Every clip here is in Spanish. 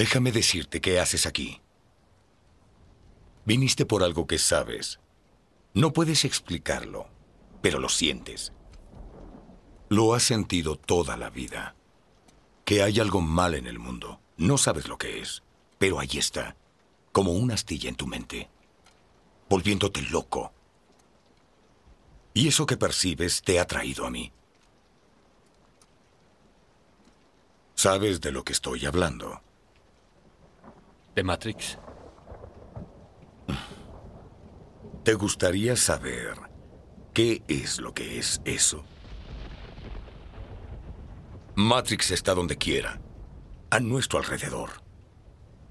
Déjame decirte qué haces aquí. Viniste por algo que sabes. No puedes explicarlo, pero lo sientes. Lo has sentido toda la vida. Que hay algo mal en el mundo. No sabes lo que es, pero ahí está, como una astilla en tu mente, volviéndote loco. Y eso que percibes te ha traído a mí. Sabes de lo que estoy hablando. ¿De Matrix? ¿Te gustaría saber qué es lo que es eso? Matrix está donde quiera, a nuestro alrededor.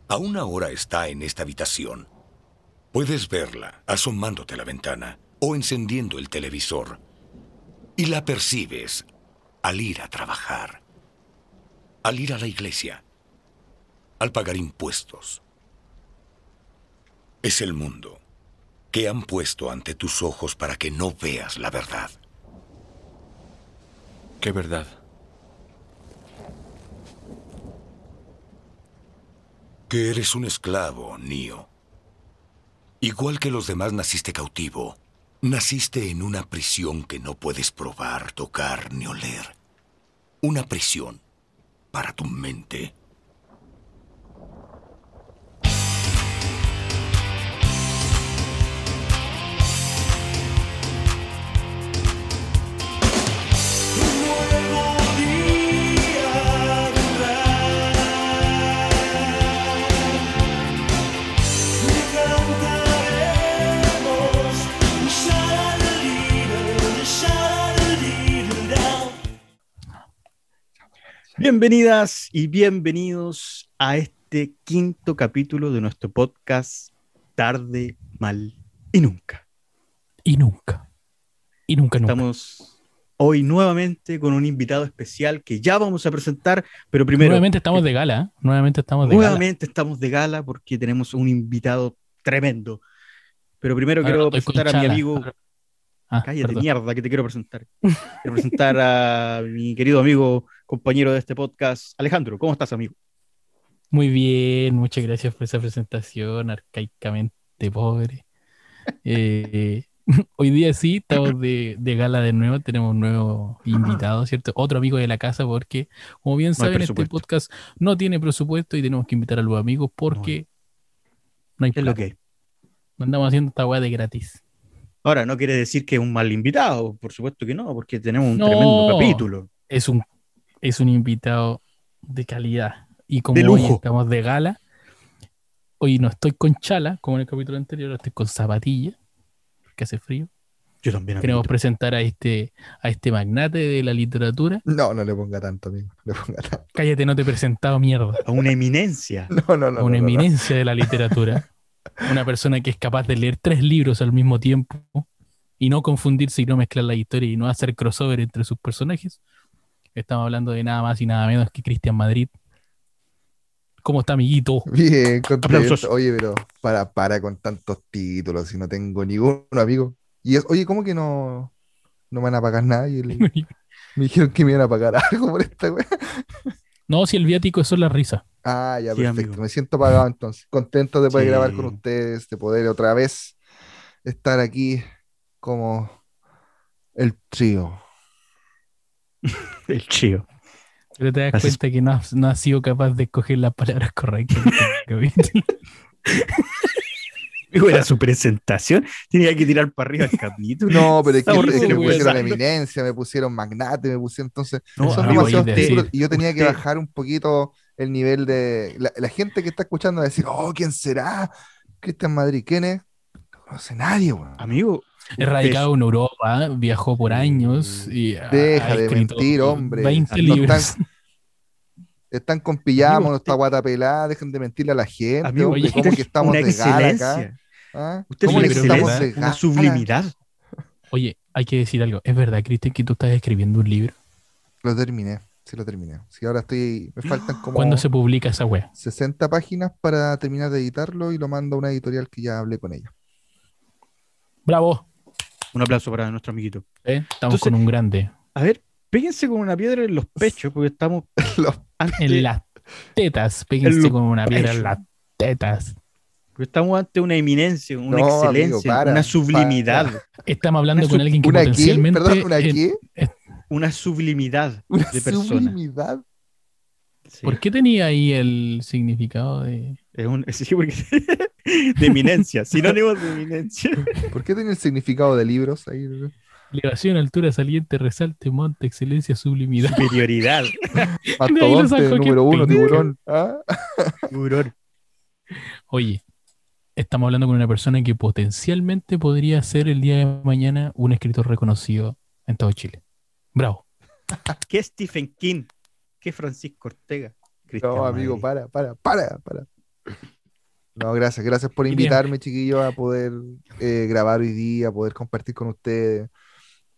A una hora está en esta habitación. Puedes verla asomándote a la ventana o encendiendo el televisor. Y la percibes al ir a trabajar, al ir a la iglesia, al pagar impuestos. Es el mundo que han puesto ante tus ojos para que no veas la verdad. ¿Qué verdad? Que eres un esclavo, Nio. Igual que los demás naciste cautivo. Naciste en una prisión que no puedes probar, tocar ni oler. Una prisión para tu mente. Bienvenidas y bienvenidos a este quinto capítulo de nuestro podcast Tarde, Mal y Nunca. Y nunca. Y nunca, nunca. Estamos hoy nuevamente con un invitado especial que ya vamos a presentar, pero primero... Nuevamente estamos de gala. ¿eh? Nuevamente estamos de Nuevamente estamos de gala porque tenemos un invitado tremendo. Pero primero Ahora quiero presentar a mi amigo... Ah, Cállate, perdón. mierda, que te quiero presentar. Quiero presentar a mi querido amigo, compañero de este podcast, Alejandro. ¿Cómo estás, amigo? Muy bien, muchas gracias por esa presentación, arcaicamente pobre. Eh, hoy día sí, estamos de, de gala de nuevo, tenemos un nuevo invitado, ¿cierto? Otro amigo de la casa, porque, como bien No hay saben, este podcast no tiene presupuesto y tenemos que invitar a los amigos porque no, hay ¿Qué es lo que? No andamos haciendo esta weá de gratis. Ahora, no quiere decir que es un mal invitado, por supuesto que no, porque tenemos un No. tremendo capítulo. Es un, es un invitado de calidad. Y como De hoy lujo. estamos de gala, hoy no estoy con chala, como en el capítulo anterior, estoy con zapatilla, porque hace frío. Yo también. Queremos presentar a este, a este magnate de la literatura. No, no le ponga tanto, amigo. No le ponga tanto. Cállate, no te he presentado mierda. A una eminencia. No, no, no. A una no, no, no. eminencia de la literatura. Una persona que es capaz de leer tres libros al mismo tiempo y no confundirse y no mezclar la historia y no hacer crossover entre sus personajes. Estamos hablando de nada más y nada menos que Cristian Madrid. ¿Cómo está, amiguito? Bien, contento. Aplausos. Oye, pero para, para con tantos títulos, si no tengo ninguno, amigo. Y es, oye, ¿cómo que no, no me van a pagar nada? Y el- me dijeron que me iban a pagar algo por esta wea. No, si el viático eso es la risa. Ah, ya, Sí, perfecto. amigo. Me siento pagado entonces. Contento de poder Sí. grabar con ustedes, de poder otra vez estar aquí como el trío. El chío. Pero te das cuenta que no has, no has sido capaz de escoger las palabras correctas. este Era su presentación. Tenía que tirar para arriba el capítulo. No, pero es que, es que me pusieron eminencia, me pusieron magnate, me pusieron entonces. No, son demasiados títulos y yo tenía que usted- bajar un poquito el nivel de. La, la gente que está escuchando va a decir, oh, ¿quién será? Cristian Madrid, ¿quién es? No conoce nadie, weón. Amigo. Es radicado en Europa, viajó por años y ha- Deja ha de mentir, hombre. 20 No libros. están- Están con pijama, no está guata pelada, dejen de mentirle a la gente, Amigo, hombre, oye, ¿cómo que es estamos de gala acá? excelencia. ¿Ah? Usted ¿Cómo que estamos de una gala? sublimidad. Oye, hay que decir algo. Es verdad, Cristian, que tú estás escribiendo un libro. Lo terminé, sí lo terminé. Sí, ahora estoy, me faltan como ¿Cuándo se publica esa wea? 60 páginas para terminar de editarlo y lo mando a una editorial que ya hablé con ella. Bravo. Un aplauso para nuestro amiguito. ¿eh? Estamos Entonces- con un grande. A ver, péguense con una piedra en los pechos porque estamos Los- ante En la tetas, péguense con una piedra en las tetas. Estamos ante una eminencia, una No, amigo, excelencia, para, una sublimidad, Estamos hablando Una con alguien que ¿Una qué? potencialmente Perdón, ¿una eh, qué? una sublimidad Una de persona. sublimidad. Sí. ¿Por qué tenía ahí el significado de Es un, sí, porque- de eminencia, sinónimos de eminencia. ¿Por qué tiene el significado de libros ahí? elevación, altura, saliente, resalte, monte, excelencia, sublimidad? Superioridad. Mastodonte, número uno, tiburón. ¿Ah? Furor. Oye, estamos hablando con una persona que potencialmente podría ser el día de mañana un escritor reconocido en todo Chile. Bravo. ¿Qué Stephen King? ¿Qué Francisco Ortega? Cristian No, amigo, Madrid. para, para, para, para. No, gracias, gracias por invitarme, chiquillos, a poder eh, grabar hoy día, poder compartir con ustedes,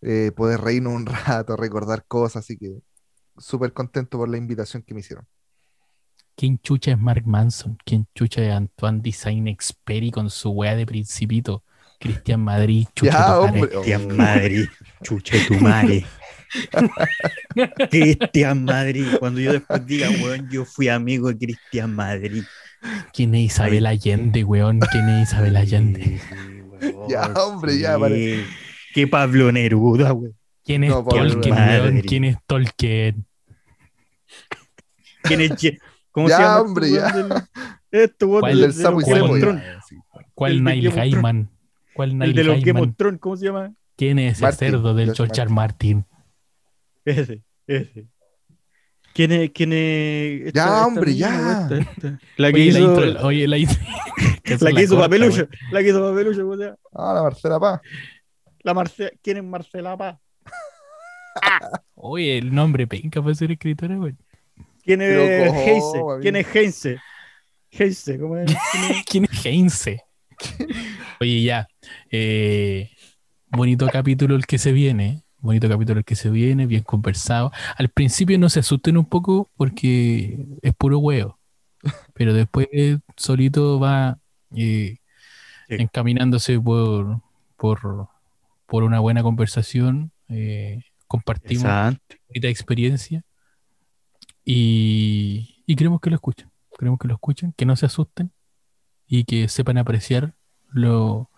eh, poder reírnos un rato, recordar cosas, así que súper contento por la invitación que me hicieron. ¿Quién chucha es Mark Manson? ¿Quién chucha es Antoine Design Experi con su wea de principito? Cristian Madrid, chucha Ya, tu madre. hombre. Cristian Madrid. Chuche tu madre. Cristian Madrid. Cuando yo después diga, weón, yo fui amigo de Cristian Madrid. ¿Quién es Isabel Allende, weón? ¿Quién es Isabel Allende? Weón, Ya, hombre, ya, vale. Qué Pablo Neruda, weón. ¿Quién es No, Tolkien, madre. weón? ¿Quién es Tolkien? ¿Quién es ¿Cómo Ya, se llama? este hombre, ya. del- Este weón ¿Cuál? del- El del de sapo y. Thrones. ¿Cuál El Neil. Gaiman? ¿Cuál El de los Game Gaiman? of Thrones, ¿cómo se llama? ¿Quién es ese Martin, cerdo del George George R. Martin? Ese, ese. ¿Quién es? ¿Quién es? Ya, hombre, ya. esta, esta. La que Oye, la hizo. intro, oye, la esa La que hizo Papelucho. La que hizo Papelucho, ¿cómo se llama? Ah, la Marcela Paz. La Marce... ¿Quién es Marcela Paz? Oye, el nombre penca para ser escritora, güey. ¿Quién es Pero, ¿cómo, Heinze? ¿Quién es Heinze? Heinze, ¿cómo es? ¿Quién es? ¿Quién es Heinze? Oye, ya. eh, bonito capítulo el que se viene. Bonito capítulo el que se viene, bien conversado. Al principio no se asusten un poco porque es puro huevo. Pero después solito va eh, encaminándose por, por, por una buena conversación. eh, compartimos bonita experiencia y, y queremos que lo escuchen. Queremos que lo escuchen, que no se asusten y que sepan apreciar lo,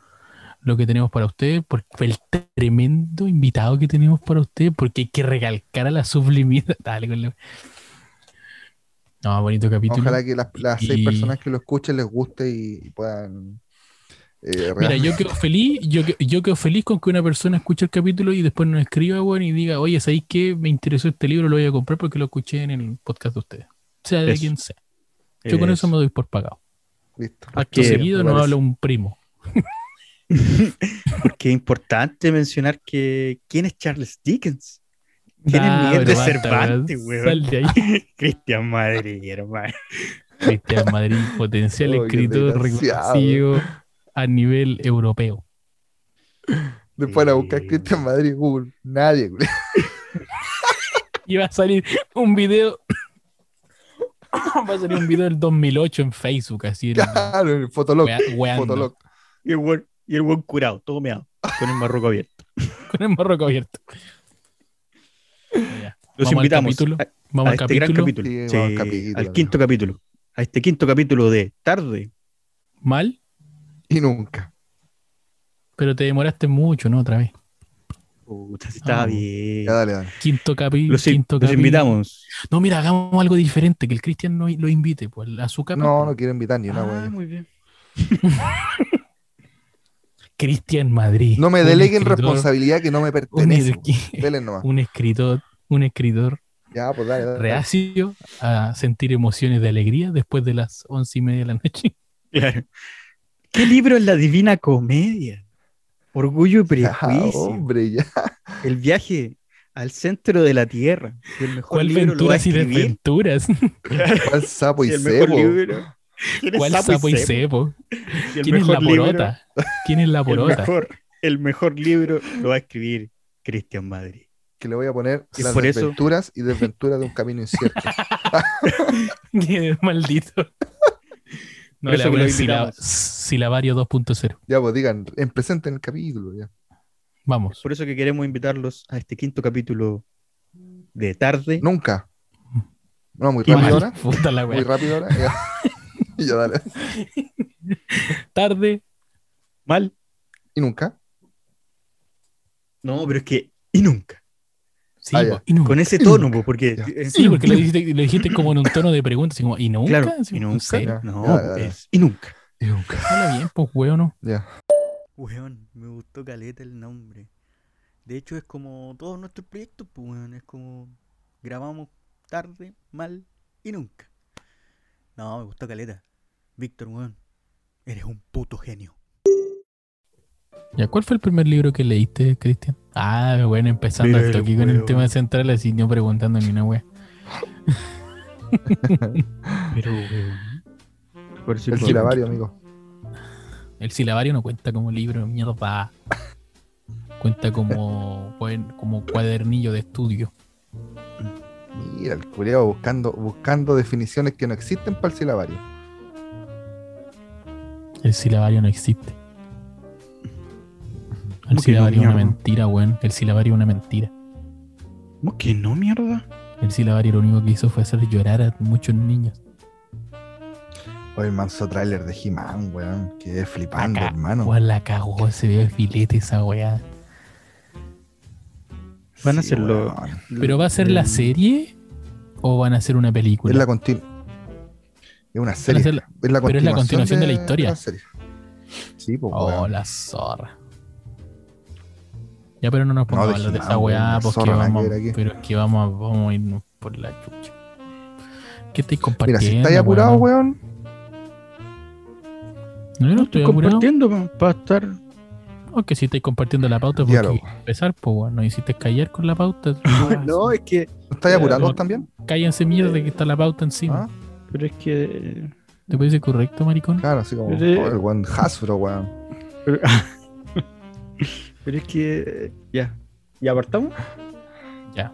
lo que tenemos para ustedes, por el tremendo invitado que tenemos para ustedes, porque hay que recalcar a la sublimidad. Dale, con la- No, bonito capítulo. Ojalá que las, las seis Y- personas que lo escuchen les guste y, puedan. eh, Mira, yo quedo feliz, yo, que- yo quedo feliz con que una persona escuche el capítulo y después nos escriba, bueno, y diga, oye, ¿sabéis qué? Me interesó este libro, lo voy a comprar porque lo escuché en el podcast de ustedes. Sea de Eso. quien sea. Yo con eso me doy por pagado. Listo. Acto que- seguido nos habla un primo. Porque es importante mencionar que quién es Charles Dickens. ¿Quién Ah, es Miguel de Cervantes, weón. weón? Sal de ahí. Cristian Madrid, hermano. Cristian Madrid, potencial Oh, escritor reconocido a nivel europeo. Después a buscar. Cristian Madrid en Google. Nadie, güey. Y va a salir un video. va a salir un video del 2008 en Facebook, así. Claro, en el Fotolog. wea- weando, Fotolog. Y el y el buen curado, todo meado, con el marroco abierto. con el marroco abierto. Ya. Los Vamos al invitamos capítulo. a, Vamos a al este gran capítulo. capítulo. Sí, Sí, vamos al capítulo, al amigo. quinto capítulo. A este quinto capítulo de tarde. Mal, Y nunca. pero te demoraste mucho, ¿no? Otra vez. Puta, si estaba Ah, bien. Ya, dale, dale. Quinto capítulo. Los, quinto los capítulo. invitamos. No, mira, hagamos algo diferente, que el Cristian no, lo invite pues, a su. No, pues. no quiero invitar ni una, Ah, güey. muy bien. Cristian Madrid. No me un deleguen escritor- responsabilidad que no me Un, pertenece. nomás. un escritor, un escritor Ya, pues dale, dale. reacio a sentir emociones de alegría después de las once y media de la noche. Claro. ¿Qué libro es la Divina Comedia? Orgullo y Ya, prejuicio. hombre, ya. El viaje al centro de la Tierra. Si el mejor ¿Cuál libro lo va a venturas y escribir. desventuras? ¿Cuál sapo y si el mejor libro. ¿Quién es ¿Cuál sapo y cepo? El ¿Quién es la mejor libro- porota? ¿Quién es la El porota? mejor, el mejor libro lo va a escribir Cristian Madrid. Que le voy a poner Y las por eso- desventuras y desventuras de un camino incierto. Maldito. No, eso la-. Silabario 2.0. ya, pues digan, en presente en el capítulo, ya. Vamos. Por eso que queremos invitarlos a este quinto capítulo de tarde. Nunca. No, muy rápido ahora. Puta la Muy rápido ahora. Ya. Dale. Tarde. Mal. Y nunca. No, pero es que. Y nunca. Sí, Ah, y nunca. Con ese tono, po, porque. Ya. Sí, porque lo dijiste, lo dijiste como en un tono de pregunta, así como, ¿y nunca? Claro, Así, y ¿en nunca. No, Ya, ya, ya. es y nunca. Y nunca. Habla bien, pues, weón, ¿no? Ya. Weón, me gustó caleta el nombre. De hecho, es como todos nuestros proyectos, pues, weón. Es como grabamos tarde, mal y nunca. No, me gustó caleta. Víctor, weón, eres un puto genio. Ya, ¿cuál fue el primer libro que leíste, Cristian? Ah, bueno, empezando hasta aquí con el tema central, así no preguntando ni una wea. Pero, weón. Si El silabario, amigo. El silabario no cuenta como libro, mierda. Cuenta como, como cuadernillo de estudio. Mira, el culiao buscando, buscando definiciones que no existen para el silabario. El silabario no existe. El ¿Cómo que no, silabario es una mentira, weón. El silabario es una mentira. ¿Cómo que no, mierda? El silabario lo único que hizo fue hacer llorar a muchos niños. O el manso tráiler de He-Man, weón. Quedé flipando, hermano. Weón, la cagó, se ve el filete esa weá. Van a hacerlo. weón. ¿Pero va a ser la serie o van a hacer una película? Es la continu- Es una serie. la- Es la pero es la continuación de la historia. serie. Sí, pues, Oh, weón. la zorra. Ya, pero no nos No, pongamos de a hablar de esa weá, la porque vamos, pero es que vamos, a- vamos a irnos por la chucha. ¿Qué estáis Mira, compartiendo? si estáis apurado, weón. No, yo no estoy apurado. compartiendo para estar. No, que si estáis compartiendo la pauta, porque Diálogo. empezar, pues, weón, no hiciste callar con la pauta. No, es que. ¿No estáis apurando no. también? Cállense mierda que está la pauta encima. ¿Ah? Pero es que. ¿Te parece correcto, maricón? Claro, así como Pero- oh, el weón Hasbro, weón. Pero, pero es que. Ya. ¿Ya apartamos? Ya.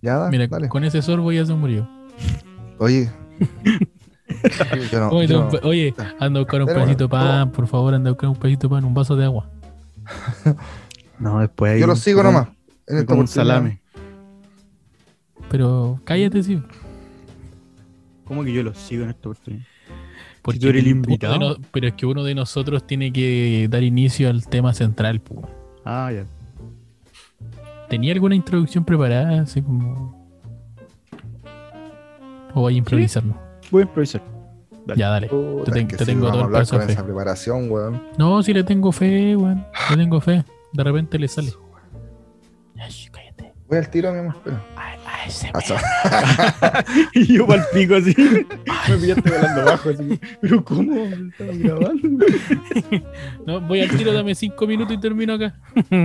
Ya, da, Mira, dale. con ese sorbo ya se murió. Oye. yo no, Oye, yo don- no- oye, anda a buscar un pedacito de pan, por favor, anda a buscar un pedacito de pan, un vaso de agua. No, después. yo lo sigo nomás. En Como un salame. Pero cállate, sí. ¿Cómo que yo lo sigo en esta oportunidad? Porque tú eres el invitado. no- pero es que uno de nosotros tiene que dar inicio al tema central. pues. Ah, ya. ¿Tenía alguna introducción preparada? Así como. ¿O vaya a improvisarnos? Voy a improvisar. Dale. Ya, dale. Puta, Te sí, tengo vamos todo a el hablar peso con fe. esa preparación, weón. No, si le tengo fe, weón. Le tengo fe. De repente le sale. Ay, cállate. Voy al tiro, mi amor. espera. Ay, y yo pa'l pico así. Me pillaste hablando bajo así. Pero ¿cómo? Estaba grabando. No, voy al tiro, dame cinco minutos y termino acá.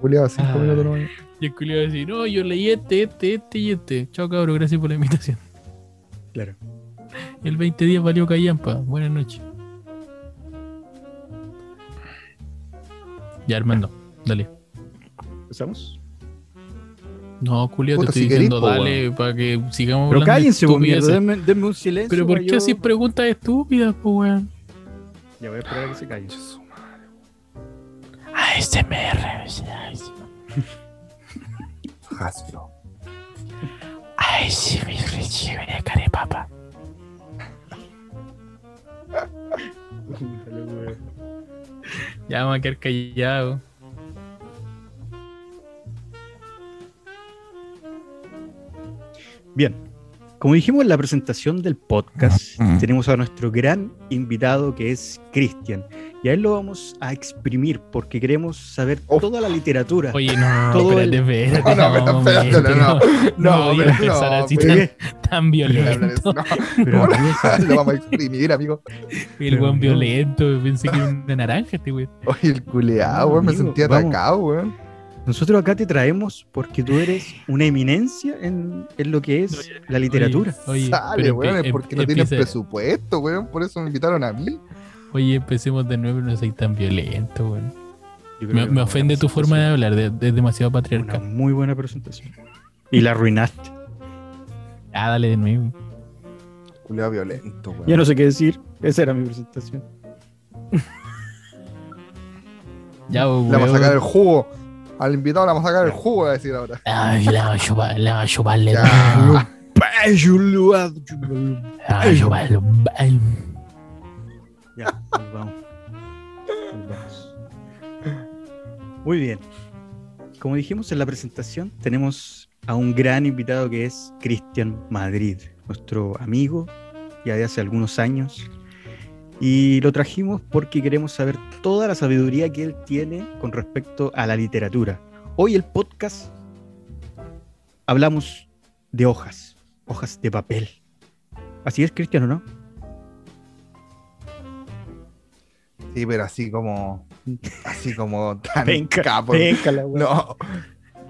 Juliado, cinco Ah. minutos nomás. y el a decir, no, yo leí este, este, este y este. Chao, cabrón, gracias por la invitación. Claro. El 20 días valió callampa. Buenas noches. Ya, Armando, dale. ¿Empezamos? No, Julio, te estoy si diciendo, po, dale, para que sigamos Pero cállense, vos, mierda. Denme, denme un silencio. Pero ¿por qué yo- así preguntas estúpidas, pues, weón? Ya voy a esperar a que se calle. ASMR. Hasbro. Ay, sí, mi de carepapa. Ya vamos a quedar callados. Bien, como dijimos en la presentación del podcast, tenemos a nuestro gran invitado que es Cristian. Y a él lo vamos a exprimir porque queremos saber Uf. toda la literatura. Oye, no, Todo espérate, el- espérate. No, no, no, espérate, no, no. No, voy a pero empezar no, así tan, tan violento. No, Pero lo vamos a exprimir, amigo. El Pero buen no. violento, pensé que era una naranja este güey. Oye, el culeado, weón. Me Amigo, sentí vamos. atacado, weón. Nosotros acá te traemos porque tú eres una eminencia en, en lo que es la literatura. Oye, oye, Sale, pero weón. Es porque no em- tienen empieza- presupuesto, weón. Por eso me invitaron a mí. Oye, empecemos de nuevo, no soy tan violento, weón. Me, ofende tu forma de hablar, de- es demasiado Una patriarcal. muy buena presentación. Y la arruinaste. Ah, dale de nuevo. Culeado violento, weón. Ya no sé qué decir. Esa era mi presentación. Ya, vos, Le vamos a weón. sacar el jugo. Al invitado le vamos a sacar el jugo, voy a decir ahora. Ay, le va a chupar, le va a chuparle. Ya. todo. Le va a chuparle. Ay. Ya, volvamos. Volvamos. Muy bien. Como dijimos en la presentación, tenemos a un gran invitado que es Cristian Madrid, nuestro amigo ya de hace algunos años. Y lo trajimos porque queremos saber toda la sabiduría que él tiene con respecto a la literatura. Hoy el podcast hablamos de hojas, hojas de papel. Así es, Cristian, ¿o no? Sí, pero así como. Así como tan capo. penca la. No.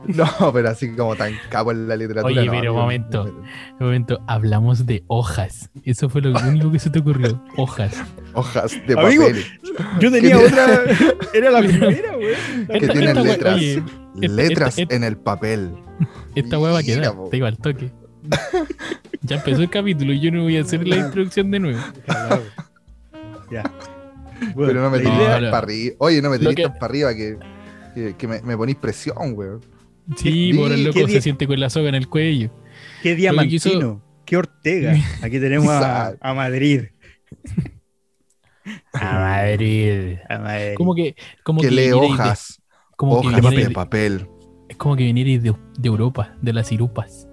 No, pero así como tan capo en la literatura. Oye, no, pero un momento. Un momento, hablamos de hojas. Eso fue lo único que se te ocurrió. Hojas. Hojas de Amigo, papel. Yo tenía ¿Qué otra. Era la primera, güey. Que Esta- tienen esta letras. oye, Letras esta- en el papel. Esta hueá va a quedar. po. Te digo al toque. Ya empezó el capítulo y yo no voy a hacer la introducción de nuevo. Ya. Bueno, pero no me no. para arriba. Oye, no me que- tan para arriba que, que, que me, me ponís presión, weón. Sí, ¿Qué- por el loco se siente con la soga en el cuello. Qué que diamantino, quiso- qué Ortega. Aquí tenemos a, a Madrid. A Madrid. A Madrid. Como que, como Que que lee de- hojas. como que Hojas vinierais de de- papel. Es como que vinierais de, de Europa, de las Irupas.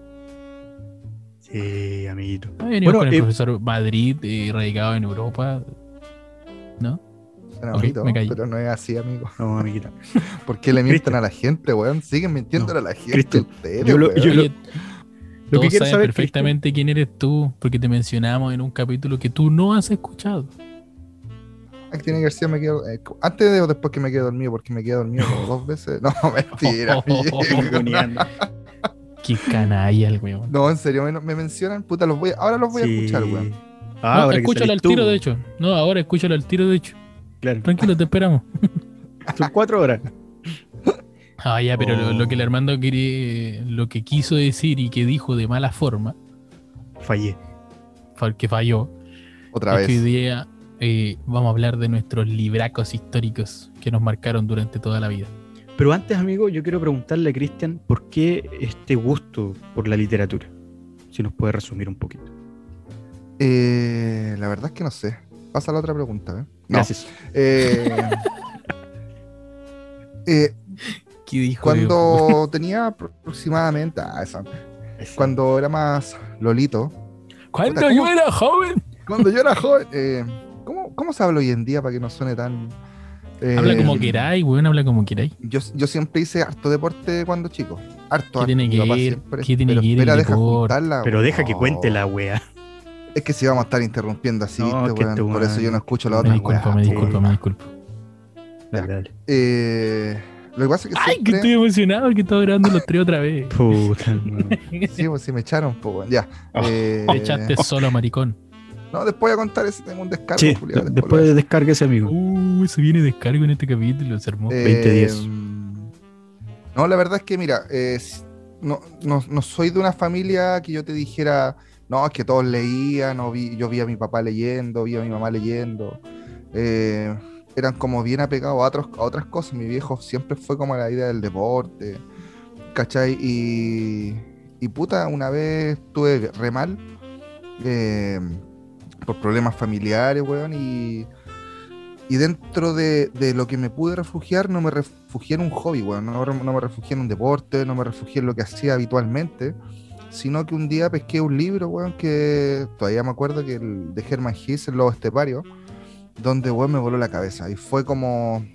Sí, amiguito. Ah, venimos Bueno, con el eh, profesor Madrid, eh, radicado en Europa. ¿No? Suena Ok, bonito, me callo. pero no es así, amigo. No, amiguita. ¿Por qué le mienten a la gente, weón? Siguen mintiéndole a la gente. Yo lo- Oye, que quiero saben saber, perfectamente quién eres tú, porque te mencionamos en un capítulo que tú no has escuchado. Aquí tiene García me quedo. eh, antes de o después que me quedo dormido, porque me quedé dormido como dos veces. No, mentira. Qué canalla el weón. No, en serio, me, me mencionan, puta, los voy a- ahora los voy a escuchar, weón. Ah, No, ahora que escúchalo al tiro, tú. de hecho. No, ahora escúchalo al tiro, de hecho. Claro. Tranquilo, te esperamos. Son cuatro horas. Ah, ya, pero lo, lo que el Oh. Armando quiere, lo que quiso decir y que dijo de mala forma, Fallé. que falló, Otra es que hoy vez. día eh, vamos a hablar de nuestros libracos históricos que nos marcaron durante toda la vida. Pero antes, amigo, yo quiero preguntarle a Cristian por qué este gusto por la literatura. Si nos puede resumir un poquito. Eh, la verdad es que no sé. Pasa la otra pregunta, ¿eh? No. Gracias. Eh, eh, ¿Qué dijo? cuando tenía aproximadamente. Ah, esa- cuando era más Lolito. Cuando Puta, yo era joven. Cuando yo era joven. eh, ¿cómo, ¿Cómo se habla hoy en día para que no suene tan. eh, Habla como queráis, weón, habla como queráis. Yo, yo siempre hice harto deporte cuando chico. Harto. ¿Qué harto. tiene que siempre- ¿Qué tiene pero que espera, deja juntarla, Pero deja que cuente la wea. Es que si vamos a estar interrumpiendo así, No, ¿viste, es que weón? este Por eso yo no escucho la Me otra disculpo, weá, me po, disculpo, me disculpo. Dale, dale. Eh, lo que pasa es que Ay, que estoy emocionado que estaba grabando los tres otra vez. Puta. Sí, pues sí me echaron, pues, weón. Ya. Oh, Eh, Te echaste solo, maricón. No, después voy a contar ese, tengo un descargo, Sí, después de descarga ese amigo. Uh, se viene descargo en este capítulo, se armó. Eh, 2010. No, la verdad es que, mira, eh, no, no, no soy de una familia que yo te dijera, no, es que todos leían, o vi, yo vi a mi papá leyendo, vi a mi mamá leyendo. Eh, eran como bien apegados a, otros, a otras cosas. Mi viejo siempre fue como a la idea del deporte, ¿cachai? Y, puta, una vez estuve re mal eh, por problemas familiares, weón, y, y dentro de, lo que me pude refugiar, no me refugié en un hobby, weón, no, no me refugié en un deporte, no me refugié en lo que hacía habitualmente, sino que un día pesqué un libro, weón, que todavía me acuerdo que el de Herman Hesse, El Lobo Estepario, donde, weón, me voló la cabeza. Y fue como,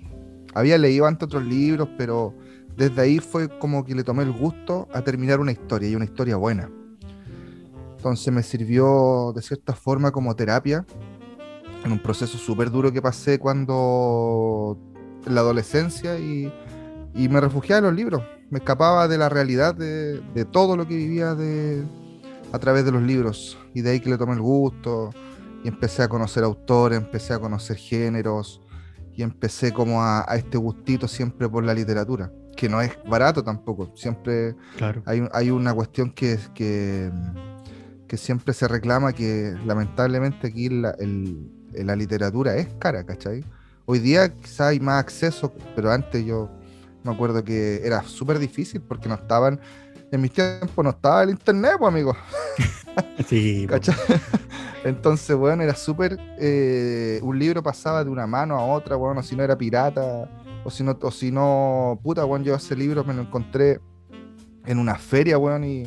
había leído antes otros libros, pero desde ahí fue como que le tomé el gusto a terminar una historia, y una historia buena. Entonces me sirvió de cierta forma como terapia en un proceso súper duro que pasé cuando en la adolescencia y, y me refugiaba en los libros. Me escapaba de la realidad de, de todo lo que vivía de, a través de los libros. Y de ahí que le tomé el gusto y empecé a conocer autores, empecé a conocer géneros y empecé como a, a este gustito siempre por la literatura, que no es barato tampoco. Siempre Claro. hay, hay una cuestión que, que, que siempre se reclama que lamentablemente aquí la, el- la literatura es cara, ¿cachai? Hoy día quizá hay más acceso, pero antes yo Me acuerdo que era súper difícil porque no estaban, en mis tiempos no estaba el internet, pues amigo. Sí. ¿Cachai? Entonces, weón, era súper. eh, un libro pasaba de una mano a otra, weón, o si no era pirata, o si no, o si no, puta, weón, yo ese libro me lo encontré en una feria, weón, y,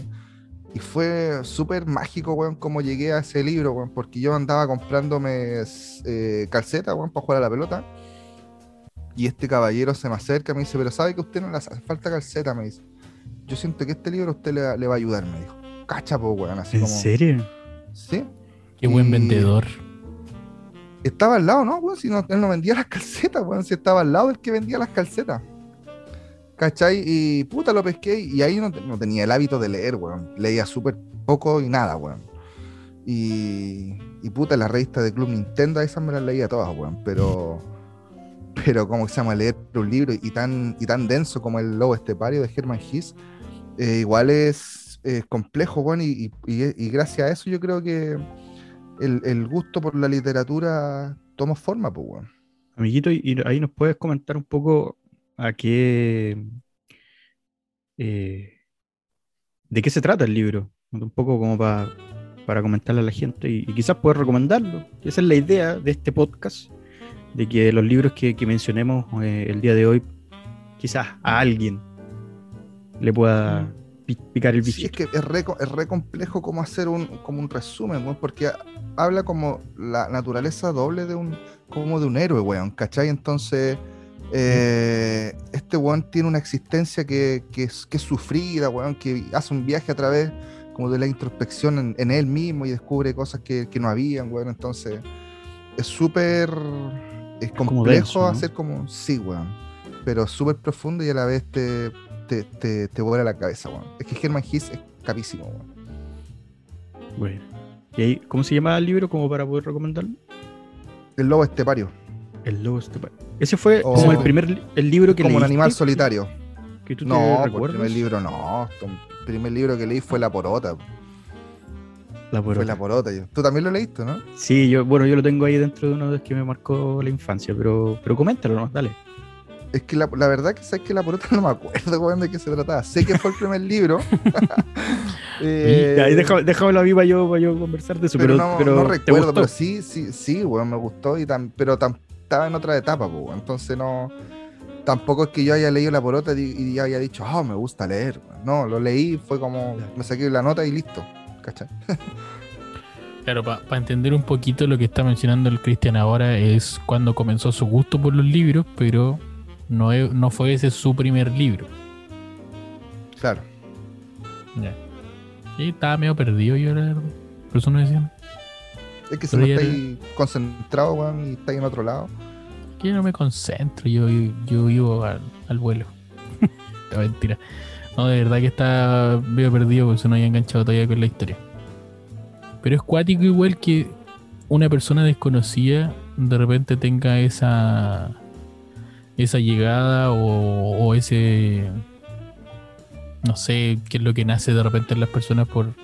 y fue súper mágico, weón, cómo llegué a ese libro, weón, porque yo andaba comprándome eh, calcetas, weón, para jugar a la pelota. Y este caballero se me acerca y me dice, pero sabe que a usted no le hace falta calceta, me dice. Yo siento que este libro a usted le, le va a ayudar, me dijo. Cacha, po, weón, así ¿En como. serio? Sí. Qué buen Y- vendedor. Estaba al lado, ¿no? Weón, si no, él no vendía las calcetas, weón, si estaba al lado del que vendía las calcetas. ¿Cachai? Y puta, lo pesqué y ahí no tenía el hábito de leer, weón. Leía súper poco y nada, weón. Y, y puta, la revista de Club Nintendo, esas me las leía todas, weón. Pero, pero ¿cómo se llama? Leer un libro y tan, y tan denso como El Lobo Estepario de Herman Hesse, eh, igual es complejo, weón. Y, gracias a eso yo creo que el, gusto por la literatura toma forma, pues. Amiguito, y, ahí nos puedes comentar un poco a qué. eh, ¿de qué se trata el libro? Un poco como pa- para comentarle a la gente y, y quizás puedes recomendarlo. Esa es la idea de este podcast, de que los libros que, que mencionemos eh, el día de hoy, quizás a alguien le pueda pi- picar el Sí, es bichito. que es re, es re complejo como hacer un, como un resumen, weón, porque ha- habla como la naturaleza doble de un, como de un héroe, weón, ¿cachai? Entonces, eh, este weón tiene una existencia que, que es, que es sufrida, weón, que hace un viaje a través como de la introspección en, en él mismo y descubre cosas que, que no habían, weón, entonces es súper, es complejo denso, ¿no? hacer como, sí, weón, pero súper profundo y a la vez te, te, te, te vuela la cabeza, weón. Es que Herman Hesse es capísimo, weón. Bueno. ¿Y ahí, cómo se llama el libro como para poder recomendarlo? El lobo estepario, El lobo estepario. Ese fue Oh. como el primer el libro que como un animal solitario. que tú te No, pues, el primer libro no. El primer libro que leí fue La Porota. La Fue. La Porota. yo- Tú también lo leíste, ¿no? Sí, yo, bueno, yo lo tengo ahí dentro de uno de los que me marcó la infancia, pero, pero coméntalo, ¿no? Dale. Es que la, la verdad que sabes que La Porota no me acuerdo, weón, de qué se trataba. Sé que fue el primer libro. Eh, déjame- déjamelo a mí para yo, para yo conversar de eso, pero, pero, no, pero no ¿te recuerdo, gustó? pero sí, sí, sí, weón, me gustó, y tan, pero tan- estaba en otra etapa, weón. entonces no, tampoco es que yo haya leído la porota y, y haya dicho, ah, me gusta leer, no, lo leí, fue como, me saqué la nota y listo, ¿cachai? Claro, para entender un poquito lo que está mencionando el Cristian ahora es cuando comenzó su gusto por los libros, pero no, no fue ese su primer libro. Claro. Ya. Y estaba medio perdido yo, la verdad. Por eso no decían Es que si no estáis concentrado, weón, y estáis en otro lado. yo no me concentro, yo, yo vivo al, al vuelo. No, mentira. No, de verdad que está medio perdido porque se no había enganchado todavía con la historia. Pero es cuático igual que una persona desconocida de repente tenga esa esa llegada o, o ese no sé qué es lo que nace de repente en las personas por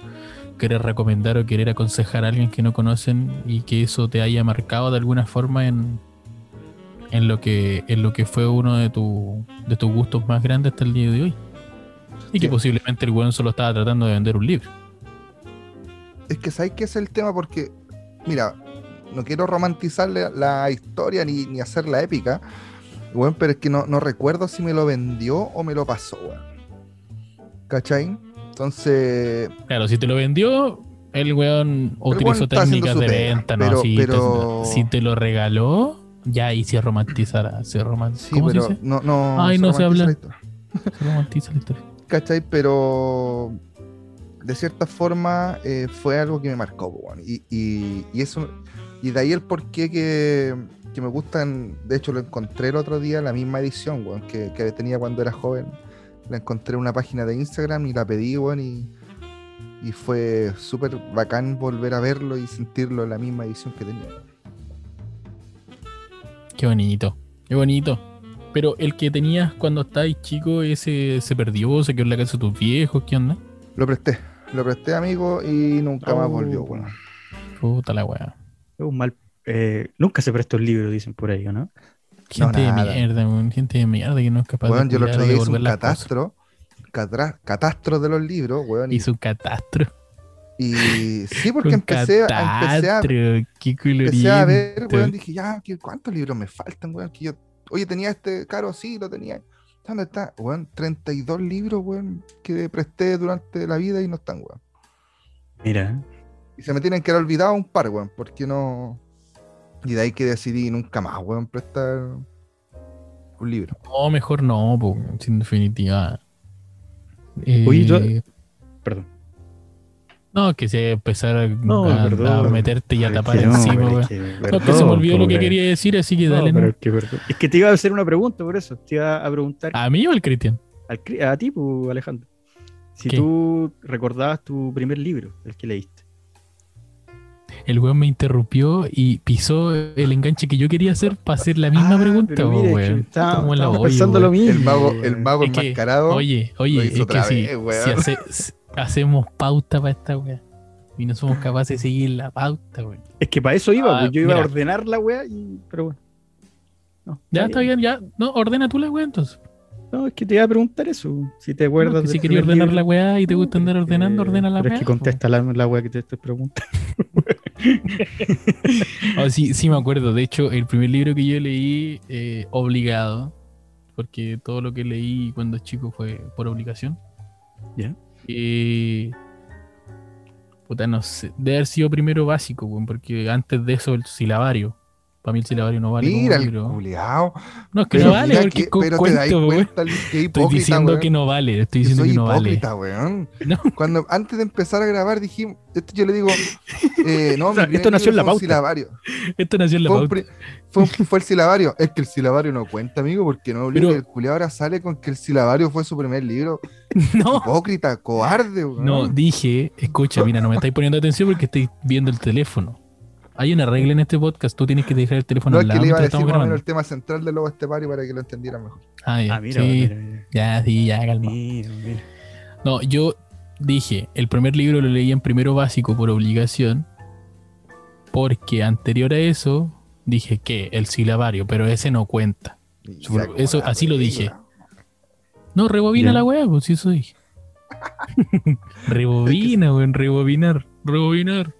querer recomendar o querer aconsejar a alguien que no conocen y que eso te haya marcado de alguna forma en, en lo que en lo que fue uno de, tu, de tus gustos más grandes hasta el día de hoy. Y que Sí. posiblemente el weón solo estaba tratando de vender un libro. Es que sabéis que es el tema porque, mira, no quiero romantizar la, la historia ni, ni hacerla épica, weón, pero es que no, no recuerdo si me lo vendió o me lo pasó, weón. ¿Cachai? Entonces, Claro, si te lo vendió, el weón utilizó técnicas de venta, ¿no? si, pero- Te, si te lo regaló, ya ahí se romantizará. Se, roman- sí, ¿Cómo pero se dice? no, no, Ay, no se romantiza habla. Se romantiza la historia. ¿Cachai? Pero de cierta forma eh, fue algo que me marcó. Y, y, eso, y de ahí el porqué que, que me gustan, de hecho lo encontré el otro día, la misma edición, que, que tenía cuando era joven. La encontré en una página de Instagram y la pedí, y, y fue súper bacán volver a verlo y sentirlo en la misma edición que tenía. Qué bonito, qué bonito. Pero el que tenías cuando estabas chico, ese se perdió, se quedó en la casa de tus viejos, ¿qué onda? Lo presté, lo presté, amigo, y nunca más Oh. volvió, weón. Puta la weá. Es un mal. eh, nunca se prestó el libro, dicen por ahí, ¿o ¿no? Gente de mierda, weón. Gente de mierda que no es capaz Weón, de yo el cuidar otro día hice un catastro, catra- catastro de los libros, weón. Y, un catastro. y sí, porque Un empecé, a- empecé, a, catastro, qué empecé a ver, weón, dije, ya, ¿qué- ¿cuántos libros me faltan, weón? Que yo, oye, tenía este caro, sí, lo tenía. ¿Dónde está? Weón, 32 libros, weón, que presté durante la vida y no están, weón. Mira, Y se me tienen que haber olvidado un par, weón, porque no... Y de ahí que decidí nunca más, weón, prestar un libro. No, mejor no, po, en definitiva. Eh, Oye, yo- perdón. No, que se empezar a, No, a- a perdón. meterte y a tapar que no, encima, weón. es que- No, se me olvidó lo que quería decir, así que No, dale. pero ¿no? es que, perdón. Es que te iba a hacer una pregunta por eso. Te iba a preguntar ¿A mí o al Cristian? a ti, pues, Alejandro. Si ¿Qué? tú recordabas tu primer libro, el que leíste. El weón me interrumpió y pisó el enganche que yo quería hacer para hacer la misma Ah, pregunta, weón. Estamos pensando weón. lo mismo. El mago, el mago Es que, enmascarado. Oye, oye, hizo es otra que si, si hace- si hacemos pauta para esta weá y no somos capaces de seguir la pauta, weón. Es que para eso iba, Ah, pues, yo iba mira. a ordenar la wea y. Pero bueno. No, Ya está bien, ya. No, ordena tú la weá entonces. No, es que te iba a preguntar eso. Si te No, acuerdas que si primer ordenar libro. la weá y te gusta andar que- ordenando, ordena la pero weá. es que contesta la, la wea que te estoy preguntando. Oh, sí, sí me acuerdo. De hecho, el primer libro que yo leí eh, obligado, porque todo lo que leí cuando chico fue por obligación. Ya. Y puta, no sé. Debe haber sido primero básico, weón, porque antes de eso el silabario. Para mí el silabario no vale Mira el. No, es que Pero no vale, porque que- pero te das cuento, weón. cuenta que Estoy diciendo weón. que no vale, estoy diciendo soy que no vale. weón. No. Cuando antes de empezar a grabar dijimos, esto yo le digo, eh, no, O sea, esto nació en la pauta. silabario. Esto nació en la pauta. fue, fue el silabario. Es que el silabario no cuenta, amigo, porque no Pero- el culiao ahora sale con que el silabario fue su primer libro. No. Hipócrita, cobarde, weón. No, dije, escucha, mira, no me estáis poniendo atención porque estoy viendo el teléfono. Hay una regla en este podcast, tú tienes que dejar el teléfono No, al es que lado le iba a decir más o menos el tema central del lobo estepario para que lo entendieran mejor. Ah, ya, Ah, mira, sí, mira, mira. ya, sí, ya, calma. Mira, mira. No, yo dije, el primer libro lo leí en primero básico por obligación, porque anterior a eso dije que el silabario, pero ese no cuenta. Sobre- eso- así lo dije. No, rebobina la weá, pues sí eso dije. rebobina, weón, rebobinar, rebobinar.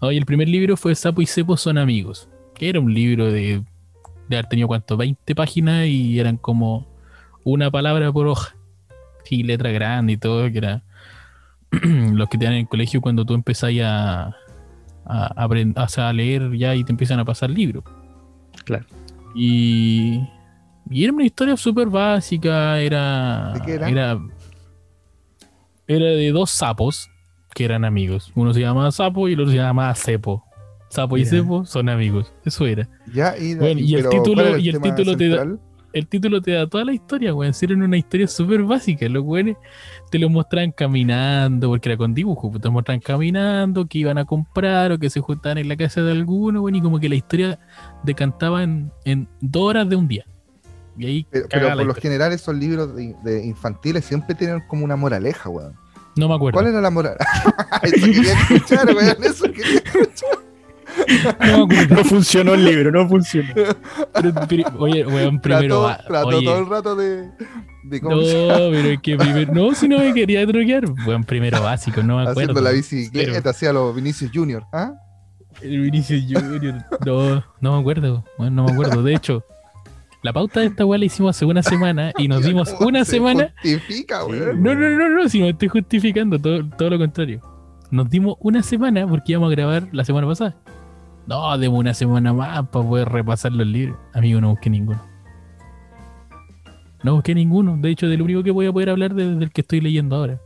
Oye, el primer libro fue Sapo y Cepo son amigos, que era un libro de, de haber tenido cuánto, 20 páginas y eran como una palabra por hoja. Sí, letra grande y todo, que era los que te dan en el colegio cuando tú empezás a, a, a leer ya y te empiezan a pasar libros. Claro. Y, y era una historia súper básica, era, ¿De qué era? era era de dos sapos que eran amigos. Uno se llamaba Sapo y el otro se llamaba Cepo. Sapo y. Cepo son amigos. Eso era. Ya, y, Bueno, y el título- ¿cuál era y el título te da-? El título te da toda la historia, weón. Si una historia súper básica. Los weones te lo mostraban caminando, porque era con dibujo. pues, Te lo mostraban caminando, que iban a comprar o que se juntaban en la casa de alguno, weón. Y como que la historia decantaba en, en dos horas de un día. Y ahí Pero, pero por lo general esos libros de, de infantiles siempre tienen como una moraleja, weón. No me acuerdo. ¿Cuál era la moral? eso quería escuchar, weón. Eso quería escuchar. No me acuerdo. No funcionó el libro, no funcionó. Pero, pero, oye, weón, primero. Trató, va- trató oye, todo el rato de. de cómo no, pero es que primero. No, si no me quería droguear. Weón, primero básico, no me acuerdo. haciendo la bicicleta, hacía los Vinicius Junior. ¿Ah? El Vinicius Junior. No, no me acuerdo. Bueno, no me acuerdo. De hecho, la pauta de esta weá la hicimos hace una semana y nos dimos ¿Cómo una se semana. Justifica, weón. No, no, no, no, si me estoy justificando, todo, todo lo contrario. Nos dimos una semana porque íbamos a grabar la semana pasada. No, demos una semana más para poder repasar los libros. Amigo, no busqué ninguno. No busqué ninguno. De hecho, del único que voy a poder hablar es del que estoy leyendo ahora.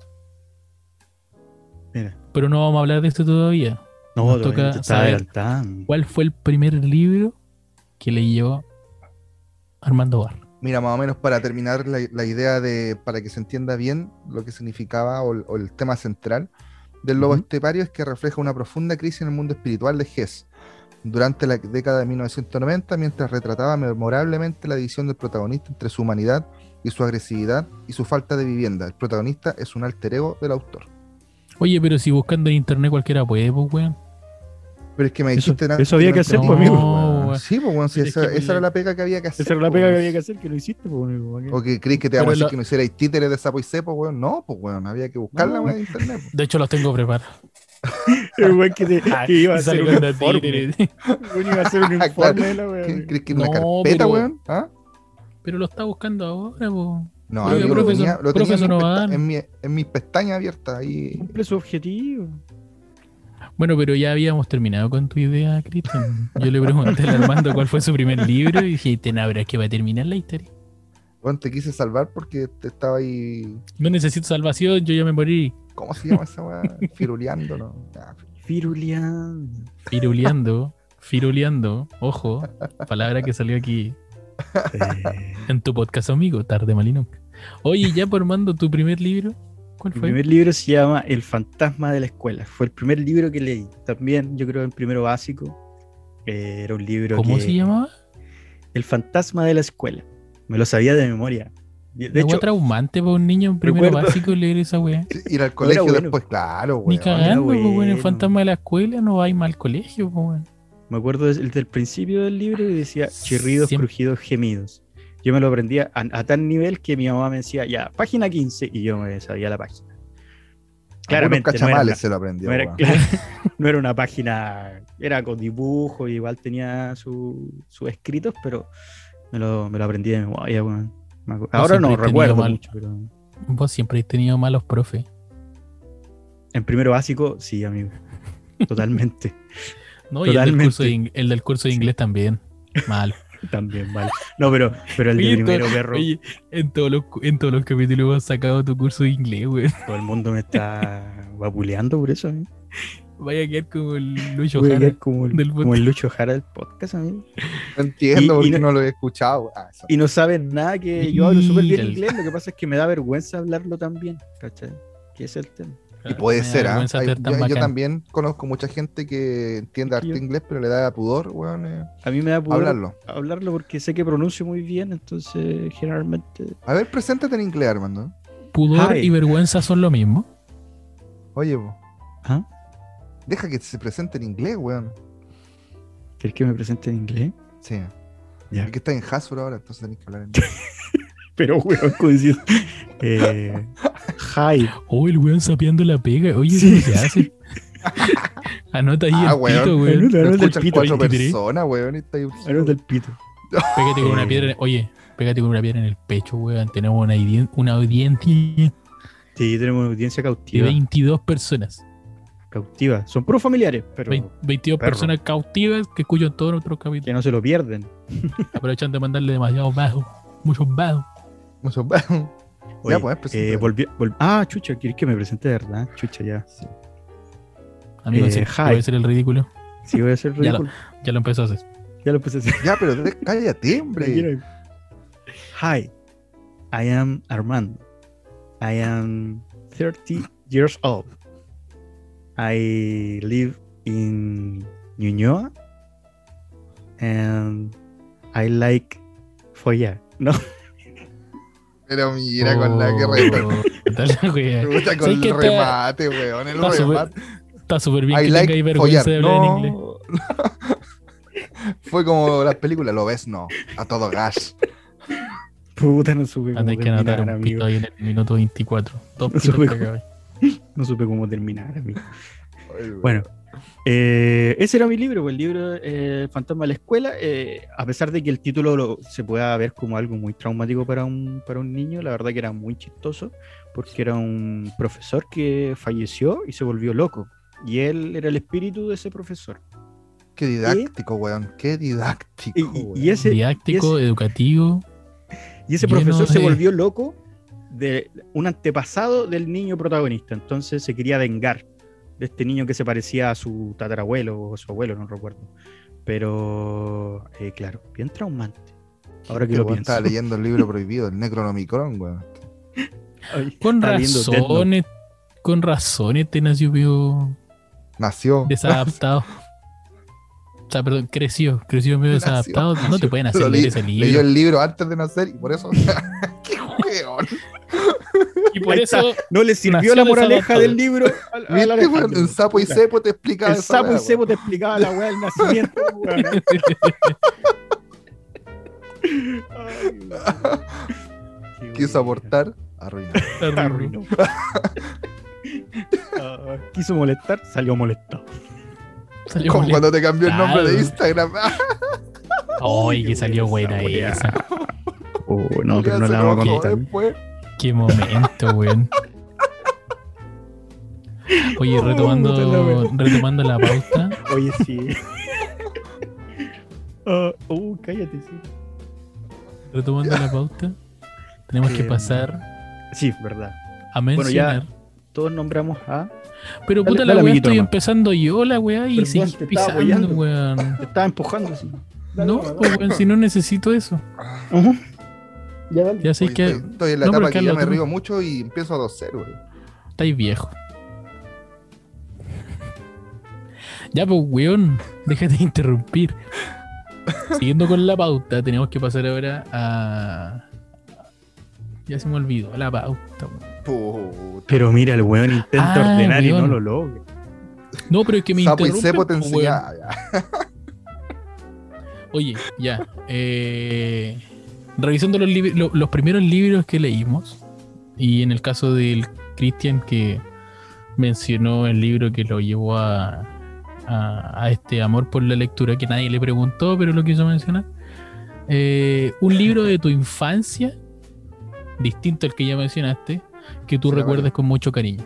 Mira. Pero no vamos a hablar de esto todavía. No, Nos toca saber adelantando. ¿Cuál fue el primer libro que leyó Armando Bar? Mira, más o menos para terminar la, la idea de, para que se entienda bien lo que significaba o, el- o el tema central del lobo estepario es que refleja una profunda crisis en el mundo espiritual de Hess durante la década de 1990 mientras retrataba memorablemente la división del protagonista entre su humanidad y su agresividad y su falta de vivienda. El protagonista es un alter ego del autor. Oye, pero si buscando en internet cualquiera puede, pues, weón. Pero es que me Eso- dijiste... na- eso había que hacer, pues, amigo. Weón. weón. Sí, pues, weón, sí, esa, era la pega que había que hacer. Esa era la po, pega que weón. había que hacer, que no hiciste, pues, amigo, ¿para qué? ¿O que crees que te vamos a decir lo- que no hicierais títeres de sapo y cepo, weón? No, pues, weón, había que buscarla, No. weón, en internet. po. De hecho, los tengo preparados. El weón que, te- que iba a hacer un con la informe. títere. El weón iba a hacer un Claro. informe de la weá, ¿Qué- weón. ¿Crees que era una No, carpeta, pero- weón? ¿Ah? Pero lo está buscando ahora, po. No, amigo, lo profesor, tenía, lo tenía en, mis Noval. pesta- en, mi- en mis pestañas abiertas ahí. Cumple su objetivo. Bueno, pero ya habíamos terminado con tu idea, Cristian. Yo le pregunté al Armando cuál fue su primer libro y dije, "Te no, pero es que va a terminar la historia. Weón, te quise salvar porque te estaba ahí. No necesito salvación, yo ya me morí. ¿Cómo se llama esa weá? Firuleando, ¿no? Ah, Firulian. Firuleando, firuleando, ojo, palabra que salió aquí Eh, en tu podcast amigo, Tarde Malino. Oye, ya por Armando, tu primer libro, ¿cuál Mi fue? primer libro se llama El fantasma de la escuela. Fue el primer libro que leí. También, yo creo, en primero básico. Eh, era un libro ¿Cómo que- se llamaba? El fantasma de la escuela. Me lo sabía de memoria. De hecho, traumante para un niño en primero recuerdo- básico leer esa weá. Ir al colegio bueno. después, claro, Ni cagando, pues, weón, el bueno. fantasma de la escuela no va a ir mal al colegio, pues, weón. me acuerdo desde el principio del libro y decía chirridos, Siempre- crujidos, gemidos. Yo me lo aprendía a, a tal nivel que mi mamá me decía, ya, página 15, y yo me sabía la página. Claramente, no era, una, se lo aprendió. no era- weón. claro, no era una página, era con dibujo, igual tenía su- sus escritos, pero me lo, me lo aprendí de memoria, acu- Ahora no recuerdo mal- mucho, pero Vos siempre has tenido malos profes. en primero básico, sí, amigo. Totalmente. No, y el del, curso de, ing- el del curso de inglés también. Malo. También, vale. No, pero, pero el de Oye, primero, to- perro, oye, en todos los, en todos los capítulos has sacado tu curso de inglés, güey. todo el mundo me está vapuleando por eso, amigo. Vaya a quedar como el Lucho Voy a Jara. quedar como el, del como podcast. el Lucho Jara del podcast, amigo. No entiendo Y- por y qué no- no lo he escuchado. Ah, eso. Y no saben nada que yo hablo súper bien inglés, lo que pasa es que me da vergüenza hablarlo tan bien, ¿cachai? Que es el tema. Y puede ser, ¿ah? Hay- yo, también conozco mucha gente que entiende Yo- inglés, pero le da pudor, weón, eh, A mí me da pudor hablarlo. hablarlo porque sé que pronuncio muy bien, entonces generalmente... A ver, preséntate en inglés, Armando. Pudor Hi. y vergüenza son lo mismo. Oye, po, ¿Ah? deja que se presente en inglés, weón. ¿Quieres que me presente en inglés? Sí. Ya. Es que está en Hasbro ahora, entonces tenés que hablar en inglés. Pero, weón, como decir... Eh, hi. Oh, el weón sapeando la pega. Oye, Sí, se hace. Anota ahí Ah, el weón. pito, weón. Anota. Escuchan pito, cuatro 23. personas, weón. está ahí. Ahora del pito. Pégate con una piedra. en- Oye, pégate con una piedra en el pecho, weón. Tenemos una, audien- una audiencia Sí, tenemos una audiencia de cautiva. 22 personas. Cautiva. Son puros familiares, pero Vein- 22 perro. personas cautivas que escuchan todos nuestros capítulos. que no se lo pierden. Aprovechan de mandarle demasiado bajo. Muchos bajos. Mucho- ya, Oye, pues, eh, preséntate. volví- vol- ah, chucha, ¿quieres que me presente de verdad? Chucha, ya. Amigo, Eh, sí, hi. voy a hacer el ridículo. Sí, voy a hacer Ya lo- ridículo. Ya lo empezó a hacer. Ya lo empecé a hacer. Ya, pero cállate, hombre. Hi, I am Armando. I am 30 years old. I live in Ñuñoa and I like follar. No, Pero mira con la que remate. Oh, está la wea. Puta, con ¿Sabes el está- remate, weón. El está remate. Está súper bien I que like tengáis vergüenza de follar. hablar No. en inglés. Fue como las películas, lo ves, no. A todo gas. puta, no supe cómo que terminar, un pito amigo. ahí en el minuto 24. Dos No pitos supe te cómo- acabas. No supe cómo terminar, amigo. Bueno, eh, ese era mi libro, pues, el libro eh, Fantasma de la Escuela. eh, a pesar de que el título lo- se pueda ver como algo muy traumático para un, para un niño, la verdad que era muy chistoso, porque era un profesor que falleció y se volvió loco. Y él era el espíritu de ese profesor. Qué didáctico, weón. Qué didáctico. Y, y- weón. y ese, Didáctico, educativo. y ese profesor se volvió loco de un antepasado del niño protagonista. Entonces se quería vengar de este niño que se parecía a su tatarabuelo o su abuelo, no recuerdo. Pero, eh, claro, bien traumante. Ahora que lo pienso. Estaba leyendo el libro prohibido, el Necronomicron, weón. Con razones. Con razones te nació medio Nació. desadaptado. O sea, perdón, creció, creció medio Nació. desadaptado. No te pueden hacer leer ese Leyó libro. el libro antes de nacer y por eso. ¡Qué weón! Y por Ahí eso No le sirvió la moraleja del libro. al- al ¿Viste, Alejandro. weón? En sapo y cepo te explicaba El sapo y cepo te explicaba la weá del nacimiento. Quiso aportar, arruinado. Arruinó. Ah, quiso molestar, salió molestado. salió Como molesto. cuando te cambió el nombre de. Instagram. Ay, que salió buena Esa. Oh, no, pero no la vamos a contar. Qué momento, weón. Oye, Oh, retomando, retomando la pauta, Oye, sí. Ah, uh, cállate, sí. retomando la pauta, tenemos que Em, pasar Sí, verdad. a Bueno, ya- mencionar. Todos nombramos a. Pero dale- puta dale, la weá, estoy nomás. empezando yo la weá y seguís pisando, weón. Te estaba empujando así. No, pues, weón, si no necesito eso. Ya dale. Ya sé Oye, que estoy, estoy en la No, etapa que ya me tú- río mucho y empiezo a toser, güey. estáis viejo. Ya, pues, weón, déjate de interrumpir. Siguiendo con la pauta, tenemos que pasar ahora a. Ya se me olvidó la pauta, weón. Puta. Pero mira, el weón intenta Ah, ordenar y no lo logra. No, pero es que me te pues. Oye, ya. eh, revisando los, libros- lo- los primeros libros que leímos, y en el caso del Christian que mencionó el libro que lo llevó a, a, a este amor por la lectura, que nadie le preguntó, pero lo quiso mencionar. eh, un libro de tu infancia, distinto al que ya mencionaste, que tú recuerdes con mucho cariño.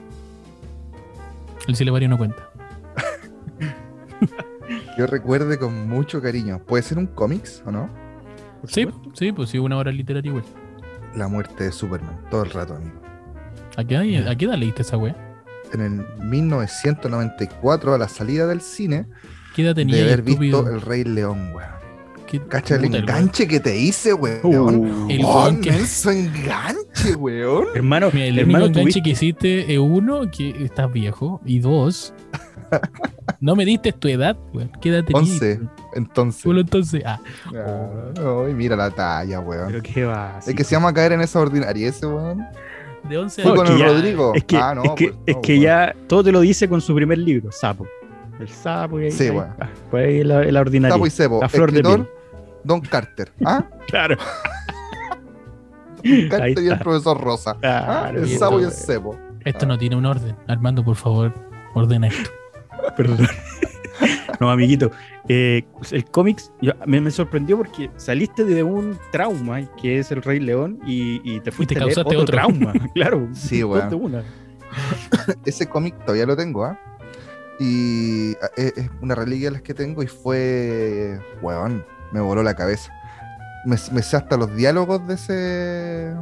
El silabario no cuenta. Yo recuerde con mucho cariño. ¿Puede ser un cómics o no? Sí, supuesto. sí, pues sí, una obra literaria igual. La muerte de Superman, todo el rato, amigo. ¿A qué, edad- a qué edad leíste esa wea? En el 1994, a la salida del cine, ¿Qué edad tenía de haber estúpido? visto El Rey León, weón. ¿Qué- Cacha el enganche que te hice, weón. Uh, El Oh, weón que- enganche, weón. hermano, Mira, el hermano, único enganche tuviste- que hiciste es uno, que estás viejo, y dos, no me diste tu edad, weón. ¿Qué edad tenías? 11, entonces. Solo entonces, ah, Ah, Ay, mira la talla, weón. Pero qué va. Es que se llama caer en esa ordinaria ese, weón. de 11 Fue No, con el ya- Rodrigo. Es que, ah, no, es que, pues, es que ya todo te lo dice con su primer libro, Sapo. El sapo y ahí, Sí, ahí- weón. ah, pues ahí la, la ordinaria. Sapo y Cebo. La flor de escritor, Don Carter. ¿Ah? Claro. Carter Ahí y el profesor Rosa. ¿Ah? El y Sapo y el Cebo. esto no tiene un orden. Armando, por favor, ordena esto. Perdón. No, amiguito. eh, el cómics yo- me, me sorprendió porque saliste de un trauma que es el Rey León y, y te fuiste te a leer causaste otro, otro. trauma. claro. Sí, una. Ese cómic todavía lo tengo, ¿ah? Y ah, es, es una reliquia de las que tengo y fue. Weón, me voló la cabeza. Me, me sé hasta los diálogos de ese.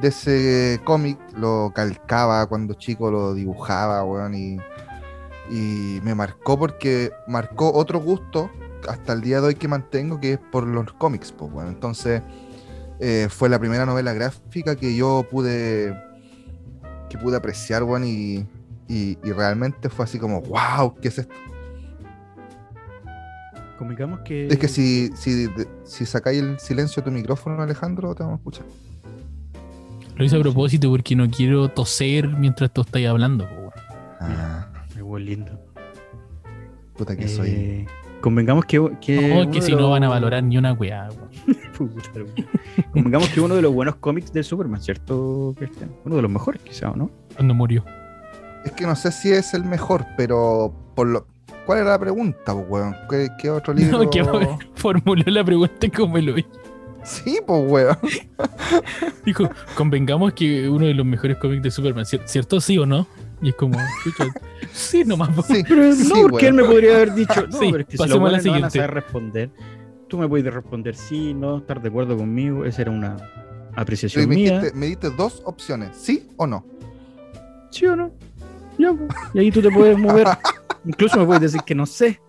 De ese cómic, lo calcaba cuando chico, lo dibujaba, weón, y, y me marcó porque marcó otro gusto hasta el día de hoy que mantengo, que es por los cómics, pues, weón. Entonces, eh, fue la primera novela gráfica que yo pude que pude apreciar, weón, y, y, y realmente fue así como, wow, ¿qué es esto? Convengamos que. Es que si, si, si sacáis el silencio de tu micrófono, Alejandro, te vamos a escuchar. Lo hice a propósito porque no quiero toser mientras tú estás hablando. Ah, weón, lindo. puta que soy. Eh, convengamos que. que No, si no los- van a valorar ni una weá. convengamos que uno de los buenos cómics de Superman, ¿cierto, Cristian? Uno de los mejores, quizá, ¿o no? Cuando murió. Es que no sé si es el mejor, pero por lo. ¿Cuál era la pregunta, pues, weón? ¿Qué, qué otro libro? No, que formuló la pregunta como lo hizo. Sí, pues, weón. Dijo, convengamos que uno de los mejores cómics de Superman, ¿cier- ¿cierto? ¿Sí o no? Y es como, chucha, sí, nomás. Sí, Pero sí, no, porque él me podría haber dicho, no, Sí, pero es que si pasemos los a la buenos no van a saber responder, tú me puedes responder sí, no, estar de acuerdo conmigo, esa era una apreciación me, mía. diste, me diste dos opciones, ¿sí o no? ¿Sí o no? Ya. Y ahí tú te puedes mover. Incluso me puedes decir que no sé.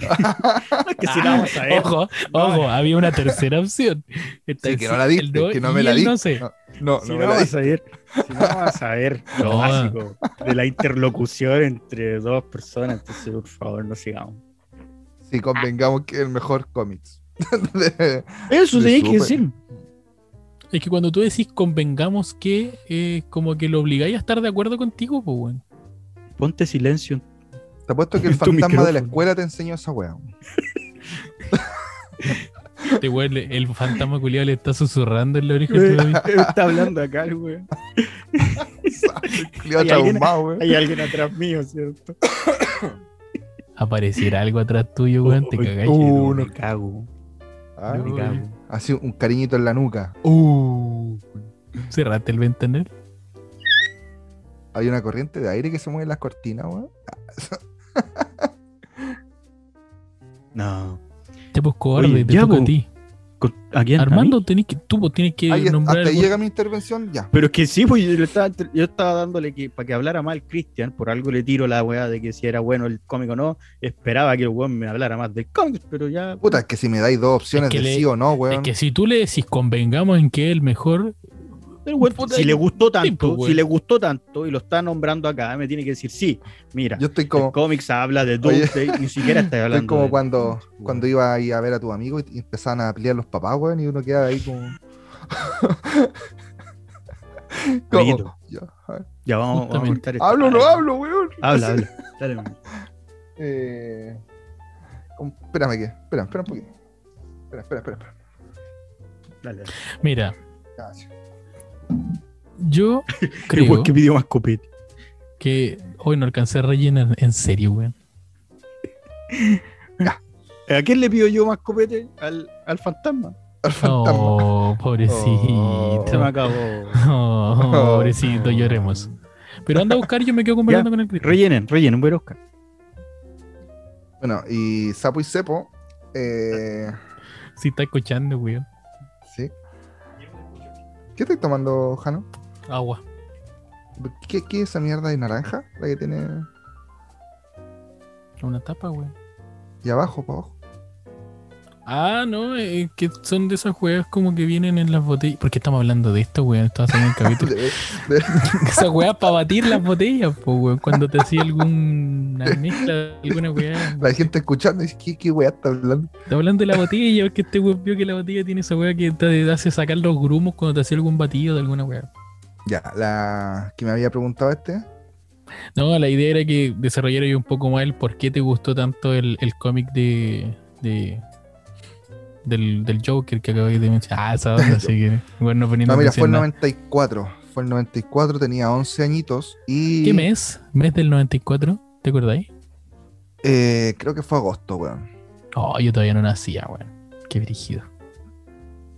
No, es que si la vamos a ver. Ojo, ojo, había una tercera opción. Está Sí, que no la diste, que no me la diste. No sé. No, no, Si no no, me la vamos diste. a ver, si no vamos a ver lo básico de la interlocución entre dos personas, entonces por favor no sigamos. Sí, convengamos que es el mejor cómics. De- Eso tenéis que decir. Es que cuando tú decís convengamos que, eh, como que lo obligáis a estar de acuerdo contigo, pues, weón. Ponte silencio. Te apuesto que el fantasma de la escuela te enseñó esa weá. Este weón, el fantasma culiado le está susurrando en la oreja. Está hablando acá, el weón. Hay alguien- traumado. Hay alguien atrás mío, ¿cierto? Apareciera algo atrás tuyo, weón, te cagáis. Uh, no. me cago. Ah, me cago. Así un cariñito en la nuca. Uh. Cerraste el ventanal. Hay una corriente de aire que se mueve en las cortinas, weón. No. Ya pues cobarde, Oye, te ya, toca a ti. Con- ¿A quién? ¿A mí? Armando, tenés que, tú pues, tienes que Ahí, nombrar hasta ahí llega mi intervención, ya. Pero es que sí, pues yo, estaba, yo estaba dándole que para que hablara mal Cristian, por algo le tiro la weá de que si era bueno el cómic o no. Esperaba que el weón me hablara más del cómic, pero ya. Puta, es que si me dais dos opciones Es que de le- sí o no, Es weón. que si tú le decís convengamos en que es el mejor, puta, si le gustó tanto, si le gustó tanto y lo está nombrando acá, me tiene que decir sí. Mira, Yo estoy el como, cómics habla de Oye, Doomsday, ni siquiera está hablando. estoy como de- cuando, cuando iba ahí a ver a tu amigo y empezaban a pelear los papás, weón, y uno queda ahí como. como ya, a vamos, vamos a cortar esto. Hablo o no hablo, weón. Habla, habla. Dale. Eh, espérame que, espera, espera un poquito. Espera, espera, espera, espera. dale. dale. mira, sí. Yo creo que pidió más copete. que hoy no alcancé a rellenar en serio, weón. ¿A quién le pido yo más copete? Al, al fantasma. Al fantasma. Oh, pobrecito. Se me acabó. Oh, pobrecito, lloremos. Pero anda a buscar, yo me quedo conversando con el Cristian. Rellenen, rellenen, voy a Oscar. Bueno, y Sapo y Cepo. Eh, Si está escuchando, weón. ¿Qué estás tomando, Jano? Agua. ¿Qué, ¿Qué es esa mierda de naranja? La que tiene. Una tapa, weón. Y abajo, para abajo. Ah, no, eh, que son de esas weas como que vienen en las botellas. ¿Por qué estamos hablando de esto, weón? Estaba haciendo un capítulo. Esas weas para batir las botellas, pues, weón. Cuando te hacía alguna mezcla, alguna wea. la gente escuchando dice: ¿Qué, qué weá está hablando? Está hablando de la botella, porque este weón vio que la botella tiene esa wea que te hace sacar los grumos cuando te hacía algún batido de alguna wea. Ya, la que me había preguntado este. No, la idea era que desarrollara yo un poco más el por qué te gustó tanto el, el cómic de, de del, del Joker que acabáis de mencionar. Ah, esa onda, así que bueno, no poniendo No, mira, fue el nada. 94. Fue el 94, tenía 11 añitos. Y. ¿Qué mes? ¿Mes del 94? ¿Te acordáis? Eh, creo que fue agosto, weón. Oh, yo todavía no nacía, weón. Qué brígido.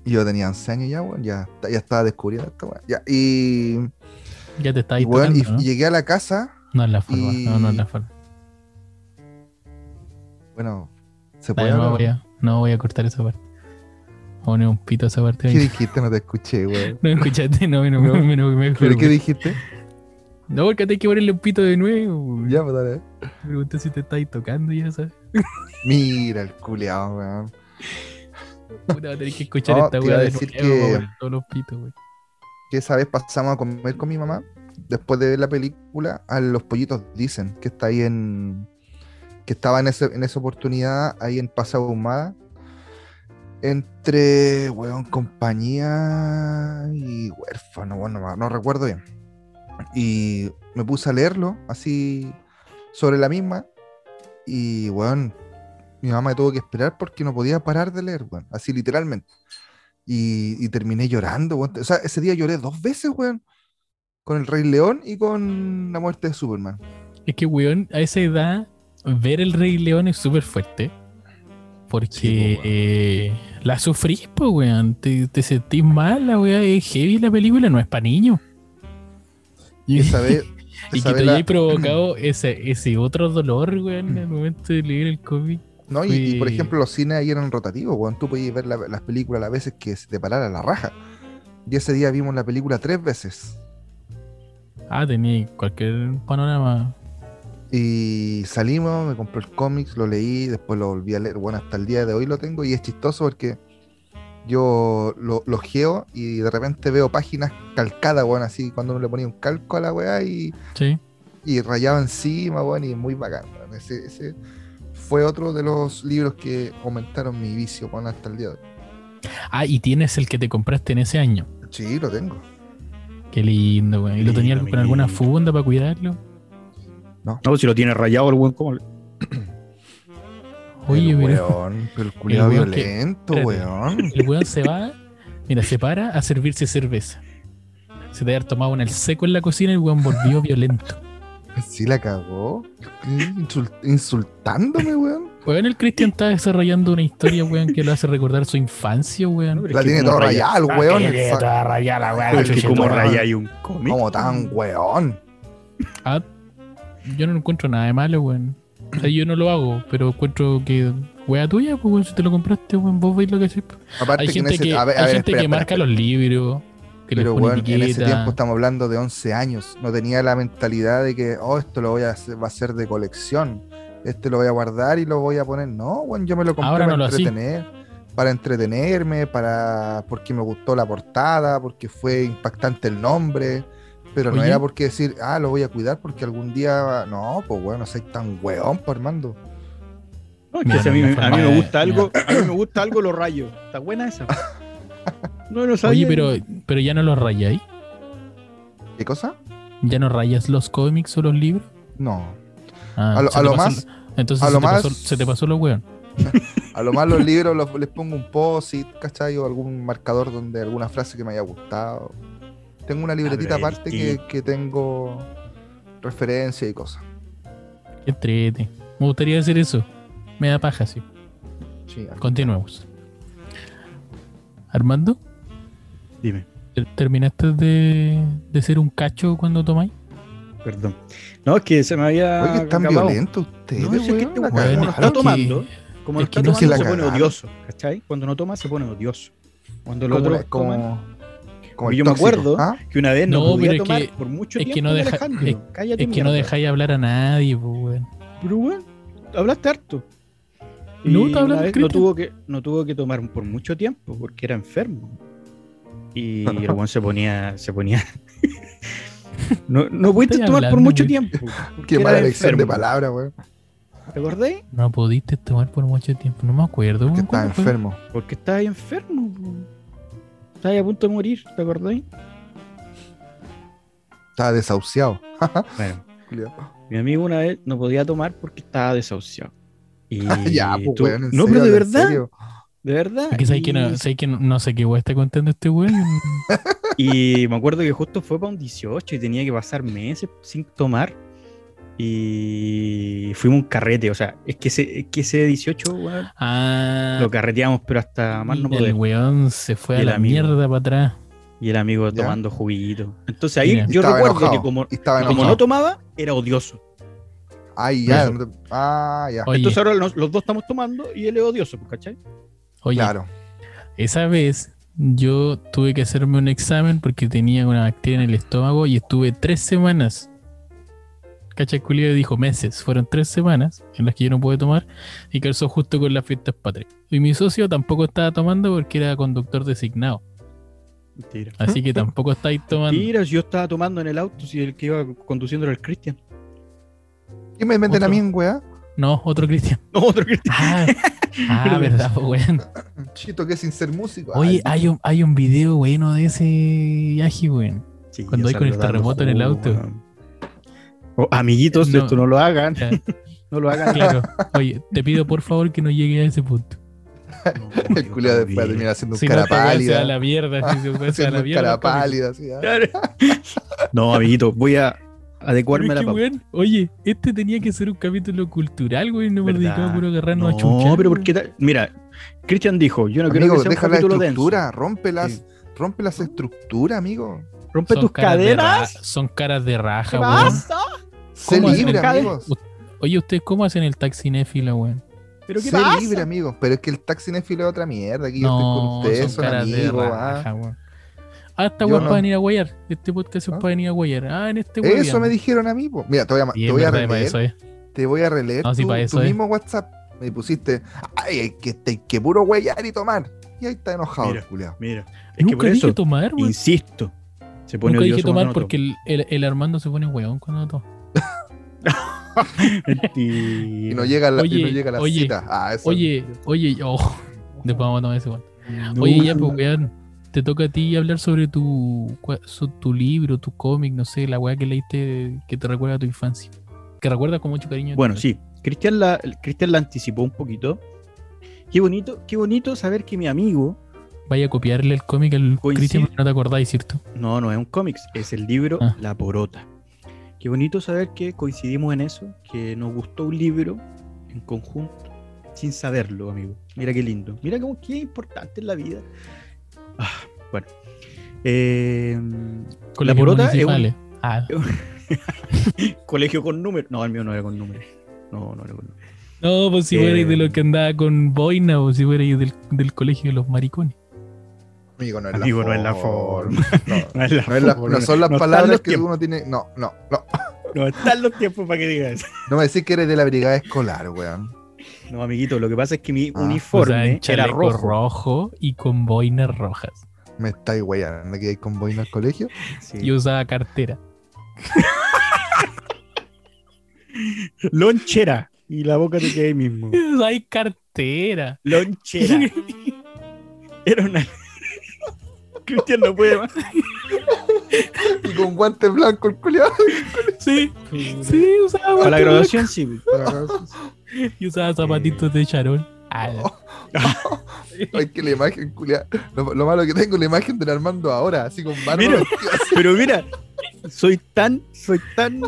Y yo tenía 11 años ya, weón. Ya, ya estaba descubriendo esto, weón. Ya, y. Ya te estáis weón, tocando, y ¿no? llegué a la casa. No es la forma, y- no, no es la forma. Bueno, se puede. no, hablar? No voy a cortar esa parte. Voy a poner un pito a esa parte. ¿Qué dijiste? No te escuché, weón. No escuchaste, no, no, No. me, no, me, ¿Pero qué dijiste? No, porque te hay que ponerle un pito de nuevo. Ya, pues dale. Me pregunté si te estáis tocando ya, ¿sabes? Mira el culeado, weón. Puta, va a tener que escuchar No, esta weá de decir nuevo, que- todos los pitos, weón. Que esa vez pasamos a comer con mi mamá. Después de ver la película, a los pollitos dicen que está ahí en. Que estaba en, ese- en esa oportunidad ahí en Paseo Ahumada. Entre, weón, compañía y huérfano, bueno, no, recuerdo bien. Y me puse a leerlo así sobre la misma. Y, weón, mi mamá me tuvo que esperar porque no podía parar de leer, weón, así literalmente. Y, terminé llorando. O sea, ese día lloré dos veces, weón. Con el Rey León y con la muerte de Superman. Es que, weón, a esa edad, ver el Rey León es súper fuerte. Porque Sí, po, weón. eh, la sufrís, pues, weón. Te, te sentís mal, la weá es heavy la película, no es para niños. Y, que te la- haya provocado ese, ese otro dolor, weón, al momento de leer el cómic. No, y, y, por ejemplo, los cines ahí eran rotativos, weón. Tú podías ver la- las películas las veces que se te parara la raja. Y ese día vimos la película tres veces. Ah, tenía cualquier panorama. Y salimos, me compré el cómic, lo leí, después lo volví a leer. Bueno, hasta el día de hoy lo tengo y es chistoso porque yo lo, lo geo y de repente veo páginas calcadas, weón, así cuando uno le ponía un calco a la weá y, Sí. y rayaba encima, weón, y muy bacán. Ese, ese fue otro de los libros que aumentaron mi vicio, weón, hasta el día de hoy. Ah, y tienes el que te compraste en ese año. Sí, lo tengo. Qué lindo, weón. ¿Y lo tenía con alguna funda para cuidarlo? No, si lo tiene rayado el buen como. Oye, el pero weón, pero el culiado weón que- violento, espérate. weón. el weón se va, mira, se para a servirse cerveza. Se debe haber tomado una el seco en la cocina y el weón volvió violento. Sí la cagó. Insul- insultándome, weón. Weón, el Cristian está desarrollando una historia, weón, que lo hace recordar su infancia, weón. La tiene todo rayada el weón. el fa- toda rayada, weón. Que raya un cómic. Como tan weón. Ah, yo no encuentro nada de malo, weón. O sea, yo no lo hago, pero encuentro que wea tuya, pues weón, si te lo compraste, weón, vos veis lo que haces. Aparte Hay que en gente ese. que, a ver, a hay ver, gente espera, que espera, marca espera. los libros, que Pero les pone bueno, en ese tiempo estamos hablando de 11 años. No tenía la mentalidad de que, oh, esto lo voy a hacer, va a ser de colección. Este lo voy a guardar y lo voy a poner. No, bueno, yo me lo compré Ahora para no lo hacía. entretener. Para entretenerme, para porque me gustó la portada, porque fue impactante el nombre. Pero no era porque decir, ah, lo voy a cuidar porque algún día. No, pues bueno, no soy tan weón, pues Armando. No, es que Mira, si a mí, no, me- no, a mí no, me gusta algo, a mí me gusta algo, lo rayo. Está buena esa. No lo sabía. Oye, pero, pero ya no los rayáis. ¿Qué cosa? ¿Ya no rayas los cómics o los libros? No. Ah, A lo- se a te lo pasó- más- Entonces a se, lo te pasó, más- se te pasó lo weón. A lo más los libros los- les pongo un post-it, ¿cachai? O algún marcador donde alguna frase que me haya gustado. Tengo una libretita aparte que, que tengo referencia y cosas. Qué entrete. Me gustaría hacer eso. Me da paja, sí. Sí. Continuemos. Armando, Dime, ¿ter- ¿terminaste de, de ser un cacho cuando tomáis? perdón. No, es que se me había. Oye, están acabado. violentos ustedes, No, es que este Bueno, como no está es que- tomando, como no es que está tomando, se pone odioso. ¿Cachai? Cuando no toma, se pone odioso. Cuando los Como, otros como, toman, como yo me acuerdo ¿ah? que una vez no, No, podía tomar que- por mucho es que tiempo. no deja- es- Cállate, Es que no dejáis hablar a nadie, pues, weón. Pero bueno, hablaste harto. Y No, una vez no tuvo, que, no tuvo que tomar por mucho tiempo porque era enfermo. Y el weón se ponía. Se ponía no, no pudiste tomar por mucho güey. tiempo. porque Qué mala elección de palabras, weón. ¿Te acordás? No pudiste tomar por mucho tiempo. No me acuerdo, Que weón. estaba enfermo. Porque estaba ahí enfermo. po. Estaba a punto de morir, ¿te acordás? Estaba desahuciado. Bueno, mi amigo una vez no podía tomar porque estaba desahuciado. Y ya, pues, tú- weón, en no, serio, pero de verdad, serio. de verdad. Es que sabes que, no, sabes que no, no sé qué weón está contando este weón. Y me acuerdo que justo fue para un 18 y tenía que pasar meses sin tomar. Y fuimos un carrete, o sea, es que ese, es que ese 18, weón, Ah, lo carreteamos, pero hasta más no y el weón se fue a la amigo. mierda para atrás. Y el amigo ¿Ya? tomando juguito. Entonces ahí Mira. Yo estaba recuerdo enojado, que como, no tomaba, era odioso. Ay, ya. Eso. no te- Ah, ya. Oye, Entonces ahora los, los dos estamos tomando y él es odioso, pues, ¿cachai? oye, Claro. esa vez yo tuve que hacerme un examen porque tenía una bacteria en el estómago y estuve tres semanas. ¿Cachai? Culio dijo meses. Fueron tres semanas en las que yo no pude tomar y calzó justo con las fiestas patrias. Y mi socio tampoco estaba tomando porque era conductor designado. Mentira. Así que tampoco estáis tomando. Mira, si yo estaba tomando en el auto, si el que iba conduciendo era el Cristian. ¿Qué me meten a mí en weá? No, otro Cristian. No, otro Cristian. Ah, ah verdad, pues, weón. Chito que sin ser músico. Oye, Ay, hay un, hay un video bueno de ese viaje, weón. Sí, Cuando hay con el terremoto en el auto. Amiguitos, No. esto no lo hagan. Ya, No lo hagan. claro. Oye, te pido por favor que no llegue a ese punto. No, el culiado después termina haciendo un Si no, cara se va a pálida. la mierda. si se va a Haciendo la un mierda. cara pálida, así. ah. No, amiguito, voy a Pero adecuarme a la weón, oye, este tenía que ser un capítulo cultural, güey. No hemos ¿Verdad? dedicado a puro agarrarnos a No, chunchar. pero güey. ¿por qué tal? Mira, Cristian dijo, yo no quiero que sea un deja la capítulo estructura, denso. rompe las, Sí. rompe las estructuras, amigo. Rompe Son tus ra- cadenas. Son caras de ¿Qué raja, weón. Sé ¿Cómo hacen libre, amigos. Oye, ¿ustedes cómo hacen el taxinéfilo, weón? ¿Pero qué Sé pasa? libre, amigo. Pero es que el taxi néfilo es otra mierda. Aquí yo estoy con ustedes, son son caras de amigos. ah. raja. Ah, esta weón no. para venir a guayar. Este podcast es ¿Ah? para venir a guayar. Ah, en este weón. Eso me dijeron a mí. po. Mira, te voy a, te es voy a releer. eso es. Te voy a releer No, sí, tu, para tu eso es. mismo WhatsApp. Me pusiste, ay, hay que, hay que puro huellar y tomar. Y ahí está enojado Mira. el culiao. Mira, es que Nunca por dije eso, tomar, weón. insisto, se pone Nunca dije tomar porque el, el, el Armando se pone weón cuando toma. Y no llega la, y Oye, no llega la oye, cita. Ah, eso. Oye, oye, oh, después vamos a tomar ese. No. Oye, ya, pues, weón. te toca a ti hablar sobre tu, tu libro, tu cómic, no sé, la weá que leíste que te recuerda a tu infancia. Que recuerdas con mucho cariño. Bueno, sí, Cristian la, Cristian la anticipó un poquito. Qué bonito, qué bonito saber que mi amigo, Vaya a copiarle el cómic al Cristian porque no te acordáis, ¿cierto? no, no es un cómics, es el libro Ah. La Porota. Qué bonito saber que coincidimos en eso, que nos gustó un libro en conjunto, sin saberlo, amigo. Mira qué lindo. Mira cómo qué importante en la vida. Ah, bueno. Eh, la Colegios Porota es un. Ah, colegio con números. No, el mío no era con números. No, no era con números. no, pues si Eh, fuerais de lo que andaba con Boina o si fuerais del, del colegio de los maricones. Amigo, no es Amigo, la no es la forma. No, No, es la no es la- forma, no son las palabras que tiempos. uno tiene. No, no, no. No están los tiempos para que digas eso. No me decís que eres de la brigada escolar, weón. No, amiguito, lo que pasa es que mi Ah, O uniforme sea, era rojo. rojo y con boinas rojas. Me estáis weyando que hay con boina al colegio. Sí. Y usaba cartera. Lonchera. Y la boca te queda ahí mismo. Hay cartera. Lonchera. Era una. Cristian no puede más. Y con guante blanco el culiado. Sí, sí, usaba Para la graduación, sí. y usaba zapatitos de charol. Ah, Ay, que la imagen, culiada. Lo, lo malo que tengo es la imagen del Armando ahora, así con barba. Mira. Pero mira, soy tan, soy tan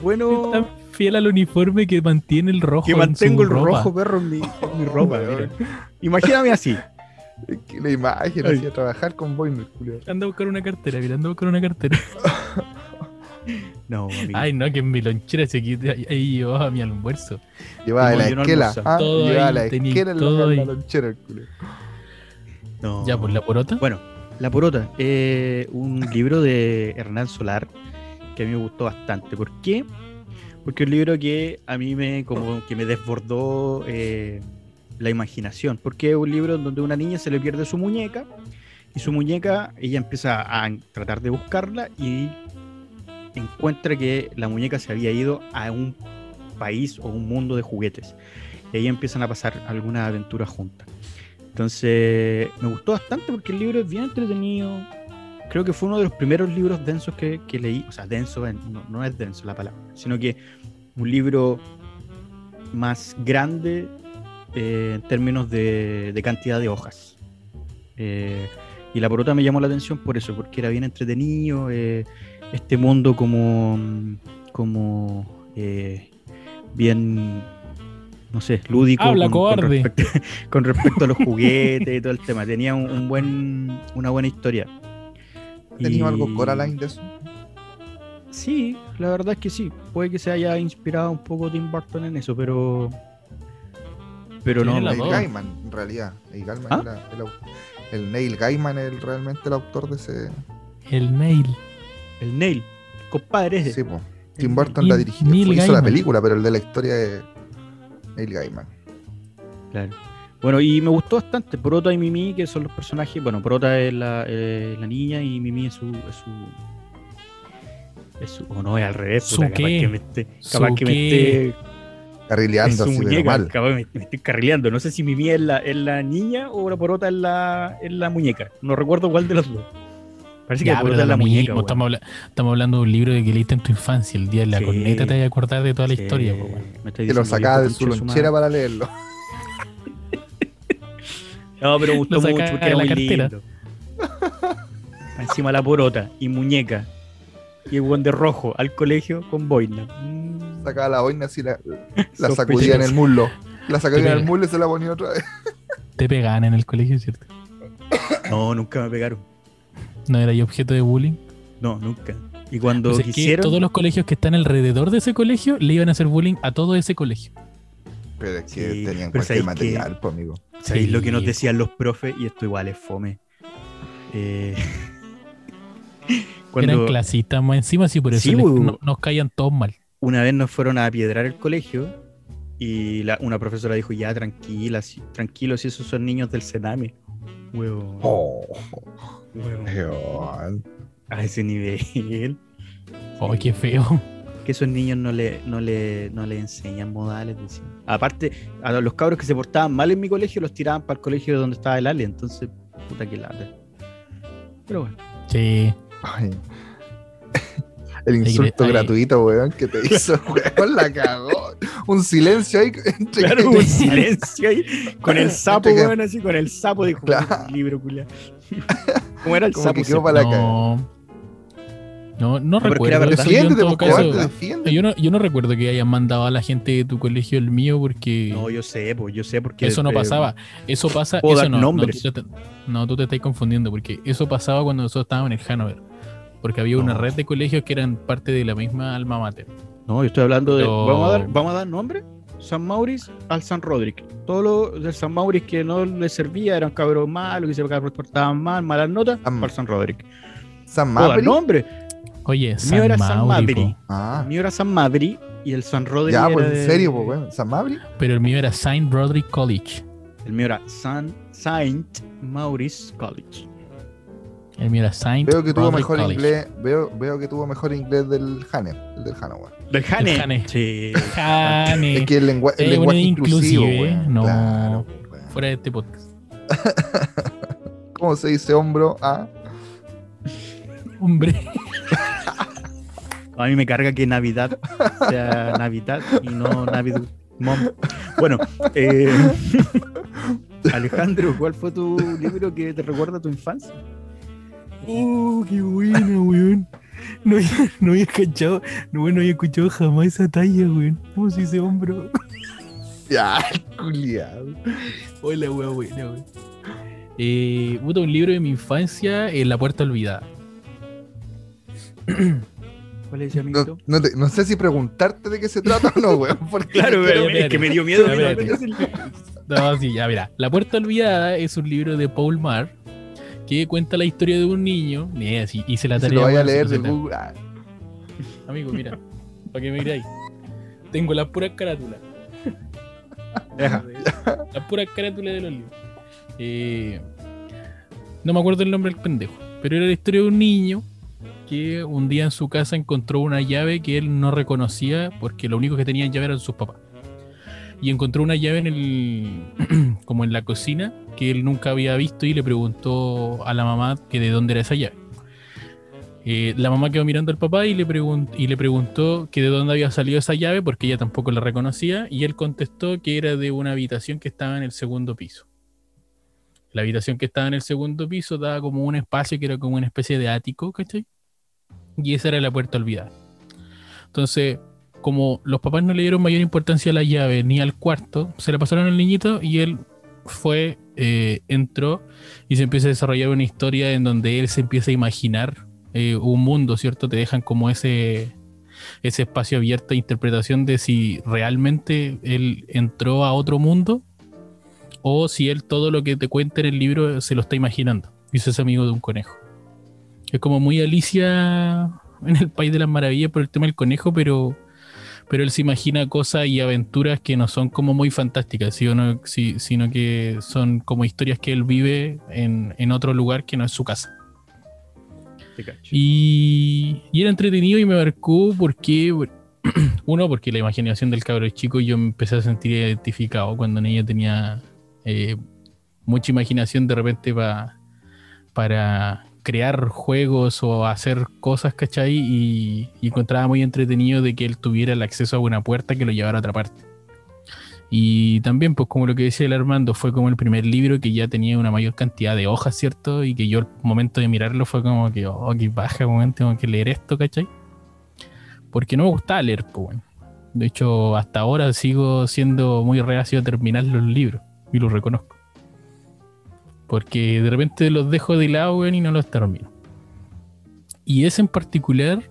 bueno tan fiel al uniforme que mantiene el rojo. que en mantengo su el ropa. rojo perro en mi, en mi ropa. mira. Imagíname así. Es que la imagen, Ay. así a trabajar con boina el culiado. Anda a buscar una cartera, mira, anda a buscar una cartera. No, amigo. Ay, no, que en mi lonchera se quita. Ahí, ahí llevaba mi almuerzo. Llevaba la esquela. ¿ah? Llevaba la esquela en la, lonchera el culiado. No. Ya, pues la porota. Bueno, La Porota, eh, un libro de Hernán Solar que a mí me gustó bastante. ¿Por qué? Porque es un libro que a mí me como que me desbordó eh, la imaginación. Porque es un libro en donde una niña se le pierde su muñeca y su muñeca, ella empieza a tratar de buscarla y encuentra que la muñeca se había ido a un país o un mundo de juguetes. Y ahí empiezan a pasar algunas aventuras juntas. Entonces, me gustó bastante porque el libro es bien entretenido. Creo que fue uno de los primeros libros densos que, que leí. O sea, denso, en- no, no es denso la palabra, sino que un libro más grande eh, en términos de, de cantidad de hojas. Eh, y la porota me llamó la atención por eso, porque era bien entretenido. eh, este mundo como, como eh, bien, no sé, lúdico. Habla, con- con cobarde. respecto- con respecto a los juguetes y todo el tema. Tenía un, un buen, una buena historia. ¿Tenía Y- algo Coraline de eso? Sí, la verdad es que sí. Puede que se haya inspirado un poco Tim Burton en eso, pero. Pero no. Neil. Gaiman, en realidad. Neil Gaiman ¿Ah? el, Neil Gaiman es el- realmente el autor de ese. El Nail. El Nail, compadre ese. Sí, po. Tim Burton la Neil- dirigió. Neil hizo la película, pero el de la historia es Neil Gaiman. Claro. Bueno, y me gustó bastante. Prota y Mimi, que son los personajes. Bueno, Prota es la, eh, la niña y Mimi es su. Es su, es su- o no, es al revés. ¿Su puta, capaz que me esté. ¿Su Capaz que me esté. Carrileando es su así, muñeca. mal. Capaz me, me estoy carrileando. No sé si Mimi es la, es la niña o la Porota es la, es la muñeca. No recuerdo cuál de las dos. Parece que Ya, la pero Porota es la muñeca. mismo, estamos, habla- estamos hablando de un libro de que leíste en tu infancia. El día de la Sí. corneta te vas a acordar de toda la Sí, historia. me Que lo sacaba de su lonchera para leerlo. No, pero me gustó mucho porque era la muy cartera. lindo. Encima la porota y muñeca. Y el buen de rojo al colegio con boina. Mm, Sacaba la boina así, la, sacudía en el muslo. La sacudía en el muslo y se la ponía otra vez. Te pegaban en el colegio, ¿cierto? No, nunca me pegaron. No era yo objeto de bullying. No, nunca. Y cuando Pues es que quisieron. todos los colegios que están alrededor de ese colegio le iban a hacer bullying a todo ese colegio. Pero es que Sí, tenían cualquier material, pues, amigo. ¿Sabéis lo que nos decían los profes? Y esto igual es fome. Eh, Eran cuando clasistas más encima, sí, por eso Sí, les- bu- no- nos caían todos mal. Una vez nos fueron a apiedrar el colegio y la- una profesora dijo, ya, tranquila, si- tranquilo, si esos son niños del Sename. Huevo, Oh, huevo. A ese nivel. ¡Oh, qué feo! Que esos niños no le, no le, no le enseñan modales. Aparte, a los cabros que se portaban mal en mi colegio los tiraban para el colegio donde estaba el Ale. Entonces, Puta que lata. Pero bueno. Sí. Ay. El insulto ahí- gratuito, weón, que te hizo, weón, la cagó. Un silencio ahí entre Claro, que- un silencio ahí. Con el sapo, Entre que- weón, así, con el sapo dijo, Claro. "Puta, libro, culia. ¿Cómo era el Como sapo? que quedó para la. No. No, no era recuerdo. eso, yo caso- te defiende. yo no, yo no recuerdo que hayan mandado a la gente de tu colegio el mío porque No, yo sé, pues, yo sé porque... eso no pasaba. Eso pasa. Eso no, no, nombres. tú te, no, tú te estás confundiendo porque eso pasaba cuando nosotros estábamos en el Hanover. Porque había una red de colegios que eran parte de la misma alma mater. No, yo estoy hablando de... Pero- ¿Vamos, a dar, ¿Vamos a dar nombre? San Maurice al San Roderick. Todos los del San Maurice que no les servía eran cabros malos, que se portaban mal, malas notas, San- para el San Roderick. San ¿Puedo dar Maverick. nombre? Oye, El mío era San Maverick. Ah, El mío era San Madrid y el San Roderick ya, era pues en de- serio, pues, weón. San Maverick. pero el mío era Saint Roderick College. El mío era San Saint Maurice College. El mío era Saint Veo que tuvo mejor College. inglés. Veo, veo que tuvo mejor inglés del Hane, el del Hane. Del Hane. Hane. Sí. Jane. Es que el, lengua- el Eh, lenguaje inclusivo, inclusive, weón. no. Claro. Fuera de este podcast. ¿Cómo se dice hombro? Ah, Hombre. A mí me carga que Navidad sea Navidad y no Navidad. Mom. Bueno, eh, Alejandro, ¿cuál fue tu libro que te recuerda a tu infancia? Oh, qué buena, weón. No había, no había escuchado, no, no había escuchado jamás esa talla, weón. ¿Cómo se dice hombro? ya, culiado. Hola, weón, buena, weón. Eh, puta, un libro de mi infancia, eh, La Puerta Olvidada. ¿Cuál es ese No, amiguito? no te- no sé si preguntarte de qué se trata o no, weón. Porque Claro, pero- pero es que me dio miedo. Mira, No, sí, ya, mira. La Puerta Olvidada es un libro de Paul Mar que cuenta la historia de un niño. Ni así, hice la se tarea. lo vaya a leer. Google. Ah, Amigo, mira, para que me miráis. Tengo las puras carátulas. Las puras carátulas de los libros. Eh, no me acuerdo el nombre del pendejo, pero era la historia de un niño que un día en su casa encontró una llave que él no reconocía porque lo único que tenían llave eran sus papás. Y encontró una llave en el como en la cocina que él nunca había visto y le preguntó a la mamá que de dónde era esa llave. Eh, la mamá quedó mirando al papá y le, y le preguntó que de dónde había salido esa llave porque ella tampoco la reconocía y él contestó que era de una habitación que estaba en el segundo piso. La habitación que estaba en el segundo piso daba como un espacio que era como una especie de ático, ¿cachai? Y esa era la puerta olvidada. Entonces, como los papás no le dieron mayor importancia a la llave ni al cuarto, se la pasaron al niñito y él fue, eh, entró y se empieza a desarrollar una historia en donde él se empieza a imaginar eh, un mundo, ¿cierto? Te dejan como ese, ese espacio abierto a interpretación de si realmente él entró a otro mundo o si él todo lo que te cuenta en el libro se lo está imaginando y se es amigo de un conejo. Es como muy Alicia en el País de las Maravillas por el tema del conejo, pero, pero él se imagina cosas y aventuras que no son como muy fantásticas, ¿sí no? Sí, sino que son como historias que él vive en, en otro lugar que no es su casa. Y, y era entretenido y me marcó porque, uno, porque la imaginación del cabro chico yo me empecé a sentir identificado cuando ella tenía eh, mucha imaginación de repente pa- para crear juegos o hacer cosas, ¿cachai? Y, y encontraba muy entretenido de que él tuviera el acceso a una puerta que lo llevara a otra parte. Y también, pues como lo que decía el Armando, fue como el primer libro que ya tenía una mayor cantidad de hojas, ¿cierto? Y que yo al momento de mirarlo fue como que, oh, qué baja, tengo que leer esto, ¿cachai? Porque no me gustaba leer, pues, weón. De hecho, hasta ahora sigo siendo muy reacio a terminar los libros, y lo reconozco. Porque de repente los dejo de lado, weón, y no los termino. Y ese en particular,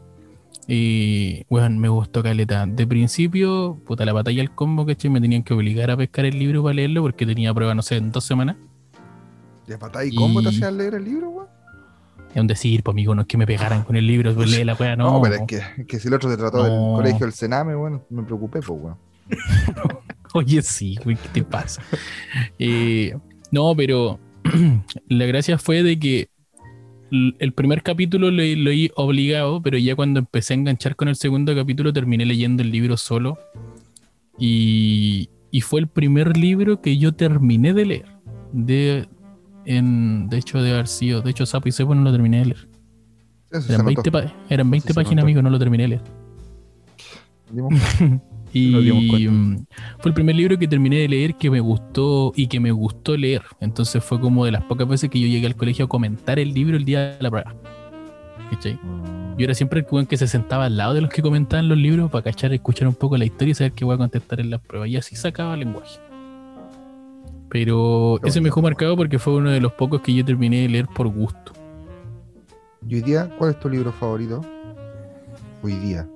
eh, weón, me gustó caleta. De principio, puta, la batalla del combo, ¿cachai? Me tenían que obligar a pescar el libro para leerlo porque tenía prueba, no sé, en dos semanas. ¿De patada y combo te Y- hacían leer el libro, weón? Es un decir, pues amigo, no es que me pegaran con el libro, pues lee la weá, no. No, pero es que, que si el otro te trató del No. colegio del Sename, bueno, me preocupé, pues, weón. Oye, sí, güey, ¿qué te pasa? Eh, no, pero la gracia fue de que el primer capítulo lo leí obligado, pero ya cuando empecé a enganchar con el segundo capítulo terminé leyendo el libro solo. Y, y fue el primer libro que yo terminé de leer. De, en, de hecho, de haber sido. De hecho, Sapo y Cepo no lo terminé de leer. Eso Eran notó. 20, pa- eran 20 se páginas, amigo, no lo terminé de leer. Dimos- Nos dimos Y mm, fue el primer libro que terminé de leer que me gustó y que me gustó leer. Entonces fue como de las pocas veces que yo llegué al colegio a comentar el libro el día de la prueba. ¿Cachai? Yo era siempre el weón que se sentaba al lado de los que comentaban los libros para cachar, escuchar un poco la historia y saber qué voy a contestar en las pruebas. Y así sacaba lenguaje. Pero ese me dejó marcado porque fue uno de los pocos que yo terminé de leer por gusto. ¿Y hoy día cuál es tu libro favorito? Hoy día.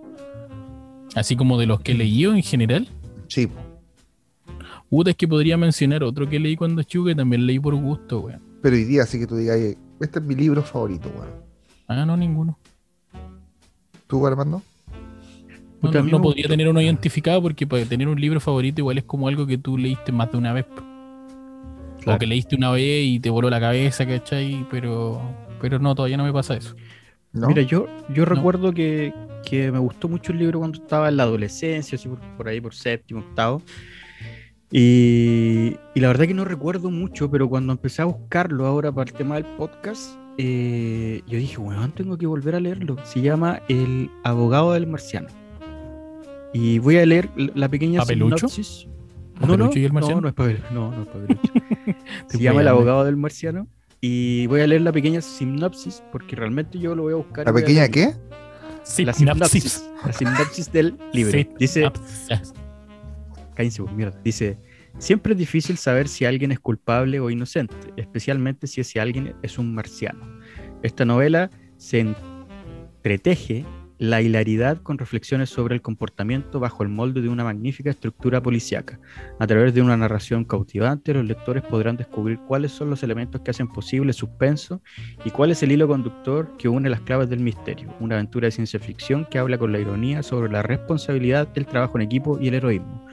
Así como de los que leí en general. Sí. Puta, es que podría mencionar otro que leí cuando que también leí por gusto, weón. pero hoy día sí que tú digas, "Oye, este es mi libro favorito, weón. Ah, no, ninguno. ¿Tú, Armando? No, no- podría tener uno identificado porque para tener un libro favorito igual es como algo que tú leíste más de una vez. O que leíste una vez y te voló la cabeza, ¿cachai? Pero, pero no, todavía no me pasa eso. ¿No? Mira, yo, yo recuerdo que, que me gustó mucho el libro cuando estaba en la adolescencia, así por, por ahí, por séptimo, octavo. Y, y la verdad que no recuerdo mucho, pero cuando empecé a buscarlo ahora para el tema del podcast, eh, yo dije, bueno, tengo que volver a leerlo. Se llama El abogado del marciano. Y voy a leer la pequeña ¿Papelucho? sinopsis. No, no, ¿Papelucho y el no, marciano? no es papelucho. No, no es papelucho. Te Se llama El abogado del marciano. Y voy a leer la pequeña sinopsis porque realmente yo lo voy a buscar. ¿La pequeña qué? La Sinapsis. sinopsis. La sinopsis del libro. Sí, Dice, cállense, pues, mierda. Dice, siempre es difícil saber si alguien es culpable o inocente, especialmente si ese alguien es un marciano. Esta novela se entreteje la hilaridad con reflexiones sobre el comportamiento bajo el molde de una magnífica estructura policíaca. A través de una narración cautivante, los lectores podrán descubrir cuáles son los elementos que hacen posible suspenso y cuál es el hilo conductor que une las claves del misterio. Una aventura de ciencia ficción que habla con la ironía sobre la responsabilidad, el trabajo en equipo y el heroísmo.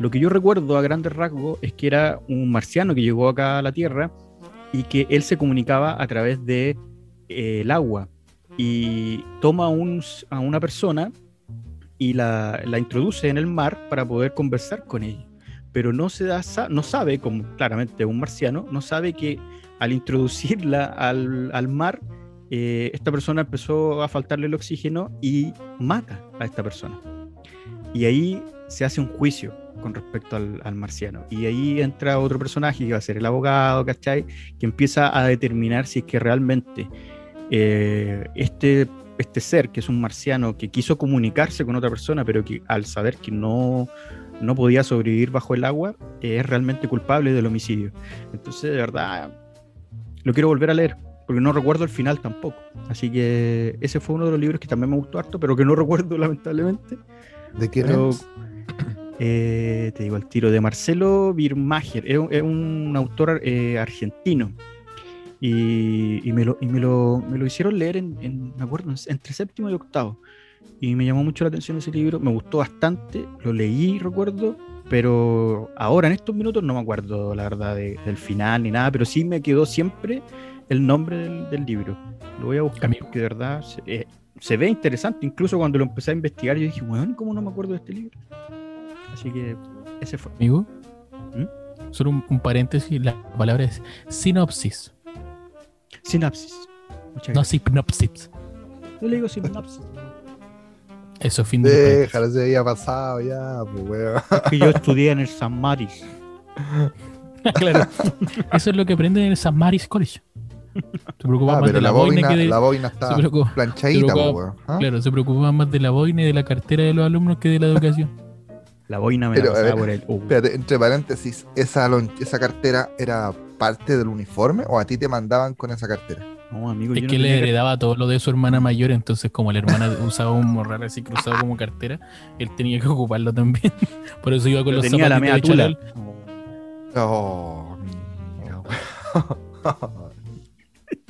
Lo que yo recuerdo a grandes rasgos es que era un marciano que llegó acá a la Tierra y que él se comunicaba a través de eh, el agua y toma un- a una persona y la, la introduce en el mar para poder conversar con ella. Pero no, se da, no sabe, como claramente un marciano, no sabe que al introducirla al, al mar, eh, esta persona empezó a faltarle el oxígeno y mata a esta persona. Y ahí se hace un juicio con respecto al, al marciano. Y ahí entra otro personaje que va a ser el abogado, ¿cachai? Que empieza a determinar si es que realmente eh, este, este ser, que es un marciano, que quiso comunicarse con otra persona, pero que al saber que no, no podía sobrevivir bajo el agua, eh, es realmente culpable del homicidio. Entonces, de verdad, lo quiero volver a leer, porque no recuerdo el final tampoco. Así que ese fue uno de los libros que también me gustó harto, pero que no recuerdo lamentablemente. ¿De quién Pero, eh, te digo el tiro de Marcelo Birmacher, es, un- es un autor eh, argentino. Y, y me, lo, y me, lo, me lo hicieron leer en, en- me acuerdo, en- entre séptimo y octavo. Y me llamó mucho la atención ese libro, me gustó bastante, lo leí, recuerdo, pero ahora en estos minutos no me acuerdo, la verdad, de- del final ni nada, pero sí me quedó siempre el nombre del, del libro. Lo voy a buscar, Amigo. porque de verdad se, eh, se ve interesante. Incluso cuando lo empecé a investigar, yo dije, bueno, ¿cómo no me acuerdo de este libro? Así que ese fue. Amigo, ¿Mm? solo un, un paréntesis, la palabra es sinopsis, Sinapsis. Muchas no sinopsis. Yo le digo sinapsis. Eso es fin de. Déjalo, se había pasado ya, pues, weón. Es que yo estudié en el San Maris. claro. Eso es lo que aprenden en el San Maris College. Se preocupan Ah, más pero de la la, boina, boina, que de. la boina está preocupa- planchadita, pero- pues, weón. ¿Ah? Claro, se preocupan más de la boina y de la cartera de los alumnos que de la educación. La boina me Pero, la a pasaba ver, por el. uh, Espérate, entre paréntesis, ¿esa, lon- ¿esa cartera era parte del uniforme o a ti te mandaban con esa cartera? no, amigo, Es yo no que le que- heredaba todo lo de su hermana mayor, entonces como la hermana usaba un morral así cruzado como cartera, él tenía que ocuparlo también. Por eso iba con pero los tenía la media de tula. Oh.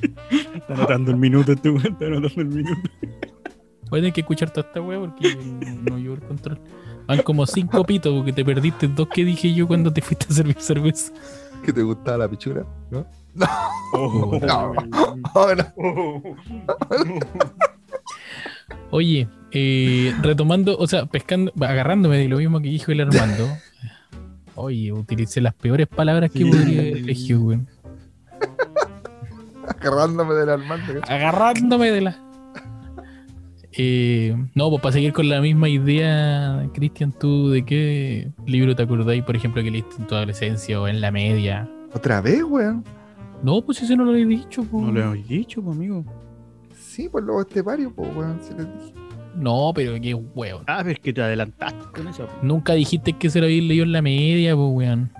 Está anotando el minuto, este weón, está anotando el minuto. Voy a tener que escuchar toda esta wea porque no, no llevo el control. Van como cinco pitos porque te perdiste dos que dije yo cuando te fuiste a servir cerveza. ¿Que te gustaba la pichura? ¿No? Oh, No. Oh, no. Oye, eh, retomando, o sea, pescando, agarrándome de lo mismo que dijo el Armando. Oye, utilicé las peores palabras que Sí. podría elegido, weón. Agarrándome del Armando. agarrándome de la. Eh, no, pues para seguir con la misma idea, Cristian, ¿tú de qué libro te acordáis, por ejemplo, que leíste en tu adolescencia o en la media? ¿Otra vez, weón? No, pues ese no lo he dicho. pues. No lo hemos dicho, pues, amigo. Sí, pues luego este vario, pues, weón. Si les dije. No, pero qué huevo. Ah, pero es que te adelantaste con eso. pues. Nunca dijiste que se lo habías leído en la media, pues, weón.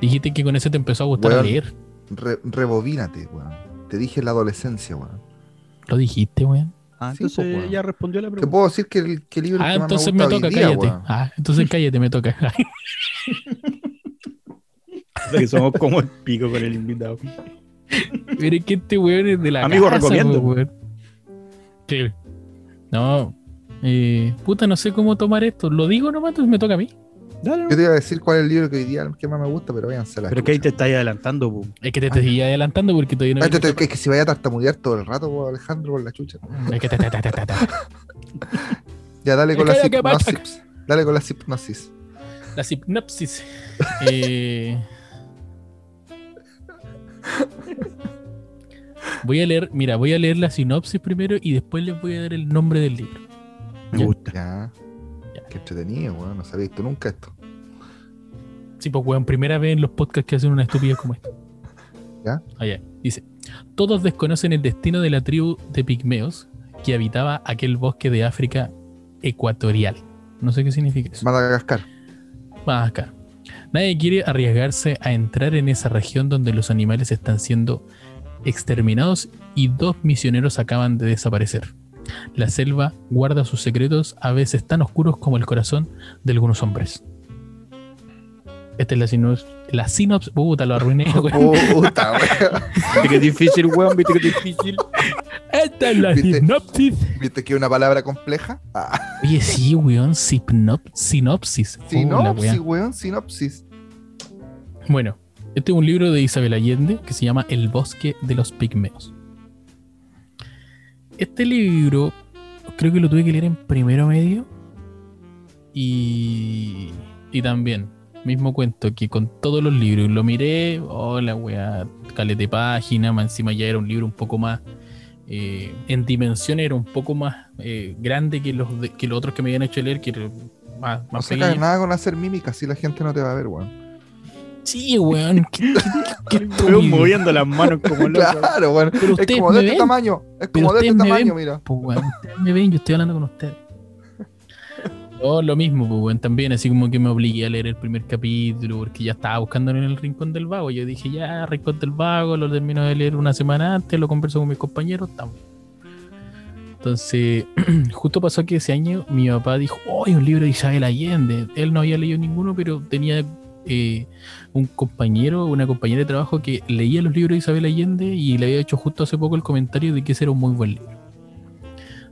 Dijiste que con ese te empezó a gustar Weón. leer. Re- rebobínate, weón. Te dije en la adolescencia, weón. Lo dijiste, weón. Ah, Sí, entonces pues, weón. ya respondió la Te pregunta. puedo decir que el, que el libro Ah, que más entonces me toca, hoy día, cállate. weón. Ah, entonces cállate, me toca. Que somos como el pico con el invitado. Pero es que este weón es de la Amigo, casa, recomiendo. weón. Sí. No. Eh, puta, no sé cómo tomar esto. ¿Lo digo nomás? Entonces me toca a mí. Dale, Yo te iba a decir cuál es el libro que hoy día que más me gusta, pero váyanse a la Pero que ahí te estáis adelantando. Es que te estoy adelantando porque todavía no. Ah, te- te- es que si vaya a tartamudear todo el rato, po, Alejandro, por la chucha. Es que te- te- te- te- te- te. Ya, dale con la que- hipnosis. Dale con la hipnosis. La sinopsis. Eh, Voy a leer, mira, voy a leer la sinopsis primero y después les voy a dar el nombre del libro. Me Ya. gusta. Ya. Ya. Qué entretenido, weón. No se había visto nunca esto. Sí, pues, weón, primera vez en los podcasts que hacen una estupidez como esta. ¿Ya? Allá. Dice: Todos desconocen el destino de la tribu de pigmeos que habitaba aquel bosque de África ecuatorial. No sé qué significa eso. Madagascar. Acá. Nadie quiere arriesgarse a entrar en esa región donde los animales están siendo exterminados y dos misioneros acaban de desaparecer. La selva guarda sus secretos a veces tan oscuros como el corazón de algunos hombres. Esta es la sinopsis. La sinopsis. Puta, lo arruiné, weón. Puta, weón. Viste que es difícil, weón. Viste que es difícil. Esta es la ¿Viste? sinopsis. ¿Viste que es una palabra compleja? Ah, Oye, sí, weón. Sinop- sinopsis. Sinopsis, weón. weón, sinopsis. Bueno, este es un libro de Isabel Allende que se llama El bosque de los pigmeos. Este libro creo que lo tuve que leer en primero medio y, y también, mismo cuento que con todos los libros lo miré, hola weá, calete página, más encima ya era un libro un poco más, eh, en dimensión era un poco más eh, grande que los, de- que los otros que me habían hecho leer, que era más, No más se cae pequeño. nada con hacer mímica, si la gente no te va a ver, weón. Sí, weón. qué- moviendo las manos como loco. Claro, weón. Pero Es ustedes como de este ven. tamaño. Es como de este tamaño, ven. mira. Pues, weón, ustedes me ven, yo estoy hablando con ustedes. Oh, lo mismo, pues, weón, también, así como que me obligué a leer el primer capítulo porque ya estaba buscando en el Rincón del Vago. Yo dije, ya, Rincón del Vago, lo termino de leer una semana antes, lo converso con mis compañeros, estamos. Entonces, justo pasó que ese año mi papá dijo, hay un libro de Isabel Allende. Él no había leído ninguno, pero tenía eh, un compañero, una compañera de trabajo que leía los libros de Isabel Allende y le había hecho justo hace poco el comentario de que ese era un muy buen libro.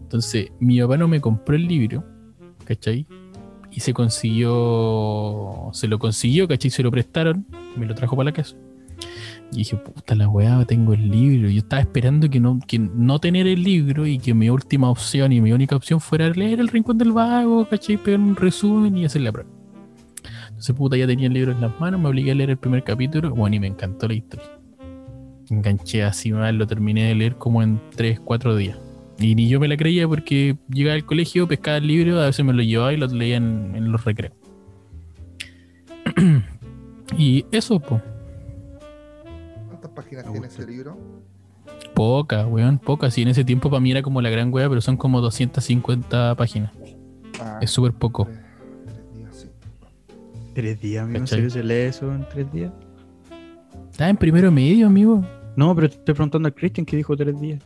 Entonces, mi papá no me compró el libro, ¿cachai? Y se consiguió, se lo consiguió, ¿cachai? Se lo prestaron, me lo trajo para la casa. Y dije, puta la weá, tengo el libro. Yo estaba esperando que no, que no tener el libro y que mi última opción y mi única opción fuera leer El Rincón del Vago, ¿cachai? Pegar un resumen y hacer la prueba. Entonces, puta, ya tenía el libro en las manos, me obligué a leer el primer capítulo. Bueno, y me encantó la historia. Enganché así mal, lo terminé de leer como en 3, 4 días. Y ni yo me la creía porque llegaba al colegio, pescaba el libro, a veces me lo llevaba y lo leía en, en los recreos. y eso, pues, ¿Cuántas páginas Me tiene ese libro? pocas, weón, pocas. Y en ese tiempo para mí era como la gran wea, pero son como 250 páginas. Ah, Es súper poco. tres- tres días, sí. Tres días, amigo. ¿En ¿Cachai? serio se lee eso en tres días? Estaba en primero medio, amigo. No, pero te estoy preguntando a Christian que dijo tres días.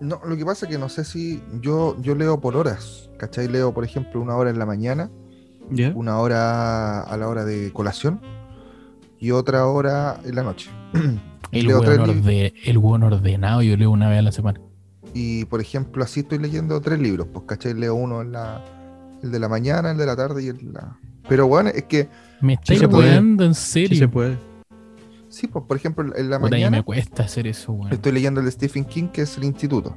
No, lo que pasa es que no sé si yo, yo leo por horas, ¿cachai? Leo, por ejemplo, una hora en la mañana, una hora a la hora de colación y otra hora en la noche. El Leo libros. orde- el weón ordenado, yo leo una vez a la semana. Y, por ejemplo, así estoy leyendo tres libros, pues, ¿cachai? Leo uno en la, el de la mañana, el de la tarde y el de la... Pero bueno, es que, Me estáis se puede. weando en Sí serio. se puede. Sí, pues, por ejemplo, en la Puta, mañana me cuesta hacer eso, weón. estoy leyendo el de Stephen King, que es el Instituto.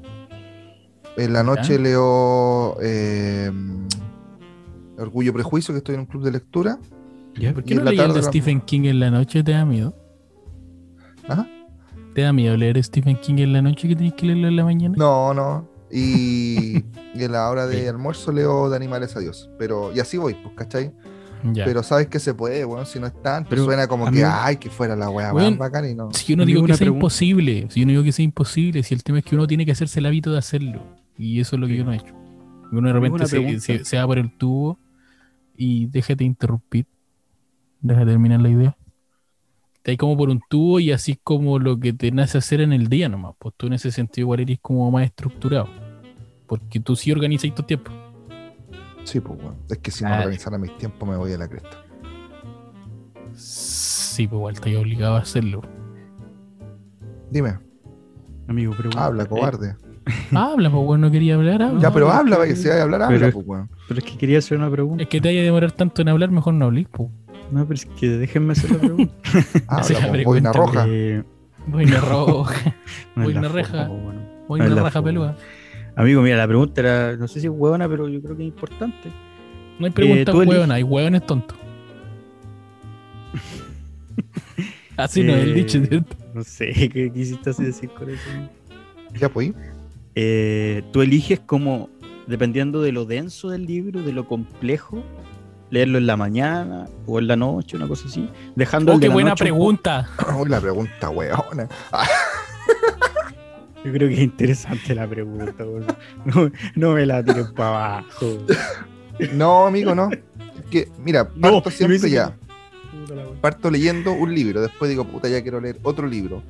En la noche Ya. leo eh, Orgullo y Prejuicio, que estoy en un club de lectura. ¿Ya? ¿Por qué no la- Stephen King en la noche? ¿Te da miedo? Ajá. ¿Te da miedo leer Stephen King en la noche que tenés que leerlo en la mañana? No, no. Y, y en la hora de almuerzo leo de animales a Dios. Pero, y así voy, pues, ¿cachai? Ya. Pero sabes que se puede, bueno, si no es tanto, Pero, suena como que, amigo- ay, que fuera la weá Weón, weón, bacán y no. Si yo no digo que sea pregunta. imposible, si yo no digo que sea imposible, si el tema es que uno tiene que hacerse el hábito de hacerlo. Y eso es lo que Sí. yo no he hecho. Uno de repente se, pregunta. se- se va por el tubo y déjate interrumpir. Deja terminar la idea. Te hay como por un tubo y así es como lo que te nace hacer en el día nomás. Pues tú en ese sentido igual eres como más estructurado. Porque tú sí organizas tu tiempo. Sí, pues, weón. Es que si no Dale. organizara mis tiempos me voy a la cresta. Sí, pues igual estás obligado a hacerlo. Dime, Amigo, pregunta. habla, Eh, cobarde. Habla, pues bueno, no quería hablar. habla. ya, pero no, habla, que- vaya, si hay que hablar, pero- habla, pues, weón. pero es que quería hacer una pregunta. Es que te vaya a demorar tanto en hablar, mejor no hablís, pues. No, pero es que déjenme hacer la pregunta. Hace la Habla, pues, boina roja. Eh, Boina roja, Boina la reja. forma, bueno. boina la raja forma. Amigo, mira, la pregunta era, no sé si es huevona, pero yo creo que es importante. No hay preguntas tú eliges- hueonas, hay hueones tontos. Así no es el Eh, dicho, ¿cierto? No sé qué quisiste así decir con eso. Ya, pues. Eh, tú eliges como, dependiendo de lo denso del libro, de lo complejo, leerlo en la mañana o en la noche, una cosa así, dejando Oh, el de qué la buena noche pregunta. Uy, la pregunta, weona. Yo creo que es interesante la pregunta. No, no me la tires para abajo. No, amigo, no. Es que, mira, parto siempre que ya. Parto leyendo un libro, después digo, puta, ya quiero leer otro libro.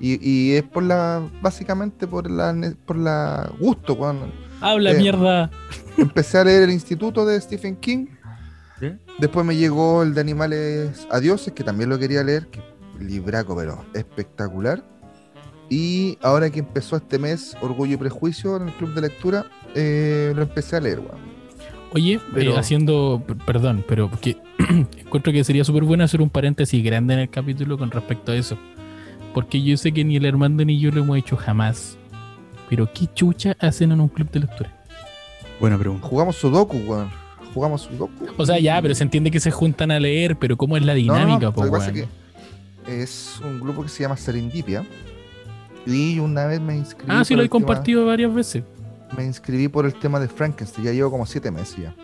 Y, y es por la, básicamente por la, por la gusto, cuando Habla Eh, mierda. empecé a leer el Instituto de Stephen King. ¿Sí? Después me llegó el de Animales a Dioses, que también lo quería leer, que libraco, pero espectacular. Y ahora que empezó este mes Orgullo y Prejuicio en el club de lectura, eh, lo empecé a leer, weón. Oye, pero- eh, haciendo, perdón, pero porque encuentro que sería súper bueno hacer un paréntesis grande en el capítulo con respecto a eso. Porque yo sé que ni el Armando ni yo lo hemos hecho jamás. Pero ¿qué chucha hacen en un club de lectura? Buena pregunta. Jugamos Sudoku, weón. Jugamos Sudoku. O sea, ya, pero se entiende que se juntan a leer, pero ¿cómo es la No, no, no, dinámica, lo po, que pasa es que es un grupo que se llama Serendipia. Y una vez me inscribí. Ah, sí, lo he tema- compartido varias veces. me inscribí por el tema de Frankenstein. Ya llevo como siete meses ya.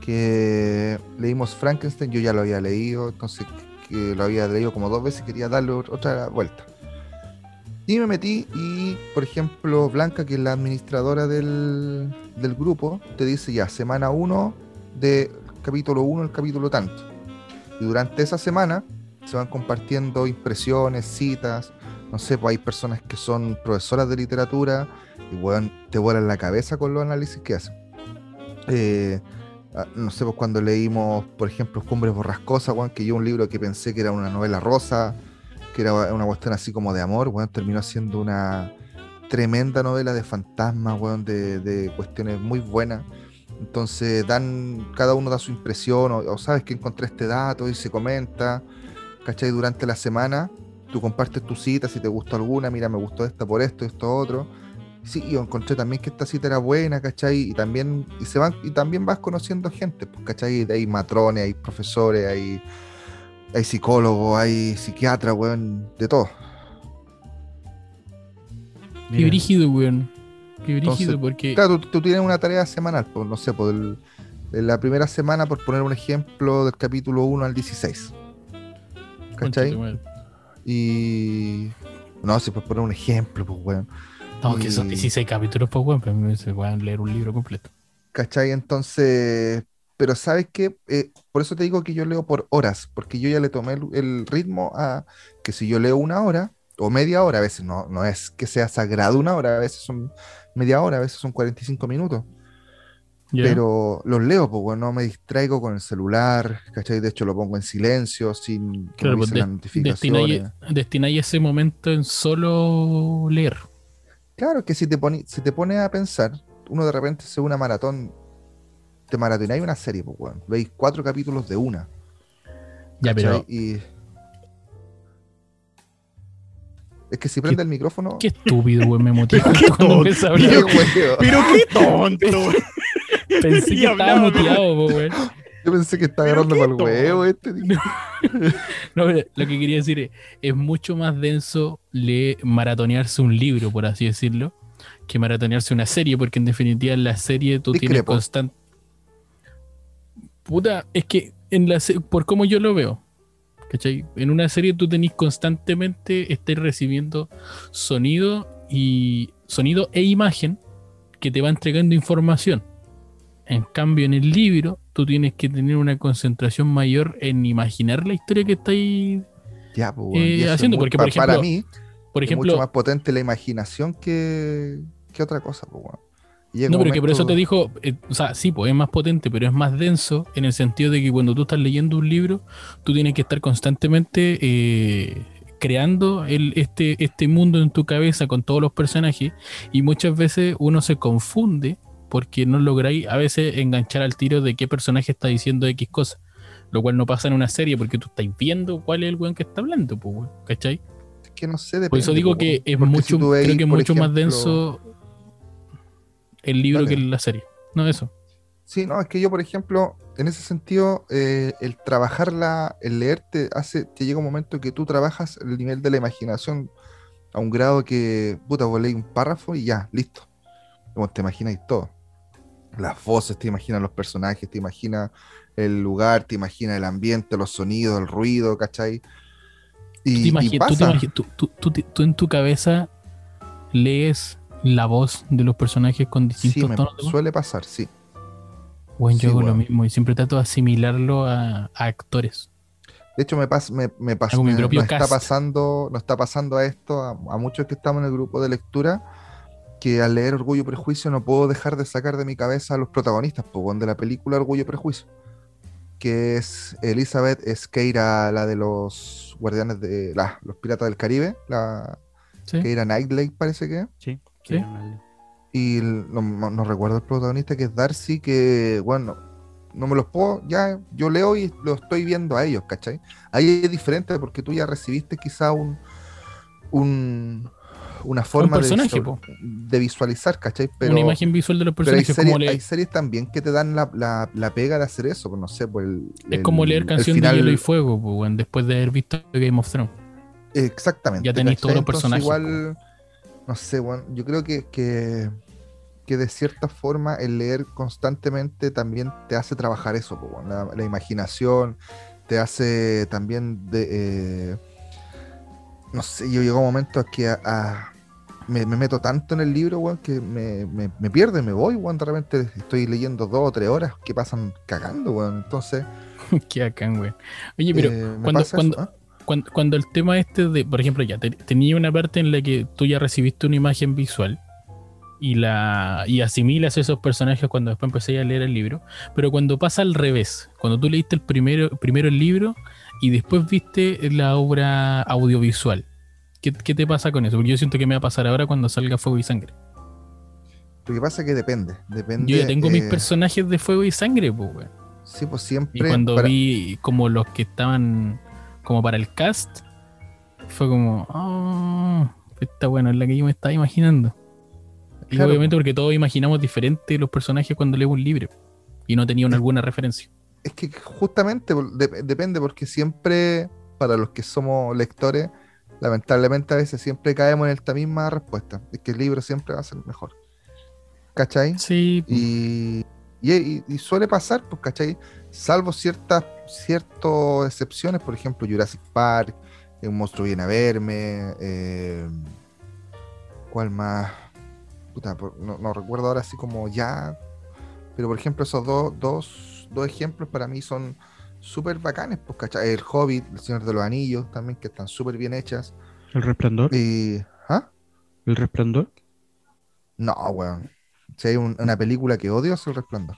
Que leímos Frankenstein, yo ya lo había leído, entonces que lo había leído como dos veces y quería darle ot- otra vuelta. Y me metí y, por ejemplo, Blanca, que es la administradora del, del grupo, te dice ya, semana 1 de capítulo 1 el capítulo tanto. Y durante esa semana se van compartiendo impresiones, citas. No sé, pues hay personas que son profesoras de literatura y weón, te vuelan la cabeza con los análisis que hacen. Eh, no sé, pues cuando leímos, por ejemplo, Cumbres Borrascosas, weón, que yo un libro que pensé que era una novela rosa, que era una cuestión así como de amor, weón, terminó siendo una tremenda novela de fantasmas, de, de cuestiones muy buenas. Entonces dan, cada uno da su impresión, o, o sabes que encontré este dato y se comenta, ¿cachai? Durante la semana, tú compartes tu cita, si te gustó alguna, mira, me gustó esta por esto, esto, otro. Sí, yo encontré también que esta cita era buena, ¿cachai? Y también, y se van, y también vas conociendo gente, pues, ¿cachai? Hay matrones, hay profesores, hay, hay psicólogos, hay psiquiatras, weón, de todo. Qué Mira, brígido, weón. Qué brígido, Entonces, porque. Claro, tú, tú tienes una tarea semanal, pues, no sé, por el- la primera semana, por poner un ejemplo, del capítulo 1 al 16. Concha tu ¿Cachai? Y. No, si puedes poner un ejemplo, pues, weón. No, que son y- 16 16 capítulos, pues, weón. Pero se pueden leer un libro completo. ¿Cachai? Entonces, pero ¿sabes qué? Eh, por eso te digo que yo leo por horas, porque yo ya le tomé el, el ritmo a que si yo leo una hora o media hora, a veces no, no es que sea sagrado una hora, a veces son media hora, a veces son 45 minutos, Pero los leo, pues bueno, no me distraigo con el celular, ¿cachai? De hecho lo pongo en silencio, sin que Claro, me pues, avisen las notificaciones. destináis ese momento en solo leer. Claro que si te, poni- si te pones a pensar, uno de repente se una maratón, te maratonáis una serie, pues weón. Veis cuatro capítulos de una. Ya, pero. Es que si prende el micrófono. Qué estúpido, weón. Me motiva Qué tonto. Pero qué tonto. Pensé que estaba muteado, weón. Yo pensé que estaba ¿Pero agarrando para el huevo este. dije. No, pero lo que quería decir es, es mucho más denso leer, maratonearse un libro, por así decirlo, que maratonearse una serie, porque en definitiva en la serie tú tienes constante... Puta, es que en la por cómo yo lo veo, ¿cachai? En una serie tú tenés constantemente, estás recibiendo sonido y sonido e imagen que te va entregando información. En cambio, en el libro, tú tienes que tener una concentración mayor en imaginar la historia que estáis Ya, pues, Eh, haciendo, muy- porque, por para ejemplo, mí Por es mucho ejemplo, más potente la imaginación que, que otra cosa, pues, no, pero que por eso te dijo, eh, o sea, sí, pues es más potente, pero es más denso en el sentido de que cuando tú estás leyendo un libro, tú tienes que estar constantemente eh, creando el, este, este mundo en tu cabeza con todos los personajes y muchas veces uno se confunde porque no lográis a veces enganchar al tiro de qué personaje está diciendo X cosa. Lo cual no pasa en una serie porque tú estás viendo cuál es el weón que está hablando, pues, weón, ¿cachai? Es que no sé, Por eso digo que es mucho, si tú veis, creo que es mucho más denso el libro Dale. que la serie. No, eso. Sí, no, es que yo, por ejemplo, en ese sentido, eh, el trabajarla, el leerte, hace, te llega un momento que tú trabajas el nivel de la imaginación a un grado que, puta, vos lees un párrafo y ya, listo. Como te imagináis todo. Las voces, te imaginas los personajes, te imaginas el lugar, te imaginas el ambiente, los sonidos, el ruido, ¿cachai? Tú, Y, te y imagi- tú te pasa. tú- en tu cabeza lees la voz de los personajes con Sí, distintos me tonos voz. suele pasar, sí. Bueno, yo sí, hago lo mismo y siempre trato de asimilarlo a, a actores. De hecho, me, pas, me, me me- está pasando, nos está pasando a esto, a, a muchos que estamos en el grupo de lectura, que al leer Orgullo y Prejuicio no puedo dejar de sacar de mi cabeza a los protagonistas, pues, de la película Orgullo y Prejuicio, que es Elizabeth Esqueira, la de los guardianes de la- los piratas del Caribe, la ¿sí? que era Knightlake parece que, Sí, Sí. Y no recuerdo el protagonista que es Darcy, que bueno, no me los puedo, ya yo leo y lo estoy viendo a ellos, ¿cachai? Ahí es diferente porque tú ya recibiste quizá un, un una forma de, personaje, visualizar, ¿cachai? Pero, Una imagen visual de los pero hay, personajes. series, como le- hay series también que te dan la, la- la pega de hacer eso, pues no sé, pues el, es el- como leer canción final- de Hielo y Fuego, después de haber visto Game of Thrones. Exactamente. Ya tenéis todos los personajes, Igual, no sé, bueno, yo creo que, que, que de cierta forma el leer constantemente también te hace trabajar eso, po, la, la imaginación, te hace también de... eh, no sé, yo llego a momentos que a- a- me, me meto tanto en el libro, weón, que me, me, me pierdo y me voy, weón, de repente estoy leyendo dos o tres horas que pasan cagando, weón, entonces... Qué bacán, weón. Oye, pero eh, cuando- eso, cuando- ¿ah? cuando, cuando el tema este de, por ejemplo, ya te- tenía una parte en la que tú ya recibiste una imagen visual y la y asimilas esos personajes cuando después empecé a leer el libro, pero cuando pasa al revés, cuando tú leíste el primero, primero el libro y después viste la obra audiovisual, ¿qué, qué te pasa con eso? Porque yo siento que me va a pasar ahora cuando salga Fuego y Sangre. Lo que pasa es que depende, depende... Yo ya tengo mis eh, personajes de Fuego y Sangre, pues, weón. Sí, pues Y siempre. cuando para- vi como los que estaban como para el cast, fue como, oh, esta bueno, es la que yo me estaba imaginando. Y Claro, obviamente porque todos imaginamos diferente los personajes cuando leemos un libro y no tenían Sí. alguna referencia. Es que justamente de- depende, porque siempre, para los que somos lectores, lamentablemente a veces siempre caemos en esta misma respuesta. Es que el libro siempre va a ser mejor. ¿Cachai? Sí, Y, y, suele pasar, pues, ¿cachai? Salvo ciertas ciertas excepciones, por ejemplo, Jurassic Park, eh, Un monstruo viene a verme, eh, ¿cuál más? Puta, no, no recuerdo ahora así como ya, pero por ejemplo esos dos, dos, dos ejemplos para mí son súper bacanes, pues, ¿cachai? El Hobbit, El Señor de los Anillos, también que están súper bien hechas. El resplandor. Y, ¿ah? El resplandor. No, weón. Si hay un- una película que odio es El Resplandor.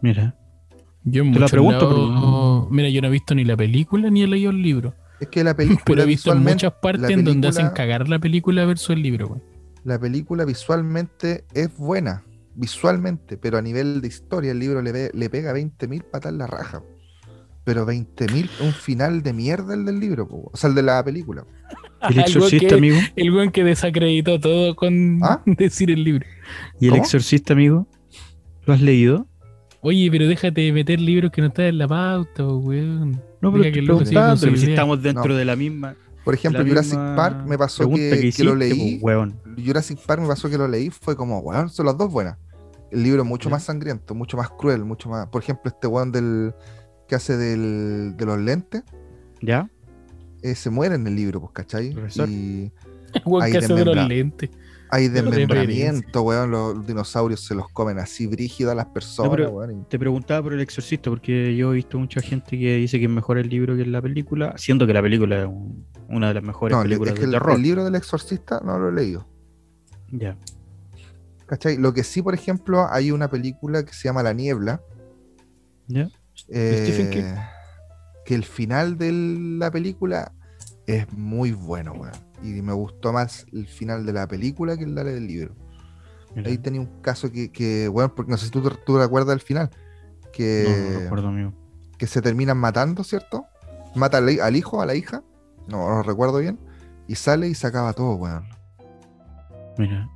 Mira. yo te la pregunto, lados- Mira, yo no he visto ni la película ni he leído el libro. Es que la película Pero he visto en muchas partes en donde hacen cagar la película versus el libro, weón. la película visualmente es buena, visualmente, pero a nivel de historia el libro le, ve- le pega 20.000 patas en la raja. Pero 20.000, un final de mierda el del libro, po, o sea, el de la película. El exorcista, que- amigo. El weón que desacreditó todo con ¿Ah? decir el libro. Y el ¿Cómo? exorcista, amigo. ¿Lo has leído? Oye, pero déjate de meter libros que no están en la pauta, weón. No, pero que loco pero si estamos dentro No. de la misma. Por ejemplo, Jurassic Park me pasó que, que lo leí. pues, weón. Jurassic Park me pasó que lo leí, fue como, weón, son las dos buenas. El libro es mucho más sangriento, mucho más cruel, mucho más. Por ejemplo, este weón del que hace del, de los lentes, ¿Ya? eh, se muere en el libro, pues, ¿cachai? Profesor. Y Weón, Ahí que hace de los lentes. hay desmembramiento, weón. Los dinosaurios se los comen así brígido a las personas, pero- weón. y- Te preguntaba por el exorcista, porque yo he visto mucha gente que dice que es mejor el libro que la película, siendo que la película es un- una de las mejores No, películas es que de el, terror. el libro del exorcista no lo he leído. Ya. ¿Cachai? Lo que sí, por ejemplo, hay una película que se llama La Niebla. ¿Ya? Eh, King? Que el final de la película es muy bueno, weón. Y me gustó más el final de la película que el del libro. Mira. Ahí tenía un caso que, que bueno, porque no sé si tú, tú recuerdas el final. Que, No, no recuerdo, amigo. que se terminan matando, ¿cierto? Mata al, al hijo, a la hija. No, no recuerdo bien. Y sale y se acaba todo, weón. Mira.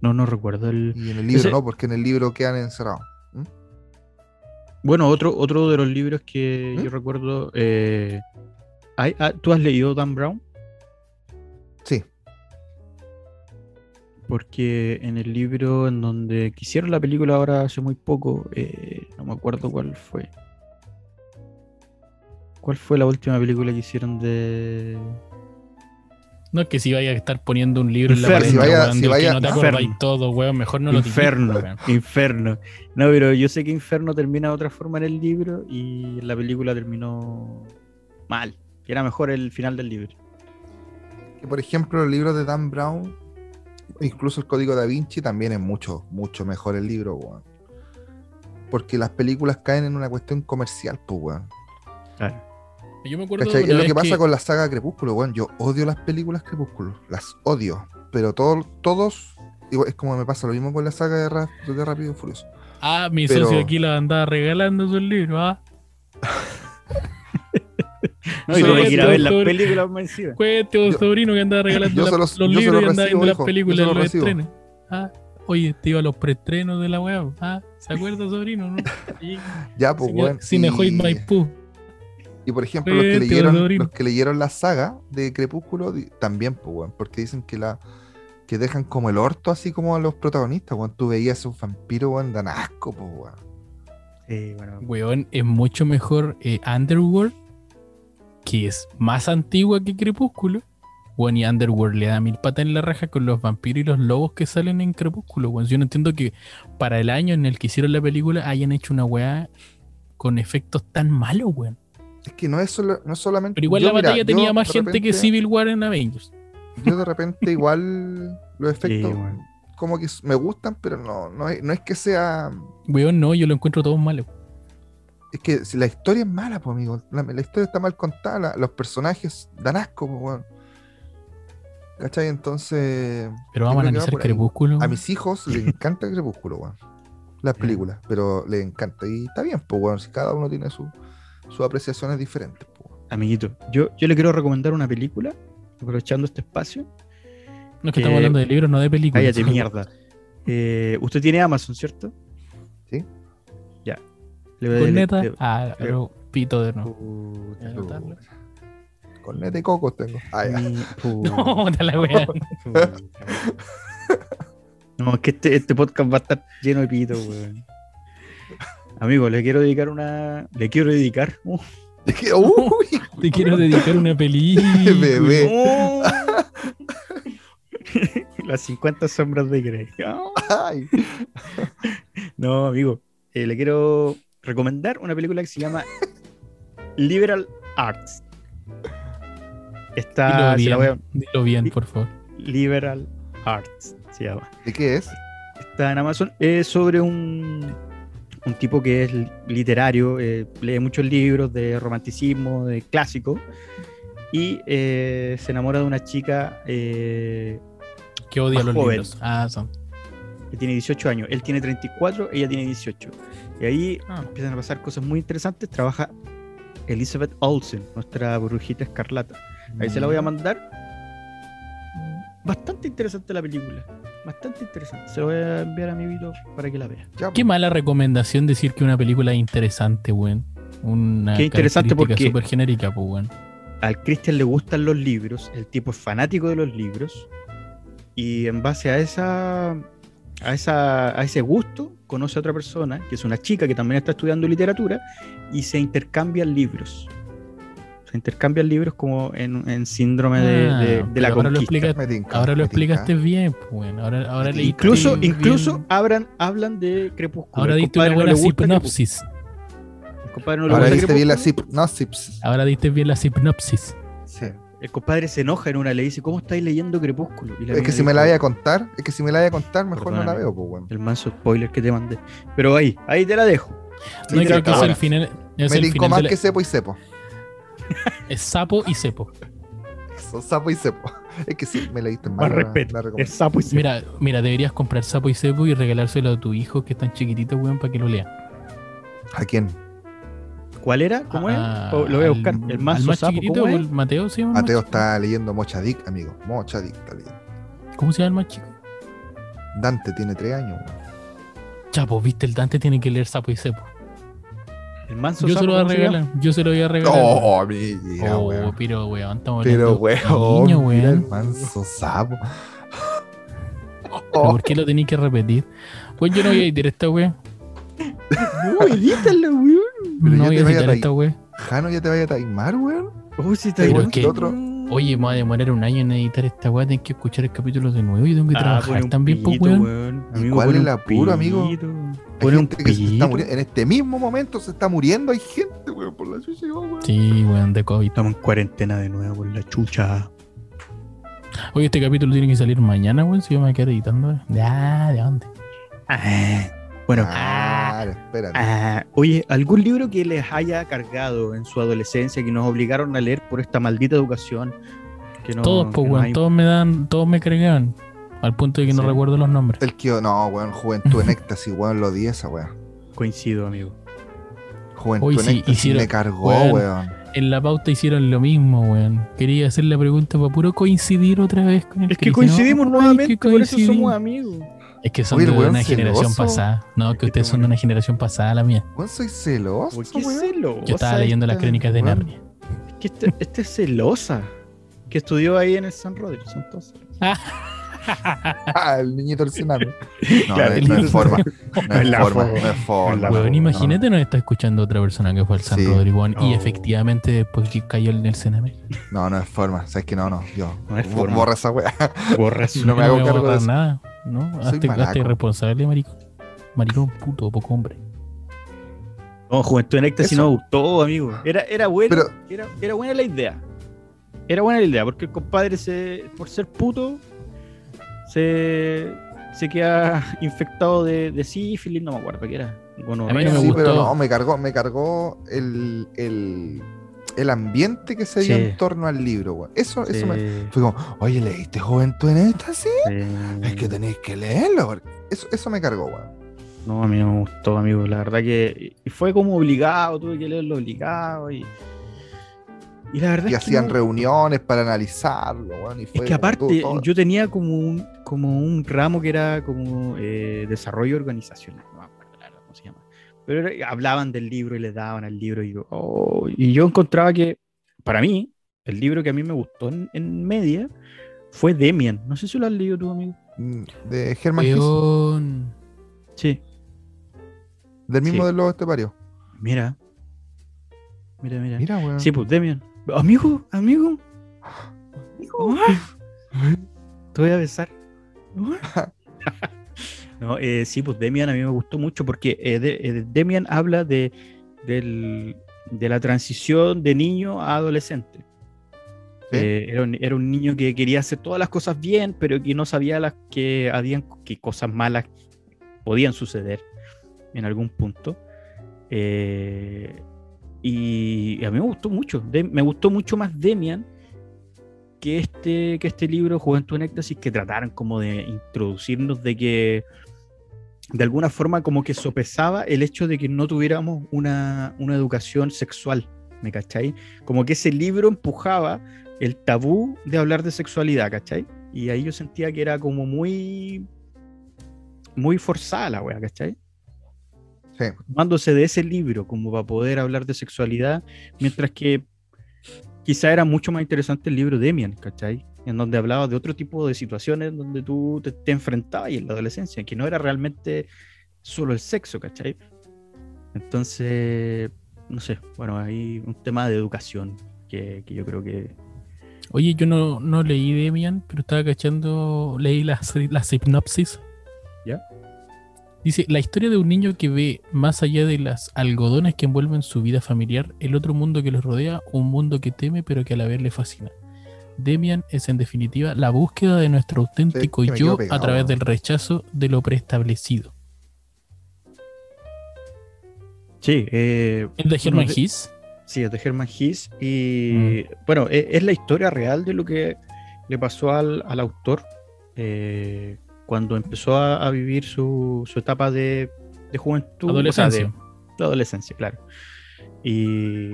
No, no recuerdo el. Y en el libro Ese- no, porque en el libro quedan encerrados. Bueno, otro, otro de los libros que ¿Mm? yo recuerdo. eh, hay- ah, ¿Tú has leído Dan Brown? Sí. Porque en el libro en donde quisieron la película ahora hace muy poco, eh, no me acuerdo cuál fue. ¿Cuál fue la última película que hicieron de. No es que si vaya a estar poniendo un libro Inferno. en la Si pared, vaya- weón, si vaya- que no te acordáis Inferno. todo, weón, mejor no lo tiréis, Inferno, weón. Inferno. No, pero yo sé que Inferno termina de otra forma en el libro y la película terminó mal. Y era mejor el final del libro. Que por ejemplo, el libro de Dan Brown, incluso el Código Da Vinci, también es mucho, mucho mejor el libro, weón. Porque las películas caen en una cuestión comercial, pues, weón. Claro. Yo me acuerdo ¿Cachai? una Es lo que pasa con la saga Crepúsculo, weón. Yo odio las películas Crepúsculo, las odio. Pero todo- todos, igual, es como me pasa lo mismo con la saga de, Ra- de Rápido y Furioso. Ah, mi Pero- socio aquí la andaba regalando sus libros, ah. No, y tuve que ir a ver las películas más encima. Cuente un Yo- sobrino que andaba regalando la- los libros y andaba recibo, viendo las películas los recibo. estrenos. Ah, oye, te iba a los preestrenos de la weá. Ah, ¿se acuerda, sobrino? No? Sí, Ya, pues, Cine- weón. Cinehoid y- Maipú. Y por ejemplo, los que, leyeron, los que leyeron la saga de Crepúsculo también, pues, weón, porque dicen que la que dejan como el orto así como a los protagonistas, weón. Tú veías a un vampiro, weón, dan asco, pues, weón. Sí, bueno. Weón, es mucho mejor eh, Underworld, que es más antigua que Crepúsculo. Weón, y Underworld le da mil patas en la raja con los vampiros y los lobos que salen en Crepúsculo. Weón, yo no entiendo que para el año en el que hicieron la película hayan hecho una weá con efectos tan malos, weón. Es que no es, solo, no es solamente. Pero igual yo, la mira, batalla tenía más gente que Civil War en Avengers. Yo de repente igual los efectos como que me gustan, pero no, no, es, no es que sea. Weón, no, yo lo encuentro todos malos. Es que si la historia es mala, pues, amigo. La, la historia está mal contada, la- los personajes dan asco, pues, weón. ¿Cachai? Entonces. Pero vamos a va analizar ahí. Crepúsculo. A mis hijos les encanta Crepúsculo, weón. Las películas, pero les encanta. Y está bien, pues, weón. Si cada uno tiene su- sus apreciaciones diferentes, pues. weón. Amiguito, yo, yo le quiero recomendar una película, aprovechando este espacio. No es que que- estamos hablando de libros, no de películas. Cállate, mierda. Eh, usted tiene Amazon, ¿cierto? Sí. Ya. Le voy a- le- Corneta. le- Ah, pero pito de nuevo. Puta. Con nete cocos tengo. Ah, ya. mi- No, te la wea. No, es que este, este podcast va a estar lleno de pito, weón. Amigo, le quiero dedicar una. Le quiero dedicar. uh, uy, Te quiero dedicar una película. bebé. uh. Las 50 sombras de Grey. Ay. No, amigo. eh, le quiero recomendar una película que se llama Liberal Arts. Está. Dilo se la bien, voy a- dilo bien, por favor. Liberal Arts se llama. ¿De qué es? Está en Amazon. Es sobre un, un tipo que es literario, eh, lee muchos libros de romanticismo, de clásico, y eh, se enamora de una chica eh, Que odia los joven. libros. Ah, son. que tiene 18 años. Él tiene 34, ella tiene 18. Y ahí Ah. empiezan a pasar cosas muy interesantes. Trabaja Elizabeth Olsen, nuestra brujita escarlata. Ahí se la voy a mandar. Bastante interesante la película. Bastante interesante. Se lo voy a enviar a mi Vito para que la vea. Ya, Qué pues. mala recomendación decir que una película es interesante, weón. Una Qué interesante porque- súper genérica, pues, weón. Al Christian le gustan los libros, el tipo es fanático de los libros, y en base a esa a, esa, a ese gusto conoce a otra persona, que es una chica que también está estudiando literatura, y se intercambian libros. Intercambian libros como en, en síndrome de, Ah, de- de pero la ahora lo conquista. explica- Me tinca, Ahora lo explicaste bien, pues. Ahora, ahora leíste Incluso, bien- incluso hablan, hablan de Crepúsculo. Ahora diste una no buena gusta sinopsis. Crepúsculo. El compadre no Ahora viste bien la no sips. Ahora diste bien la sinopsis. Sí. El compadre se enoja en una, le dice, ¿cómo estáis leyendo Crepúsculo? Y la Es que si dijo, me la vaya a contar, es que si me la vaya a contar, mejor no la veo, pues, weón. El manso spoiler que te mandé. Pero ahí, ahí te la dejo. No, creo que es el final. Es Me el final más la- que sepo y sepo. Es sapo y cepo. Eso, sapo y sepo. Es que sí, me leíste Más mal. la- respeto. la Es sapo y sepo. Mira, mira, deberías comprar sapo y cepo y regalárselo a tu hijo que es tan chiquitito, weón, para que lo lea. ¿A quién? ¿Cuál era? ¿Cómo es? Ah, Oh, lo voy a buscar. al- El manso más sapo. chiquitito, ¿cómo es? el Mateo, ¿sí? Mateo está leyendo Mocha Dick, amigo. Mocha Dick está leyendo. ¿Cómo se llama el más chico? Dante tiene tres años, weón. Chapo, viste, el Dante tiene que leer sapo y cepo. El manso Yo sapo. se lo voy a regalar. Yo se lo voy a regalar. Oh, mira, Oh, weón. pero weón, estamos Pero, weón, niño, mira el weón. manso sapo. ¿Pero ¿Por qué lo tenéis que repetir? Pues yo no voy a editar esta weón. No, edítalo, weón. Pero No ya voy te a editar a esta weón. Jano, ya te vaya a taimar, weón. Oh, sí, está Pero que- el otro. Oye, me va a demorar un año en editar esta weá, tengo que escuchar el capítulo de nuevo y tengo que Ah, trabajar también, pues weón. ¿Y Amigo, cuál es el apuro, amigo? Hay gente que se está pillito. muriendo. En este mismo momento se está muriendo. Hay gente, weón, por la chucha, weón. Sí, weón, de COVID. Estamos en cuarentena de nuevo por la chucha. Oye, este capítulo tiene que salir mañana, weón, si yo me voy a quedar editando. Ya, ¿de dónde? Ah, bueno, Claro, espérate. Ah, oye, ¿algún libro que les haya cargado en su adolescencia que nos obligaron a leer por esta maldita educación? Que no, todos, pues, ha todos me dan, todos me cargaban. Al punto de que no recuerdo los nombres. El que no, weón, Juventud en Éxtasis, weón, lo di esa, weón. Coincido, amigo. Juventud Oye, en sí, Éxtasis hicieron- me cargó, weón. weón. En la pauta hicieron lo mismo, weón. Quería hacer la pregunta para puro coincidir otra vez con el Es que coincidimos No, nuevamente, que por eso somos amigos. Es que son Oye, de weón una generación pasada. No, que ustedes son de una generación pasada, la mía. Weón, soy celoso, ¿Por qué weón. celosa? Yo estaba leyendo las crónicas de weón. Narnia. Es que este, este es celosa. Que estudió ahí en el San Rodríguez. Son todos celosos. Ah, el niñito del cename. No, Claro, no, no es forma. No es La forma, no es forma. Weón, imagínate nos está escuchando otra persona que fue al San Sí. Rodrigo y efectivamente después que cayó en el CNM. No, no es forma. Sabes que no, no. Yo. No es forma. Borra esa weá. Borra eso. No me hago cargo de nada, ¿no? Hazte, hazte responsable, maricón. Maricón, puto, poco hombre. No, Juventud en Éxtasis Eso. no gustó, amigo. Era, era bueno, Pero- era, era buena la idea. Era buena la idea, porque el compadre, se, por ser puto, se, se queda infectado de, de sífilis, no me acuerdo qué era. Bueno, A mí no me sí, gustó. pero no, me cargó, me cargó el, el, el ambiente que se dio Sí. en torno al libro, weón. Eso, eso me. Fue como, oye, ¿leíste Juventud en Éxtasis? Es que tenéis que leerlo. Eso, eso me cargó, weón. No, a mí no me gustó, amigo. La verdad que y fue como obligado, tuve que leerlo obligado. Y, y la verdad Y es que hacían no- reuniones para analizarlo, weón. y Es fue que como aparte, todo- todo- yo tenía como un, como un ramo que era como eh, desarrollo organizacional, Pero hablaban del libro y le daban al libro y yo, oh, y yo encontraba que, para mí, el libro que a mí me gustó en, en media fue Demian. No sé si lo has leído tú, amigo. Mm, De Hesse, Weón. Sí. del mismo sí. del lobo estepario. Mira. Mira, mira. Mira, weón. Sí, pues Demian. Amigo, amigo. Ay, Te voy a besar. No, eh, sí, pues Demian a mí me gustó mucho porque eh, de- eh, Demian habla de, del- de la transición de niño a adolescente. Sí. Eh, era, un, era un niño que quería hacer todas las cosas bien, pero que no sabía las que habían que cosas malas podían suceder en algún punto. Y a mí me gustó mucho. De- me gustó mucho más Demian que este, que este libro, Juventud en Éxtasis, que trataron como de introducirnos de que de alguna forma como que sopesaba el hecho de que no tuviéramos una, una educación sexual, ¿me cachai? Como que ese libro empujaba el tabú de hablar de sexualidad, ¿cachai? Y ahí yo sentía que era como muy. Muy forzada la wea, ¿cachai? Sí. Tomándose de ese libro como para poder hablar de sexualidad, mientras que quizá era mucho más interesante el libro de Demian, ¿cachai? En donde hablaba de otro tipo de situaciones donde tú te, te enfrentabas y en la adolescencia, que no era realmente solo el sexo, ¿cachai? Entonces, no sé, bueno, hay un tema de educación que, que yo creo que Oye, yo no, no leí Demian, pero estaba cachando, leí la, la sinopsis. ¿Ya? Dice, la historia de un niño que ve más allá de las algodones que envuelven su vida familiar, el otro mundo que los rodea, un mundo que teme pero que a la vez le fascina. Demian es en definitiva la búsqueda de nuestro auténtico yo pegado, a través ¿no? del rechazo de lo preestablecido. Sí, eh, ¿Es de Herman Hesse? Sí, es de Herman Hesse. Y bueno, e- es, la historia real de lo que le pasó al, al autor eh, cuando empezó a, a vivir su, su etapa de, de juventud. o sea, Adolescencia. de, de adolescencia, claro. Y,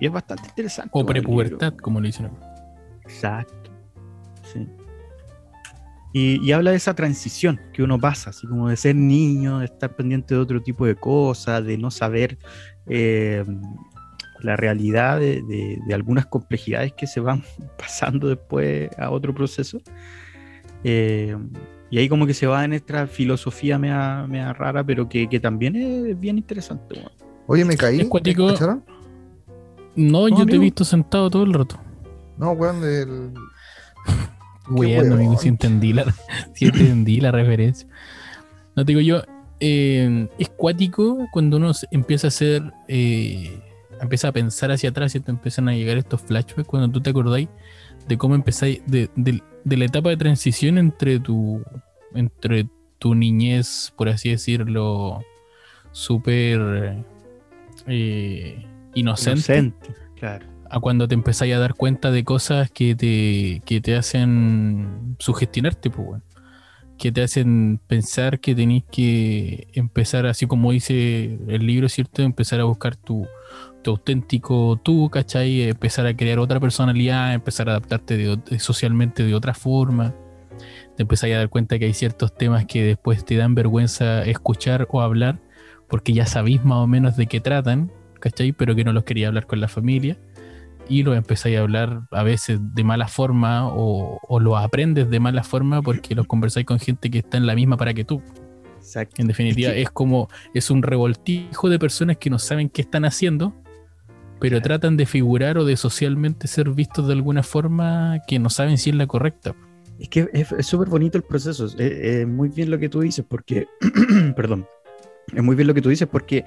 y es bastante interesante. O prepubertad, como le dicen. Exacto. Sí. Y, y habla de esa transición que uno pasa, así como de ser niño, de estar pendiente de otro tipo de cosas, de no saber eh, la realidad de, de- de algunas complejidades que se van pasando después a otro proceso. Eh, y ahí como que se va en esta filosofía mea, mea rara, pero que, que también es bien interesante. Oye, me caí. Cuático. ¿Cacharon? No, yo te he amigo. visto sentado todo el rato. No, weón, del. Huevón. amigo, si entendí la, si entendí la referencia. No te digo yo, eh, es cuático cuando uno empieza a hacer, eh, empieza a pensar hacia atrás y te empiezan a llegar estos flashbacks cuando tú te acordáis de cómo empezáis, de, de- de la etapa de transición entre tu, entre tu niñez, por así decirlo, súper eh, inocente Inocente, claro. A cuando te empezáis a dar cuenta de cosas que te, que te hacen sugestionarte, pues, que te hacen pensar que tenéis que empezar, así como dice el libro, ¿cierto? Empezar a buscar tu, tu auténtico tú, ¿cachai? Empezar a crear otra personalidad, empezar a adaptarte de socialmente de otra forma. Te empezáis a dar cuenta que hay ciertos temas que después te dan vergüenza escuchar o hablar, porque ya sabéis más o menos de qué tratan, ¿cachai? Pero que no los quería hablar con la familia y lo empezáis a hablar a veces de mala forma o, o lo aprendes de mala forma porque los conversáis con gente que está en la misma para que tú. Exacto. En definitiva, Es que- es como, es un revoltijo de personas que no saben qué están haciendo, pero Claro. tratan de figurar o de socialmente ser vistos de alguna forma que no saben si es la correcta. Es que es es súper bonito el proceso. Es, es muy bien lo que tú dices, porque. perdón. Es muy bien lo que tú dices, porque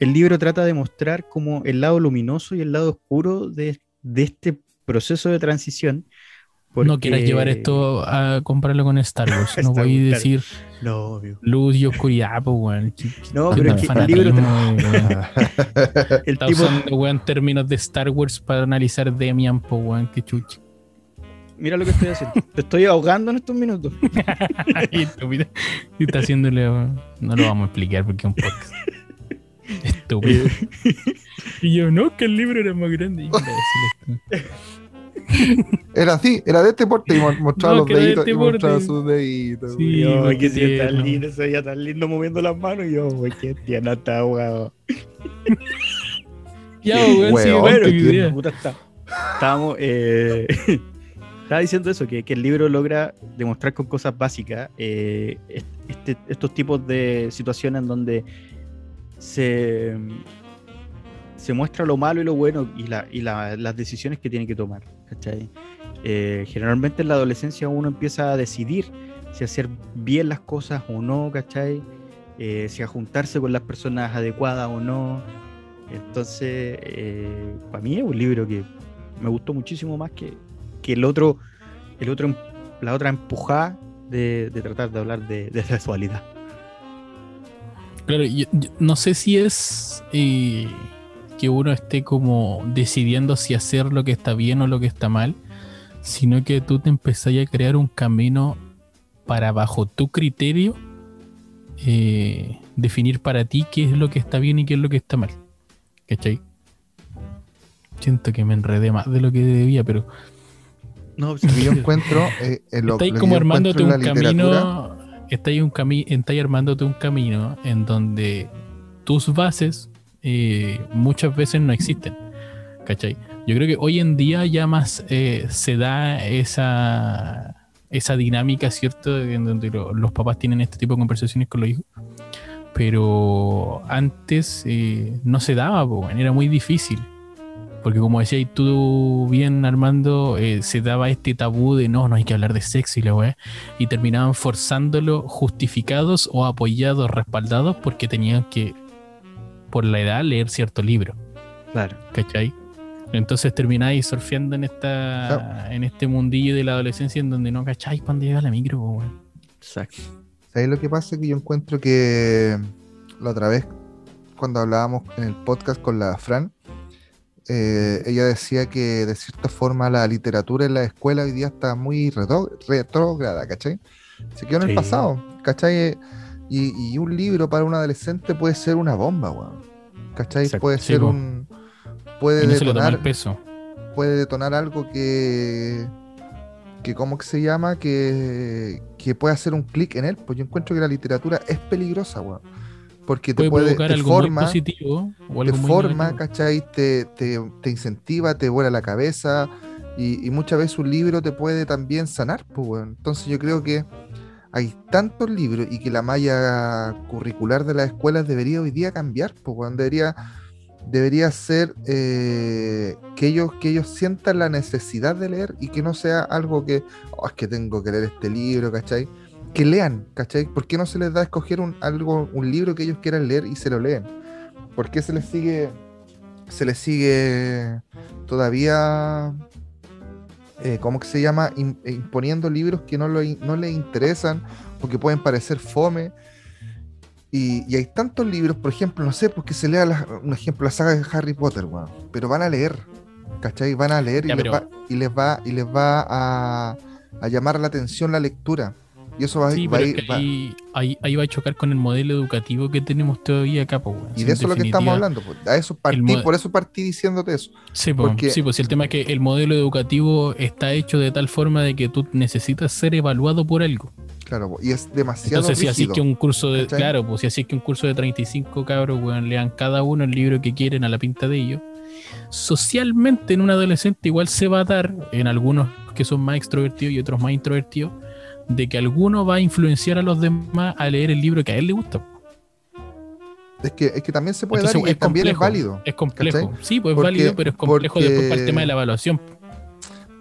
el libro trata de mostrar como el lado luminoso y el lado oscuro de, de este proceso de transición. No quieras llevar esto a compararlo con Star Wars. No voy a decir No, luz y oscuridad, pues, weón. No, pero es que el libro weón. El Está tipo, usando, weón, términos de Star Wars para analizar Demian, po, weón, qué chucha. mira lo que estoy haciendo. Te estoy ahogando en estos minutos. Estúpido. Y está haciéndole. No lo vamos a explicar porque es un podcast. Estúpido. Y yo, no, que el libro era más grande. Esto. Era así, era de este porte y mo- mostraba No, los que de deditos este y mostraba porte. sus deditos. Sí. güey. yo, güey, que se veía tan lindo, se veía tan lindo moviendo las manos. Y yo, güey, qué tierno está ahogado. Ya, weón, sí, bueno, qué. Puta está. Estábamos. eh, estaba diciendo eso, que, que el libro logra demostrar con cosas básicas eh, est- este- estos tipos de situaciones en donde se, se muestra lo malo y lo bueno y, la- y la- las decisiones que tiene que tomar. ¿cachai? Eh, generalmente en la adolescencia uno empieza a decidir si hacer bien las cosas o no, ¿cachai? Eh, si a juntarse con las personas adecuadas o no. Entonces, eh, para mí es un libro que me gustó muchísimo más que, que el otro, el otro, la otra empujada de, de tratar de hablar de, de sexualidad. Claro, yo- yo no sé si es eh, que uno esté como decidiendo si hacer lo que está bien o lo que está mal, sino que tú te empezás a crear un camino para bajo tu criterio eh, definir para ti qué es lo que está bien y qué es lo que está mal. ¿Cachai? Siento que me enredé más de lo que debía, pero No, que yo encuentro. eh, lo, Estáis como armándote un camino. Estáis, un cami estáis armándote un camino en donde tus bases eh, muchas veces no existen. ¿Cachai? Yo creo que hoy en día ya más eh, se da esa, esa dinámica, ¿cierto? En donde lo- los papás tienen este tipo de conversaciones con los hijos. Pero antes eh, no se daba, po, era muy difícil. Porque como decías tú bien, Armando, eh, se daba este tabú de no, no hay que hablar de sexo y la weá. Y terminaban forzándolo justificados o apoyados, respaldados, porque tenían que, por la edad, leer cierto libro. Claro. ¿Cachai? Entonces termináis surfeando en esta en este mundillo de la adolescencia en donde no cacháis cuando llega la micro, weón. Exacto. ¿Sabes lo que pasa? Que yo encuentro que la otra vez, cuando hablábamos en el podcast con la Fran, eh, ella decía que de cierta forma la literatura en la escuela hoy día está muy retró- retrógrada, ¿cachai? Se quedó en el pasado, ¿cachai? Y, y un libro para un adolescente puede ser una bomba, weón. ¿Cachai? Exacto. Puede ser un. Puede no detonar, peso. puede detonar algo que. que ¿Cómo que se llama? Que, que puede hacer un clic en él. Pues yo encuentro que la literatura es peligrosa, weón. Porque te Puede puede, provocar te algo forma, muy positivo o te algo muy forma, negativo. ¿cachai? Te, te, te incentiva, te vuela la cabeza. Y, y muchas veces un libro te puede también sanar, pues, weón. Entonces yo creo que hay tantos libros y que la malla curricular de las escuelas debería hoy día cambiar, pues, weón. Debería, debería ser eh, que, ellos, que ellos sientan la necesidad de leer y que no sea algo que, "Oh, es que tengo que leer este libro, ¿cachai? Que lean, ¿cachai? ¿Por qué no se les da a escoger un, algo, un libro que ellos quieran leer y se lo leen? ¿Por qué se les sigue, se les sigue todavía, eh, ¿cómo que se llama? Eh, imponiendo libros que no, lo, no les interesan o que pueden parecer fome. Y, y hay tantos libros, por ejemplo, no sé, porque se lea la- un ejemplo, la saga de Harry Potter, weón. Pero van a leer, ¿cachai? Van a leer y, les, va, y les va, y les va a, a llamar la atención la lectura. Y eso va, Sí, va a pero ir- es que va- ahí, ahí, ahí va a chocar con el modelo educativo que tenemos todavía acá, po, weón. Y de eso es lo que estamos hablando. pues. A eso partí, por eso partí diciéndote eso. Sí, po, porque- sí, pues el tema es que el modelo educativo está hecho de tal forma de que tú necesitas ser evaluado por algo. Claro, y es demasiado Entonces, si así es rígido. que un curso de. ¿cachai? Claro, pues si así es que un curso de 35 cabros, weón, lean cada uno el libro que quieren a la pinta de ellos. Socialmente en un adolescente igual se va a dar, en algunos que son más extrovertidos y otros más introvertidos, de que alguno va a influenciar a los demás a leer el libro que a él le gusta. Es que, es que también se puede Entonces, dar y es también es válido. Es complejo. ¿Cachai? Sí, pues es válido, pero es complejo después para el tema de la evaluación.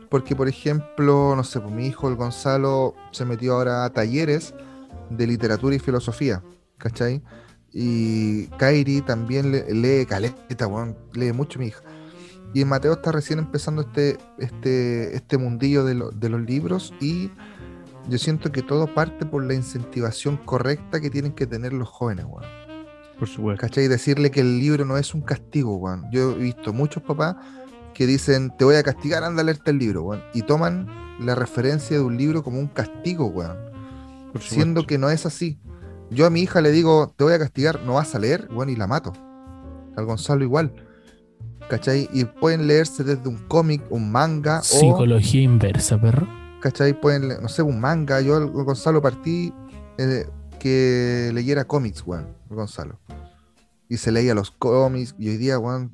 Porque, por ejemplo, no sé, pues mi hijo, el Gonzalo, se metió ahora a talleres de literatura y filosofía, ¿cachai? Y Kairi también le- lee caleta, weón, lee mucho mi hija. Y Mateo está recién empezando este, este, este mundillo de, lo- de los libros y yo siento que todo parte por la incentivación correcta que tienen que tener los jóvenes, weón. Por supuesto. ¿Cachai? Decirle que el libro no es un castigo, weón. Yo he visto muchos papás que dicen, te voy a castigar, anda a leerte el libro, weón. Y toman la referencia de un libro como un castigo, weón. Siendo que no es así. Yo a mi hija le digo, te voy a castigar, no vas a leer, weón, y la mato. Al Gonzalo igual. ¿Cachai? Y pueden leerse desde un cómic, un manga, o, Psicología inversa, perro. ¿Cachai? Pueden, no sé, un manga. Yo al Gonzalo partí eh, que leyera cómics, weón, Gonzalo. Y se leía los cómics, y hoy día, weón,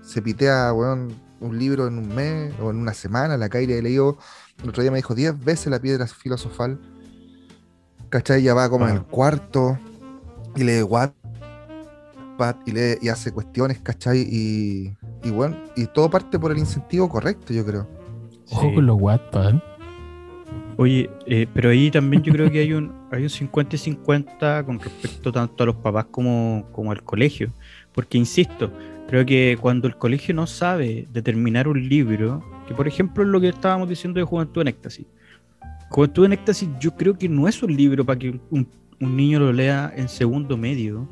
se pitea, weón, un libro en un mes o en una semana. La Kairi leído, el otro día me dijo 10 veces la piedra filosofal. ¿Cachai? Ya va como en el Wow. cuarto y lee Wattpad y, lee, y hace cuestiones, ¿cachai? Y, y bueno, y todo parte por el incentivo correcto, yo creo. Ojo Sí. con los Wattpad. Oye, eh, pero ahí también yo creo que hay un, hay un 50 y 50 con respecto tanto a los papás como, como al colegio. Porque, insisto, creo que cuando el colegio no sabe determinar un libro, que por ejemplo es lo que estábamos diciendo de Juventud en Éxtasis. Juventud en Éxtasis yo creo que no es un libro para que un, un niño lo lea en segundo medio,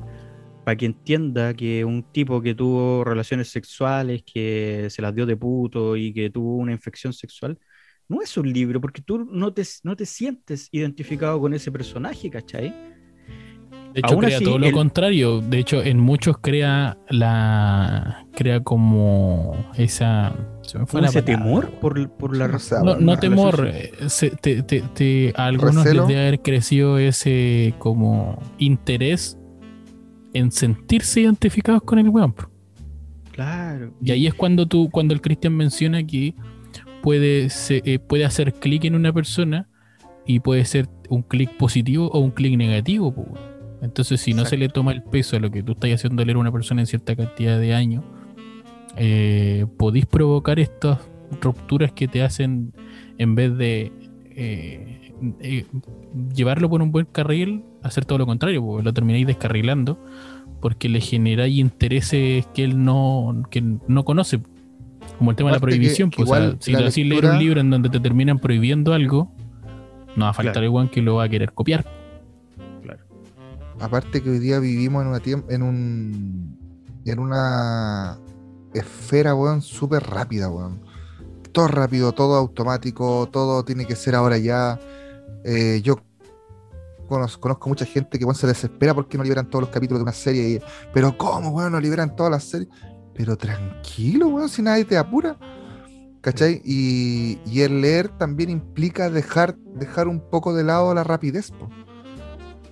para que entienda que un tipo que tuvo relaciones sexuales, que se las dio de puto y que tuvo una infección sexual, no es un libro, porque tú no te, no te sientes identificado con ese personaje, ¿cachai? De hecho, Aún crea así, todo lo el- contrario. De hecho, en muchos crea la. crea como esa. Se me fue ¿Fue la ese palabra, temor por, por la No sé, No, no temor, eh, se- te- te- te- a algunos ¿Recelo? les debe haber crecido ese como interés en sentirse identificados con el weón. Claro. Y ahí es cuando tú, cuando el Cristian menciona que puede, se- eh, puede hacer clic en una persona y puede ser un clic positivo o un clic negativo. po. Entonces, si no se le toma el peso a lo que tú estás haciendo leer a una persona en cierta cantidad de años, eh, podéis provocar estas rupturas que te hacen, en vez de eh, eh, llevarlo por un buen carril, hacer todo lo contrario, porque lo termináis descarrilando, porque le generáis intereses que él no, que no conoce. Como el tema de la que- prohibición, que pues, o sea, igual si la le decís leer un libro en donde te terminan prohibiendo algo, no va a faltar Claro. el weón que lo va a querer copiar. Aparte que hoy día vivimos en una en un en una esfera, weón, súper rápida, weón. Todo rápido, todo automático, todo tiene que ser ahora ya. Eh, yo conozco, conozco mucha gente que weón, se desespera porque no liberan todos los capítulos de una serie. y- pero ¿cómo, weón? No liberan todas las series. Pero tranquilo, weón, si nadie te apura. ¿Cachai? Y, y el leer también implica dejar, dejar un poco de lado la rapidez, po.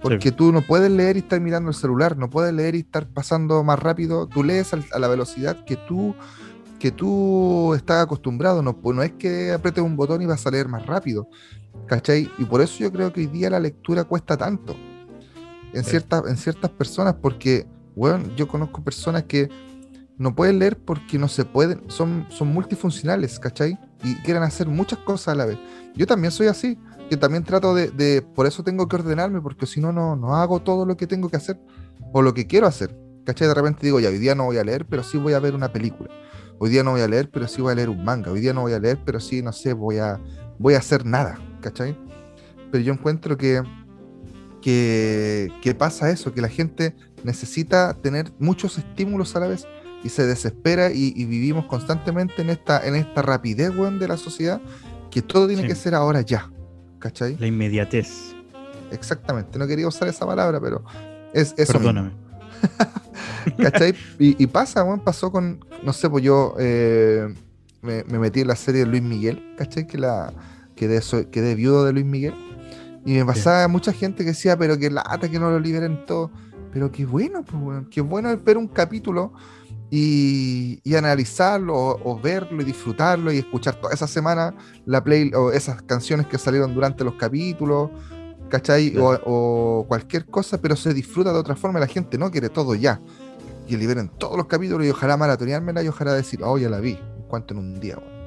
Porque tú no puedes leer y estar mirando el celular, no puedes leer y estar pasando más rápido. Tú lees al- a la velocidad que tú, que tú estás acostumbrado. No, pu- no es que apretes un botón y vas a leer más rápido. ¿Cachai? Y por eso yo creo que hoy día la lectura cuesta tanto. En, Sí. ciertas, en ciertas personas, porque, bueno, yo conozco personas que no pueden leer porque no se pueden, son, son multifuncionales, ¿cachai? Y quieren hacer muchas cosas a la vez. Yo también soy así. Yo también trato de, de- por eso tengo que ordenarme, porque si no, no, no hago todo lo que tengo que hacer o lo que quiero hacer. ¿Cachai? De repente digo, ya, hoy día no voy a leer, pero sí voy a ver una película. Hoy día no voy a leer, pero sí voy a leer un manga. Hoy día no voy a leer, pero sí, no sé, voy a, voy a hacer nada, ¿cachai? Pero yo encuentro que, que, que pasa eso, que la gente necesita tener muchos estímulos a la vez y se desespera y, y vivimos constantemente en esta, en esta rapidez, weón, de la sociedad, que todo tiene Sí. que ser ahora ya, ¿cachai? La inmediatez. Exactamente, no quería usar esa palabra, pero es eso. Perdóname. ¿Cachai? Y, y pasa, weón, pasó con, no sé, pues yo eh, me, me metí en la serie de Luis Miguel, ¿cachai? Que la quedé, soy- quedé viudo de Luis Miguel. Y me pasaba mucha gente que decía, pero que lata que no lo liberen todo. Pero qué bueno, pues, weón, qué bueno ver un capítulo y, y analizarlo o, o verlo y disfrutarlo y escuchar toda esa semana la play o esas canciones que salieron durante los capítulos, ¿cachai? O, o cualquier cosa, pero se disfruta de otra forma. La gente no quiere todo ya. Y liberen todos los capítulos y ojalá maratoneármela y ojalá decir, oh, ya la vi, en cuanto en un día, weón.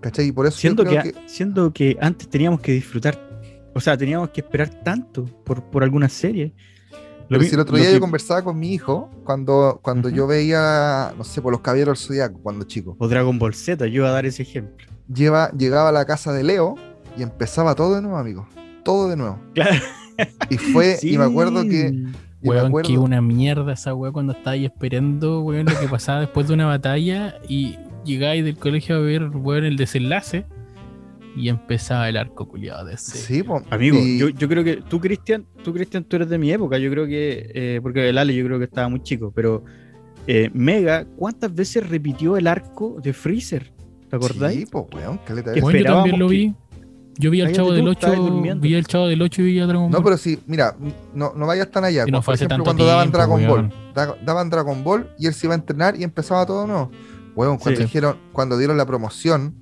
¿Cachai? Y por eso creo que, que siendo que antes teníamos que disfrutar, o sea, teníamos que esperar tanto por, por alguna serie. Lo Pero si el otro día que- yo conversaba con mi hijo cuando, cuando yo veía, no sé, por los caballeros del Zodiaco, cuando chico. O Dragon Ball Z, yo iba a dar ese ejemplo. Lleva, llegaba a la casa de Leo y empezaba todo de nuevo, amigo. Todo de nuevo. Claro. Y fue, y me acuerdo que. Weón, que una mierda esa weá cuando estaba ahí esperando, weón, lo que pasaba después de una batalla y llegáis del colegio a ver, weón, el desenlace y empezaba el arco culiado de ese. Sí, po, Amigo, y- yo, yo creo que tú, Cristian, tú, Cristian, tú eres de mi época. Yo creo que, eh, porque el Ale yo creo que estaba muy chico, pero eh, Mega, ¿cuántas veces repitió el arco de Freezer? ¿Te acordáis? Sí, po, weón, caleta Que de- Bueno, yo también esperábamos lo que- vi. Yo vi al chavo del estabas 8, durmiendo. vi al chavo del 8 y vi a Dragon No, Ball. pero sí, mira, no, no vayas tan allá. Y no Por ejemplo, cuando daban Dragon weón. Ball, da- daban Dragon Ball y él se iba a entrenar y empezaba todo nuevo. Weón, cuando Sí. dijeron, cuando dieron la promoción,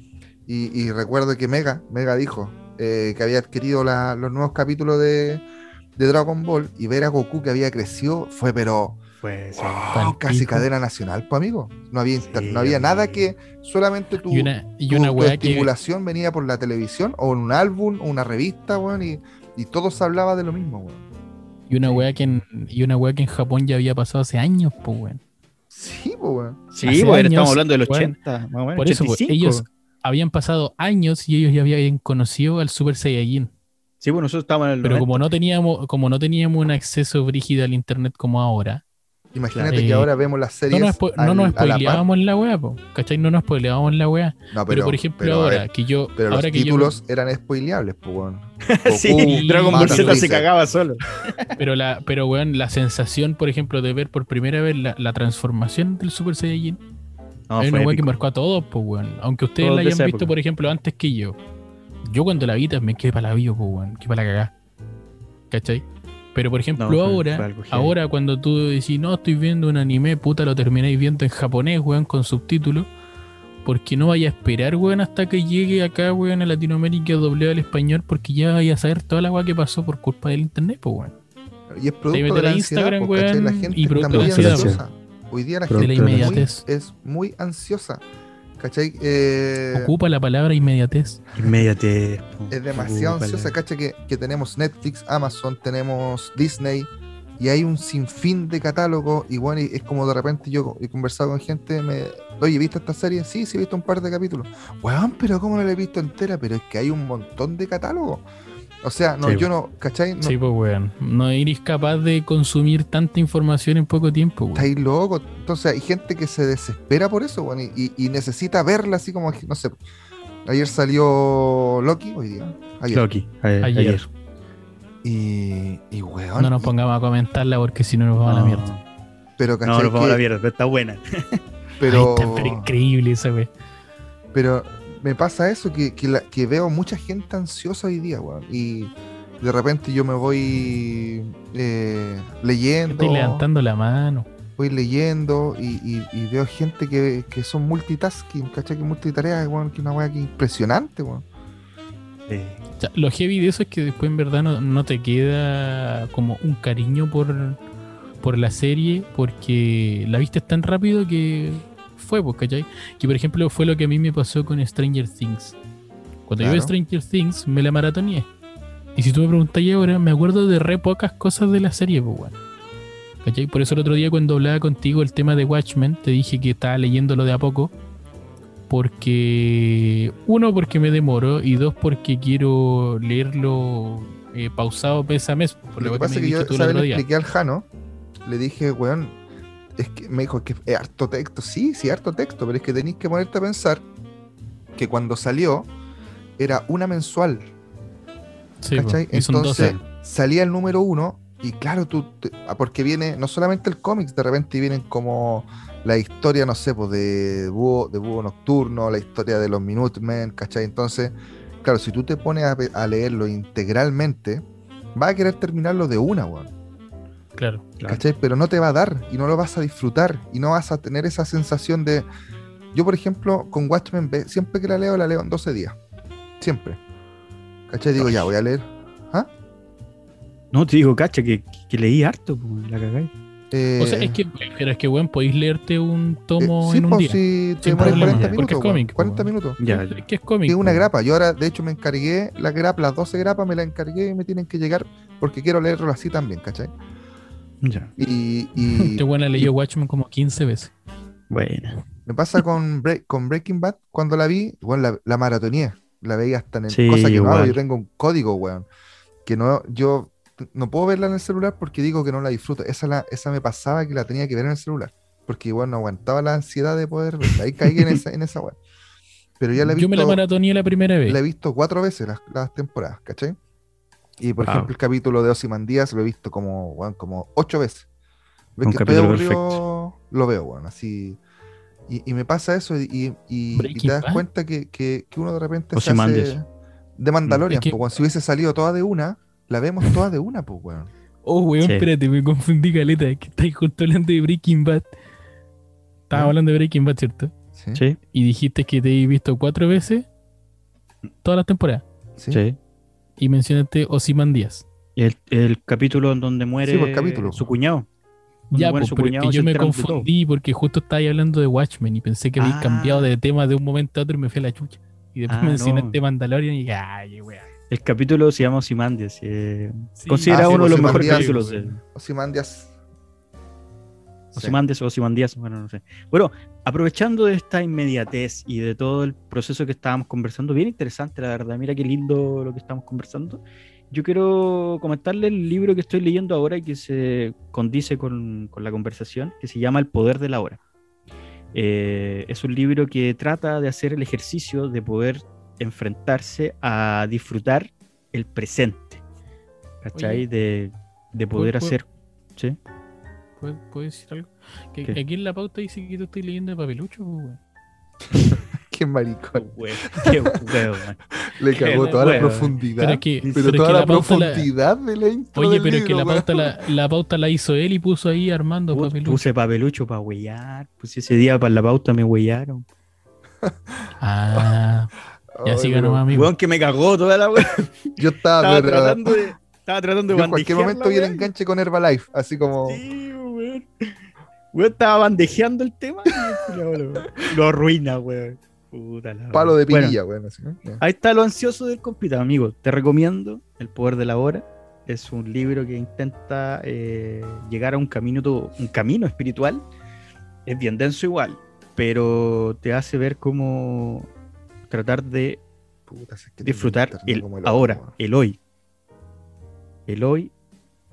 y, y recuerdo que Mega, Mega dijo eh, que había adquirido la- los nuevos capítulos de, de Dragon Ball y ver a Goku que había crecido fue, pero Fue sí. wow, casi pico. cadena nacional, pues amigo. No había, Sí, no había nada que solamente tu, y una, y tu- una tu que. estimulación venía por la televisión o en un álbum o una revista, weón, y, y todo se hablaba de lo mismo, weón. Y una weá que en, y una weá que en Japón ya había pasado hace años, pues weón. Sí, pues, weón. Sí, Hace bueno, años, estamos hablando del weón. 80, más o menos, Por eso, pues, 85. ellos habían pasado años y ellos ya habían conocido al Super Saiyajin. Sí, bueno, nosotros estábamos en el Pero 90. como no teníamos, como no teníamos un acceso brígido al internet como ahora, Imagínate que ahora vemos las series. No nos, spo- no nos a la par. spoileábamos en la weá, po, ¿cachai? No nos spoileábamos en la weá. No, Pero, por ejemplo, pero, ahora ver, que yo. pero los ahora que yo- títulos eran spoileables, pues, weón. sí, Dragon Ball Z se cagaba solo. Pero la, pero weón, la sensación, por ejemplo, de ver por primera vez la, la transformación del Super Saiyajin, No, es una weá que marcó a todos, pues weón. Aunque ustedes Todos la hayan visto, época. por ejemplo, antes que yo. Yo cuando la vi también quedé para la bio, pues weón. Quedé para la cagá. ¿Cachai? Pero por ejemplo, No, ahora, fue ahora cuando tú decís, no, estoy viendo un anime, puta, lo termináis viendo en japonés, weón, con subtítulos. Porque no vaya a esperar, weón, hasta que llegue acá, weón, a Latinoamérica doblado al español, porque ya vaya a saber toda la weá que pasó por culpa del internet, pues weón. Y es producto de la ansiedad, Instagram, gente y producto de la ansiedad. Hoy día la gente la es muy ansiosa. ¿Cachai? Eh, Ocupa la palabra inmediatez. Inmediatez. es demasiado ansiosa, ¿cachai? Que, que tenemos Netflix, Amazon, tenemos Disney y hay un sinfín de catálogos. Y bueno, es como de repente yo he conversado con gente, me, oye, ¿viste esta serie? Sí, sí, he visto un par de capítulos. Weón, pero ¿cómo no la he visto entera? Pero es que hay un montón de catálogos. O sea, no, Sí, yo no, ¿cachai? No, Sí, pues weón. No eres capaz de consumir tanta información en poco tiempo, weón. Estáis loco. Entonces hay gente que se desespera por eso, weón, y, y- y necesita verla así como, no sé. Ayer salió Loki, hoy día. Ayer. Loki, Ayer. ayer. Y, y weón. No nos y- pongamos a comentarla porque si no nos vamos a la No. mierda. pero, No, ¿cachai? nos vamos a la mierda, pero está buena. pero, Ay, está pero increíble esa weón. pero me pasa eso, que, que, la- que veo mucha gente ansiosa hoy día, weón. Y de repente yo me voy eh, leyendo. Estoy levantando la mano. voy leyendo y, y- y veo gente que, que son multitasking, ¿cachai? Que multitareas, weón, que una weá que impresionante, weón. Sí. O sea, lo heavy de eso es que después en verdad no, no te queda como un cariño por, por la serie porque la viste tan rápido que fue, pues, ¿cachai? Que por ejemplo fue lo que a mí me pasó con Stranger Things. Cuando yo vi. Stranger Things me la maratoneé. Y si tú me preguntáis ahora, me acuerdo de re pocas cosas de la serie, pues, weón. ¿Cachai? Por eso el otro día cuando hablaba contigo el tema de Watchmen, te dije que estaba leyéndolo de a poco. Porque, uno, porque me demoro, y dos, porque quiero leerlo eh, pausado mes a mes. Por Lo que pasa es que yo otro le expliqué al Jano, le dije, weón, es que me dijo que es harto texto. Sí, sí, harto texto, pero es que tenéis que ponerte a pensar que cuando salió era una mensual, Sí, ¿cachai? Entonces 12. salía el número uno y claro, tú, te- ah, porque viene no solamente el cómics, de repente vienen como la historia, no sé, pues de Búho, de Búho Nocturno, la historia de los Minutemen, ¿cachai? Entonces, claro, si tú te pones a, a leerlo integralmente, vas a querer terminarlo de una, weón. Claro. Claro. ¿cachai? Pero no te va a dar y no lo vas a disfrutar y no vas a tener esa sensación de... Yo, por ejemplo, con Watchmen, siempre que la leo, la leo en 12 días. Siempre. ¿Cachai? Digo, ya, voy a leer. No, te digo, cacha, que, que leí harto, la cagáis. Eh, O sea, es que, pero es que, weón, podéis leerte un tomo eh, sí, en un pues, día. si te problema, 40 porque minutos. es weón, cómic, 40 weón. minutos. Ya, Es que es cómic. Es una po. grapa. Yo ahora, de hecho, me encargué la grapa, las 12 grapas me las encargué y me tienen que llegar porque quiero leerlo así también, ¿cachai? Ya. Y, y Este weón la leyó Watchmen como 15 veces. Buena. me pasa con, Bre- con Breaking Bad, cuando la vi, bueno, la, la maratoneé. La veía hasta en Sí, cosa que no hago. Yo tengo un código, weón. Que no, yo no puedo verla en el celular porque digo que no la disfruto. Esa, la, esa me pasaba que la tenía que ver en el celular. Porque igual no aguantaba la ansiedad de poder verla. Ahí caí en esa, en esa weón. Pero ya la he Yo me la visto- maratoneé la primera vez. la he visto cuatro veces las, las temporadas, ¿cachai? Y por Wow. ejemplo, el capítulo de Ozymandias lo he visto como, weón, como ocho veces. Ves Un que estoy capítulo aburrido, lo veo, weón, así. Y, y me pasa eso y, y- te das Bad. cuenta que, que- que uno de repente se hace de Mandalorian, pues, weón. si hubiese salido toda de una, la vemos toda de una, pues, weón. Oh, weón, Sí. espérate, me confundí, caleta. Es que estáis justo hablando de Breaking Bad. Estabas ¿Ah? hablando de Breaking Bad, ¿cierto? Sí, Sí, Y dijiste que te he visto cuatro veces todas las temporadas. sí. Y mencionaste Ozymandias. Y El, el capítulo en donde muere Sí, pues, capítulo. su cuñado. Ya, muere pues, su pero es cuñado, que se yo me confundí porque justo estabais hablando de Watchmen y pensé que habéis Ah. cambiado de tema de un momento a otro y me fui a la chucha. Y después Ah, mencionaste no. Mandalorian y dije, ay. El capítulo se llama Ozymandias. eh, Sí. considerado Ah, sí, uno de los mejores Ozymandias. capítulos. Sí. Ozymandias o Ozymandias, bueno, no sé. Bueno, aprovechando de esta inmediatez y de todo el proceso que estábamos conversando, bien interesante, la verdad. Mira qué lindo lo que estamos conversando. yo quiero comentarle el libro que estoy leyendo ahora y que se condice con, con la conversación, que se llama El Poder de la Hora. Eh, es un libro que trata de hacer el ejercicio de poder enfrentarse a disfrutar el presente. ¿Cachai? Oye, de, de poder ¿puedo- hacer. ¿Sí? ¿Puedo, puedo decir algo? Que ¿Qué? aquí en la pauta dice que tú estoy leyendo de papelucho, pues, weón. Qué maricón. Qué huevo. Le cagó toda la profundidad. Pero es que, Pero pero es toda que la, la pauta la- profundidad de la intro Oye, del pero es que libro, la weón. pauta la, la pauta la hizo él y puso ahí armando Pus- papelucho. Puse papelucho para huellar. Puse ese día para la pauta, me huellaron. Ah, ya Ay, siga pero nomás, amigo. Weón, que me cagó toda la wea. Yo estaba, Estaba pero- tratando de. Estaba tratando de en cualquier momento wea. enganche con Herbalife, así como Sí, weón. Weón estaba bandejeando el tema y lo, arruina, weón. Puta la palo de Bueno, pirilla, weón. ahí está lo ansioso del compita, amigo. Te recomiendo El Poder de la Hora. Es un libro que intenta eh, llegar a un camino, un camino espiritual. Es bien denso igual, pero te hace ver cómo tratar de Puta, si es que tengo disfrutar el ahora, el hoy. El hoy.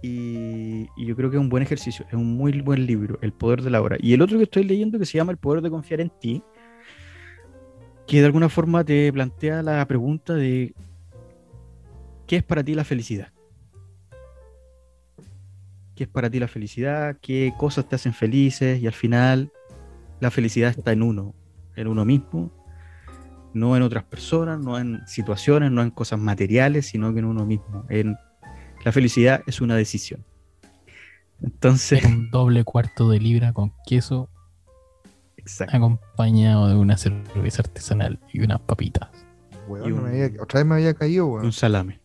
Y, yo creo que es un buen ejercicio, es un muy buen libro, El poder de la hora. Y el otro que estoy leyendo que se llama El poder de confiar en ti, que de alguna forma te plantea la pregunta de ¿qué es para ti la felicidad? ¿Qué es para ti la felicidad? ¿Qué cosas te hacen felices? Y al final la felicidad está en uno, en uno mismo no en otras personas, no en situaciones, no en cosas materiales, sino que en uno mismo. En, la felicidad es una decisión. Entonces, Un doble cuarto de libra con queso exacto. acompañado de una cerveza artesanal y unas papitas. Weón, y no un- me había- otra vez me había caído, weón. un salame.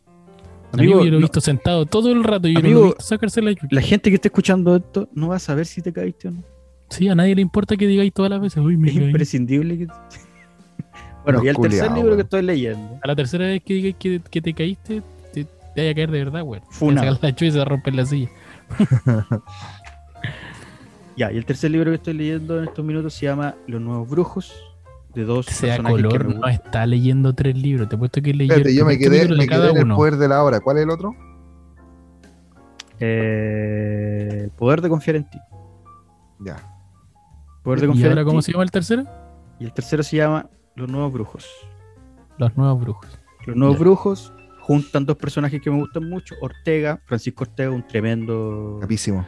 Amigo, Amigo, yo lo he no- visto sentado todo el rato y yo no lo Amigo, he visto sacarse la chucha. la gente que esté escuchando esto no va a saber si te caíste o no. Sí, a nadie le importa que digáis todas las veces. Uy, me Es caí. imprescindible que... bueno, Los y el tercer libro que estoy leyendo. A la tercera vez que digáis que, que te caíste, te, te vaya a caer de verdad, güey. Te Funado. vas a sacar la chucha y se va a romper la silla. Ya, y el tercer libro que estoy leyendo en estos minutos se llama Los Nuevos Brujos, de dos Sea personajes que color, me no está leyendo tres libros. Te he puesto que leí yo me quedé, me quedé en el uno. poder de la hora. ¿Cuál es el otro? Eh, el poder de confiar en ti. Ya. Poder de ¿Y ahora en cómo ti. se llama el tercero? Y el tercero se llama Los Nuevos Brujos. Los nuevos brujos. Los Nuevos Ya. Brujos juntan dos personajes que me gustan mucho. Ortega, Francisco Ortega, un tremendo Capísimo.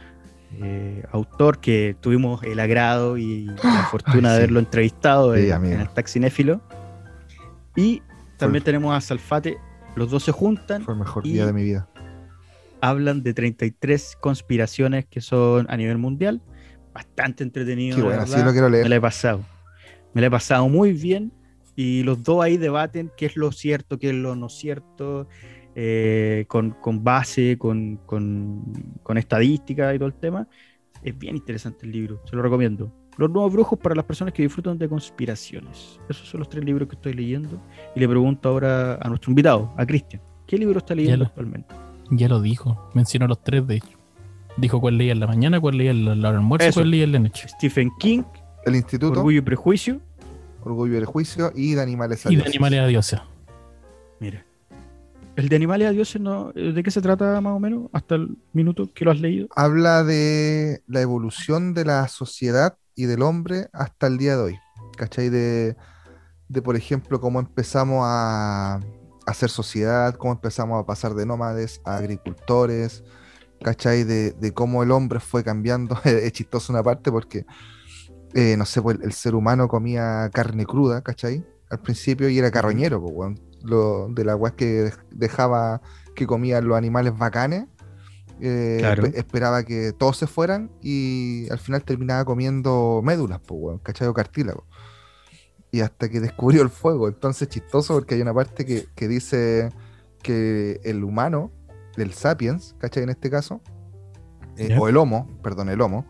eh, autor que tuvimos el agrado y la fortuna Ay, de sí. haberlo entrevistado Sí, en, en el Taxinéfilo. Y también tenemos a Salfate. Los dos se juntan, Fue el mejor día de mi vida. hablan de 33 conspiraciones que son a nivel mundial. Bastante entretenido. Qué bueno, sí lo quiero Me la leer. he pasado. Me la he pasado muy bien. Y los dos ahí debaten qué es lo cierto, qué es lo no cierto, eh, con, con base, con, con, con estadística y todo el tema. Es bien interesante el libro, se lo recomiendo. Los nuevos brujos para las personas que disfrutan de conspiraciones. Esos son los tres libros que estoy leyendo. Y le pregunto ahora a nuestro invitado, a Cristian, ¿qué libro está leyendo lo- actualmente? Ya lo dijo. Mencionó los tres, de hecho. Dijo cuál leía en la mañana, cuál leía en la, la almuerzo, Eso. cuál leía en la noche. Stephen King, El Instituto, Orgullo y Prejuicio. Y el Juicio y de Animales a Y de Dioses. animales a dioses. Mira. El de Animales a Dioses, no, ¿de qué se trata más o menos? Hasta el minuto que lo has leído. Habla de la evolución de la sociedad y del hombre hasta el día de hoy. ¿Cachai? De, de por ejemplo, cómo empezamos a, a hacer sociedad, cómo empezamos a pasar de nómades a agricultores, ¿cachai? De, de cómo el hombre fue cambiando. es chistoso una parte porque, eh, no sé, pues el, el ser humano comía carne cruda, ¿cachai? Al principio y era carroñero, pues, weón. Lo, de la weá que dej- dejaba que comían los animales bacanes. eh, Claro. espe- esperaba que todos se fueran y al final terminaba comiendo médulas, pues, weón, ¿cachai? O cartílago. Y hasta que descubrió el fuego. Entonces, chistoso porque hay una parte que, que dice que el humano, el sapiens, ¿cachai? En este caso, eh, o el homo, perdón, el homo,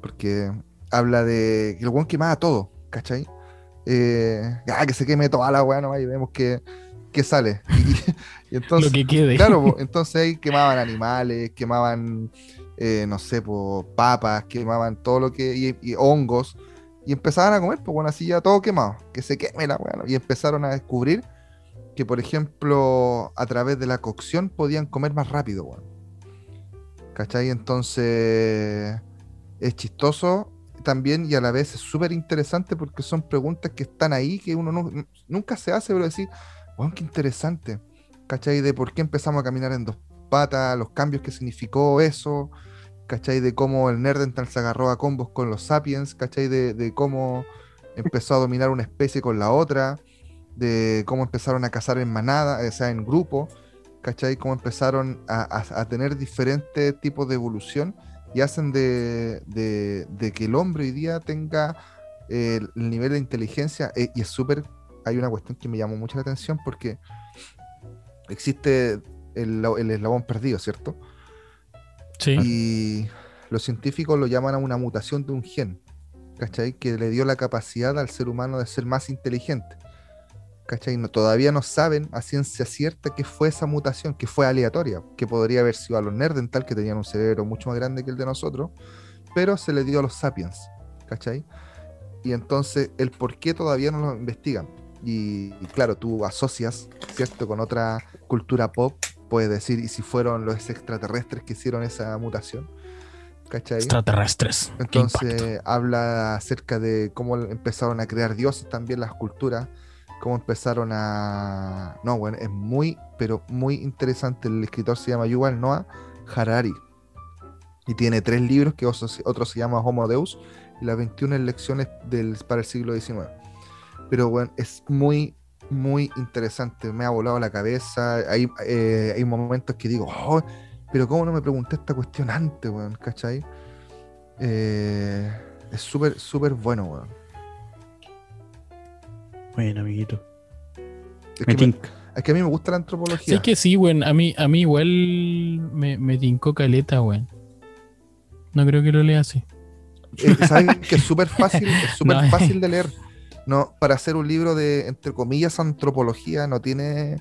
porque habla de que el weón quemaba todo, ¿cachai? Eh, ah, que se queme toda la weá nomás y vemos que, que sale. Y, y entonces, lo que quede. Claro, entonces ahí quemaban animales, quemaban, eh, no sé, po, papas, quemaban todo lo que, y, y hongos, y empezaban a comer, pues bueno, así ya todo quemado, que se queme la weá, ¿no? y empezaron a descubrir que, por ejemplo, a través de la cocción podían comer más rápido, weón. ¿Cachai? Entonces es chistoso también y a la vez es súper interesante porque son preguntas que están ahí que uno no- nunca se hace, pero decir, weón, qué interesante. ¿Cachai? De por qué empezamos a caminar en dos patas, los cambios que significó eso, ¿cachai? De cómo el Nerdental se agarró a combos con los Sapiens, ¿cachai? De, cómo empezó a dominar una especie con la otra, de cómo empezaron a cazar en manada, o sea, en grupo, ¿cachai? Cómo empezaron a tener diferentes tipos de evolución y hacen de, de- de que el hombre hoy día tenga eh, el nivel de inteligencia, eh, y es súper, hay una cuestión que me llamó mucho la atención porque existe el, el eslabón perdido, ¿cierto? Sí. Y los científicos lo llaman a una mutación de un gen, ¿cachai? Que le dio la capacidad al ser humano de ser más inteligente. ¿Cachai? No, todavía no saben a ciencia cierta qué fue esa mutación, que fue aleatoria, que podría haber sido a los Nerdental, que tenían un cerebro mucho más grande que el de nosotros, pero se le dio a los Sapiens, ¿cachai? Y entonces el por qué todavía no lo investigan. Y, y claro, tú asocias, ¿cierto? Con otra cultura pop, puedes decir, ¿y si fueron los extraterrestres que hicieron esa mutación? ¿Cachai? Extraterrestres. Entonces habla acerca de cómo empezaron a crear dioses también las culturas, cómo empezaron a... No, bueno, es muy, pero muy interesante. El escritor se llama Yuval Noah Harari y tiene tres libros que otro, se- llama Homo Deus y las 21 lecciones del, para el siglo XIX. Pero bueno, es muy, muy interesante. Me ha volado la cabeza. Hay, eh, hay momentos que digo, "Oh, pero ¿cómo no me pregunté esta cuestión antes, weón? ¿Cachai? Eh, es súper, súper bueno, weón. Bueno, amiguito. Es Me que, me- es que a mí me gusta la antropología. Sí que sí, weón. A mí, a mí igual me, me tincó caleta, weón. No creo que lo lea así. Eh, ¿Sabes que es súper fácil, es súper No, fácil de leer? No, para hacer un libro de, entre comillas, antropología, no tiene.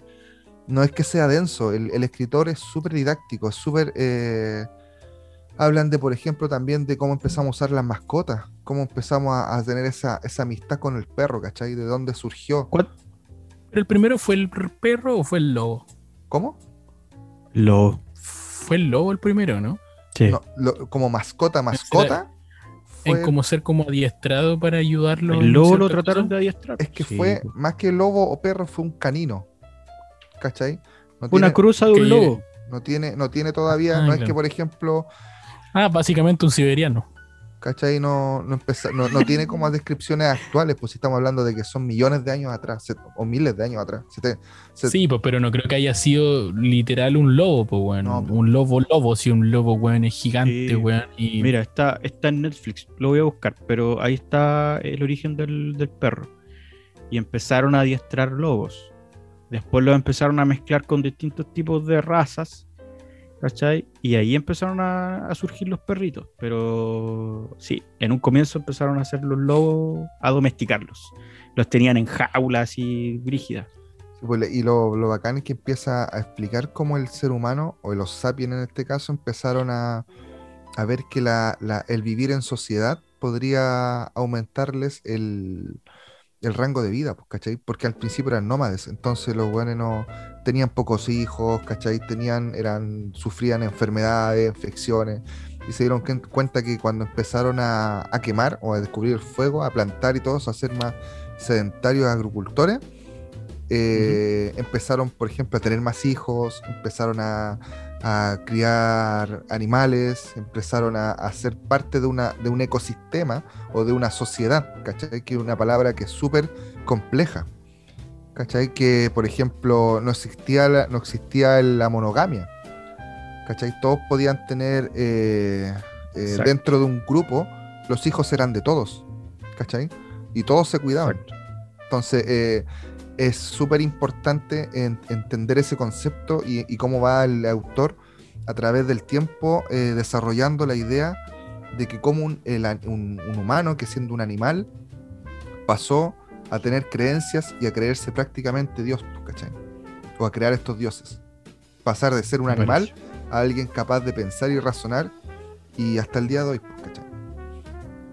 No es que sea denso. El, el escritor es súper didáctico, es súper. eh, hablan de, por ejemplo, también de cómo empezamos a usar las mascotas, cómo empezamos a, a tener esa, esa amistad con el perro, ¿cachai? De dónde surgió. ¿Cuál? ¿Pero el primero fue el perro o fue el lobo? ¿Cómo? Lo. Fue el lobo el primero, ¿no? Sí. No, lo- como mascota, mascota. En fue- como ser como adiestrado para ayudarlo. el en lobo lo trataron de adiestrar. Es que Sí, fue, más que lobo o perro, fue un canino. ¿Cachai? No Una tiene, cruza de un lobo. no tiene, no tiene todavía, Ah, no es que por ejemplo, Ah, básicamente un siberiano. ¿cachai? No, no, empeza- no, no tiene como descripciones actuales, pues si estamos hablando de que son millones de años atrás, se- o miles de años atrás. Se te- se- Sí, pues, pero no creo que haya sido literal un lobo, pues, weón. No, po. un lobo lobo, si un lobo, weón, es gigante, Sí. weón. Y Mira, está, está en Netflix, lo voy a buscar, pero ahí está el origen del, del perro. Y empezaron a adiestrar lobos. Después lo empezaron a mezclar con distintos tipos de razas, ¿cachai? Y ahí empezaron a, surgir los perritos. Pero sí, en un comienzo empezaron a hacer los lobos, a domesticarlos. Los tenían en jaulas y brígidas. pues, y lo, lo bacán es que empieza a explicar cómo el ser humano, o los sapiens en este caso, empezaron a, a ver que la, la- el vivir en sociedad podría aumentarles el, el rango de vida, pues, ¿cachai? Porque al principio eran nómades, entonces los buenos no tenían pocos hijos, ¿cachai? Tenían, eran, sufrían enfermedades, infecciones, y se dieron cuen- cuenta que cuando empezaron a, a quemar o a descubrir el fuego, a plantar y todo, eso, a ser más sedentarios agricultores, eh, empezaron, por ejemplo, a tener más hijos, empezaron a, a criar animales, empezaron a, a ser parte de, una, de un ecosistema o de una sociedad, ¿cachai? Que es una palabra que es súper compleja, ¿cachai? Que, por ejemplo, no existía la, no existía la monogamia, ¿cachai? Todos podían tener, eh, eh, Exacto. dentro de un grupo, los hijos eran de todos, ¿cachai? Y todos se cuidaban. Entonces, eh, es súper importante en- entender ese concepto y, y cómo va el autor a través del tiempo eh, desarrollando la idea de que como un, el un- un humano, que siendo un animal, pasó a tener creencias y a creerse prácticamente Dios, pues, ¿cachai? O a crear estos dioses. Pasar de ser un animal a alguien capaz de pensar y razonar y hasta el día de hoy, pues, ¿cachai?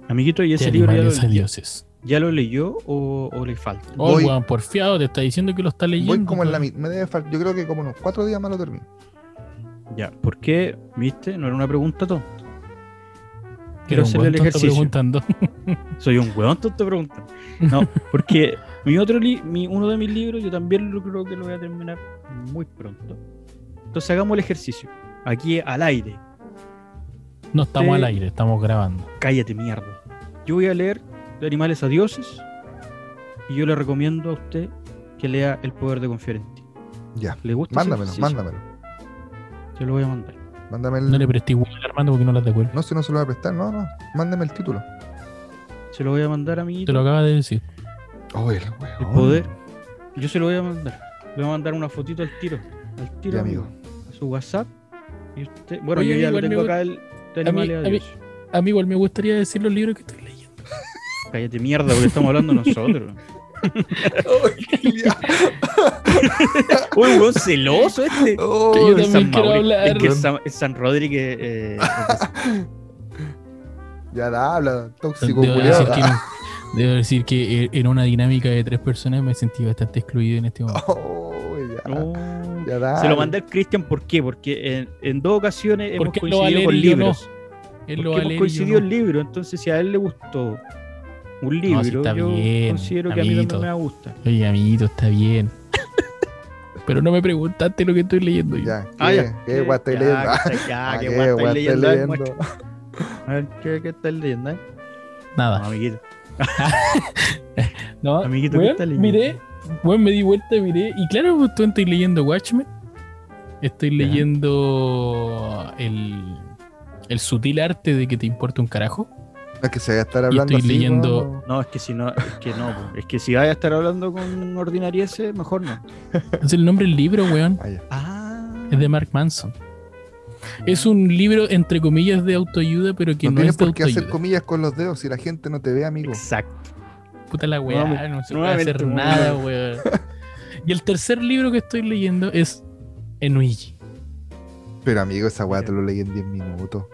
Amiguito, y de ese libro ya lo dioses. ¿Ya lo leyó o, o le falta? Oh, Voy- weón, porfiado, te está diciendo que lo está leyendo. Voy como en la. Me debe Yo creo que como unos cuatro días más lo termino. Ya, ¿por qué? ¿Viste? No era una pregunta tonta. Quiero hacerle el ejercicio. preguntando. Soy un weón tonto preguntando. No, porque mi otro li- mi, uno de mis libros yo también lo creo que lo voy a terminar muy pronto. Entonces hagamos el ejercicio. Aquí al aire. No estamos al aire, estamos grabando. Cállate, mierda. Yo voy a leer de Animales a Dioses y yo le recomiendo a usted que lea El poder de confiar en ti. Ya. ¿Le gusta? Mándamelo, mándamelo. Se lo voy a mandar. Mándame el. No le presté igual a Armando porque no las devuelve. No, si no se lo voy a prestar, no, no. Mándame el título. Se lo voy a mandar a mi Te lo acaba de decir. Oh, el El poder. Yo se lo voy a mandar. Le voy a mandar una fotito al tiro. Al tiro, Ya, amigo. A su WhatsApp. Y usted. Bueno, Oye, yo ya lo me tengo acá el de a mí- Animales a a mí-. A mí igual me gustaría decir los libros que estoy. Cállate mierda, porque estamos hablando nosotros. Uy, weón, celoso este. Oh, Que yo Es también San quiero Mauri- hablar. Es que es San, es San Rodríguez. eh, ya da, habla, tóxico, Debo decir, que, debo decir que en una dinámica de tres personas me sentí bastante excluido en este momento. Oh, ya, no. ya da. Se lo mandé al Cristian, ¿por qué? Porque en, en dos ocasiones hemos Porque él lo va a coincidido leer con y yo no. libros. Él lo Porque va a hemos leer y yo coincidido en no. libros, entonces si a él le gustó un libro, si está yo bien, considero que a mí también me va a gustar. Oye, amiguito, está bien. Pero no me preguntaste lo que estoy leyendo yo. Ya, ¿qué, Ah, ya. qué guay estoy leyendo? ya, que ¿qué estoy leyendo. A ver, leyendo? muestra. A ver, ¿qué, qué estás leyendo? eh? Nada. No, amiguito. No, Amiguito, ¿qué weón, estás leyendo? Miré, bueno, me di vuelta, miré. Y claro, pues, tú estoy leyendo Watchmen. Estoy leyendo el, el sutil arte de que te importa un carajo. No es que se vaya a estar hablando estoy así, leyendo-. No, es que si no, es que no, es que si vaya a estar hablando con ordinarieses, mejor no. Es el nombre del libro, weón. Ah, Es de Mark Manson. Es un libro, entre comillas, de autoayuda, pero que No, no, tienes es de por qué hacer comillas con los dedos si la gente no te ve, amigo. Exacto. Puta la weá, Nuevamente- no se puede hacer nada, weón. Y el tercer libro que estoy leyendo es Enuigi. Pero amigo, esa weá te lo leí en 10 minutos.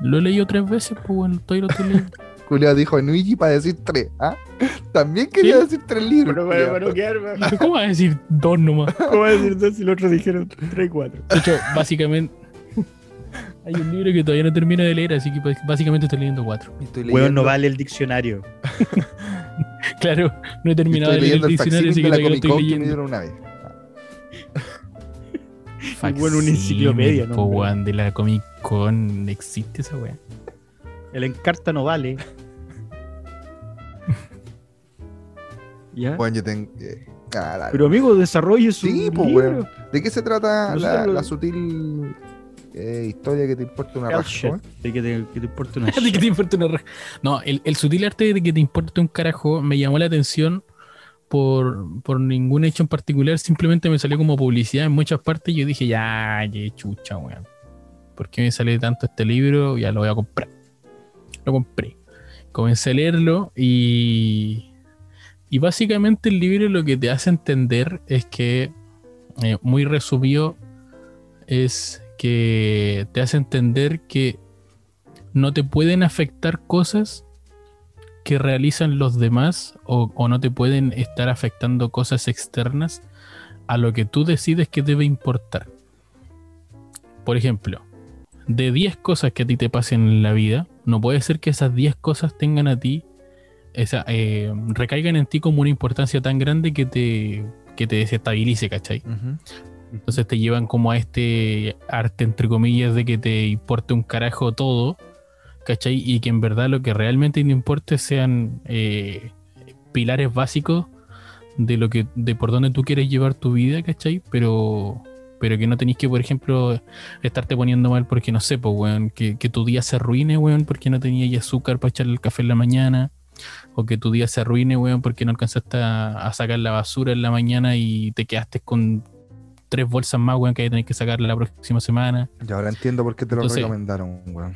Lo he leído tres veces, pues bueno, todavía lo estoy leyendo. Julio dijo Nuigi para decir tres, ¿ah? También quería ¿Sí? decir tres libros. Pero, pero, pero, ¿qué Dije, ¿Cómo vas a decir dos nomás? ¿Cómo va a decir dos si los otros dijeron tres y cuatro? De hecho, básicamente. Hay un libro que todavía no termino de leer, así que pues, básicamente estoy leyendo cuatro. Estoy Weón, no vale el diccionario. Claro, no he terminado de leer el el diccionario, así que la todavía lo estoy que me leyendo. dieron una vez. Bueno, una enciclopedia, ¿no, weón, de la Comic Con existe esa weá. El encarta no vale. ¿Ya? Bueno, yo tengo. eh, ah. Pero amigo, desarrolle su Sí, pues, libro. weón. ¿De qué se trata la, lo- la sutil eh, historia que te importa una raja? De que te, que te importa una De que te importa una raja. No, el, el sutil arte de que te importe un carajo me llamó la atención por, por ningún hecho en particular. Simplemente me salió como publicidad en muchas partes y yo dije, ya, ya, chucha, weón. ¿Por qué me sale tanto este libro? Ya lo voy a comprar. Lo compré. Comencé a leerlo y. Y básicamente el libro lo que te hace entender es que, eh, muy resumido, es que te hace entender que no te pueden afectar cosas que realizan los demás o, o no te pueden estar afectando cosas externas a lo que tú decides que debe importar. Por ejemplo, de 10 cosas que a ti te pasen en la vida, no puede ser que esas 10 cosas tengan a ti, esa, eh, recaigan en ti como una importancia tan grande que te, que te desestabilice, ¿cachai? Entonces te llevan como a este arte, entre comillas, de que te importe un carajo todo, ¿cachai? Y que en verdad lo que realmente te importe sean eh, pilares básicos de lo que, de por dónde tú quieres llevar tu vida, ¿cachai? Pero, pero que no tenéis que, por ejemplo, estarte poniendo mal porque no sé, pues, weón, que, que tu día se arruine, weón, porque no tenías azúcar para echarle el café en la mañana. O que tu día se arruine, weón, porque no alcanzaste a, a sacar la basura en la mañana y te quedaste con tres bolsas más, weón, que hay que tener que sacar la próxima semana. Y ahora entiendo por qué te lo Entonces- recomendaron, weón.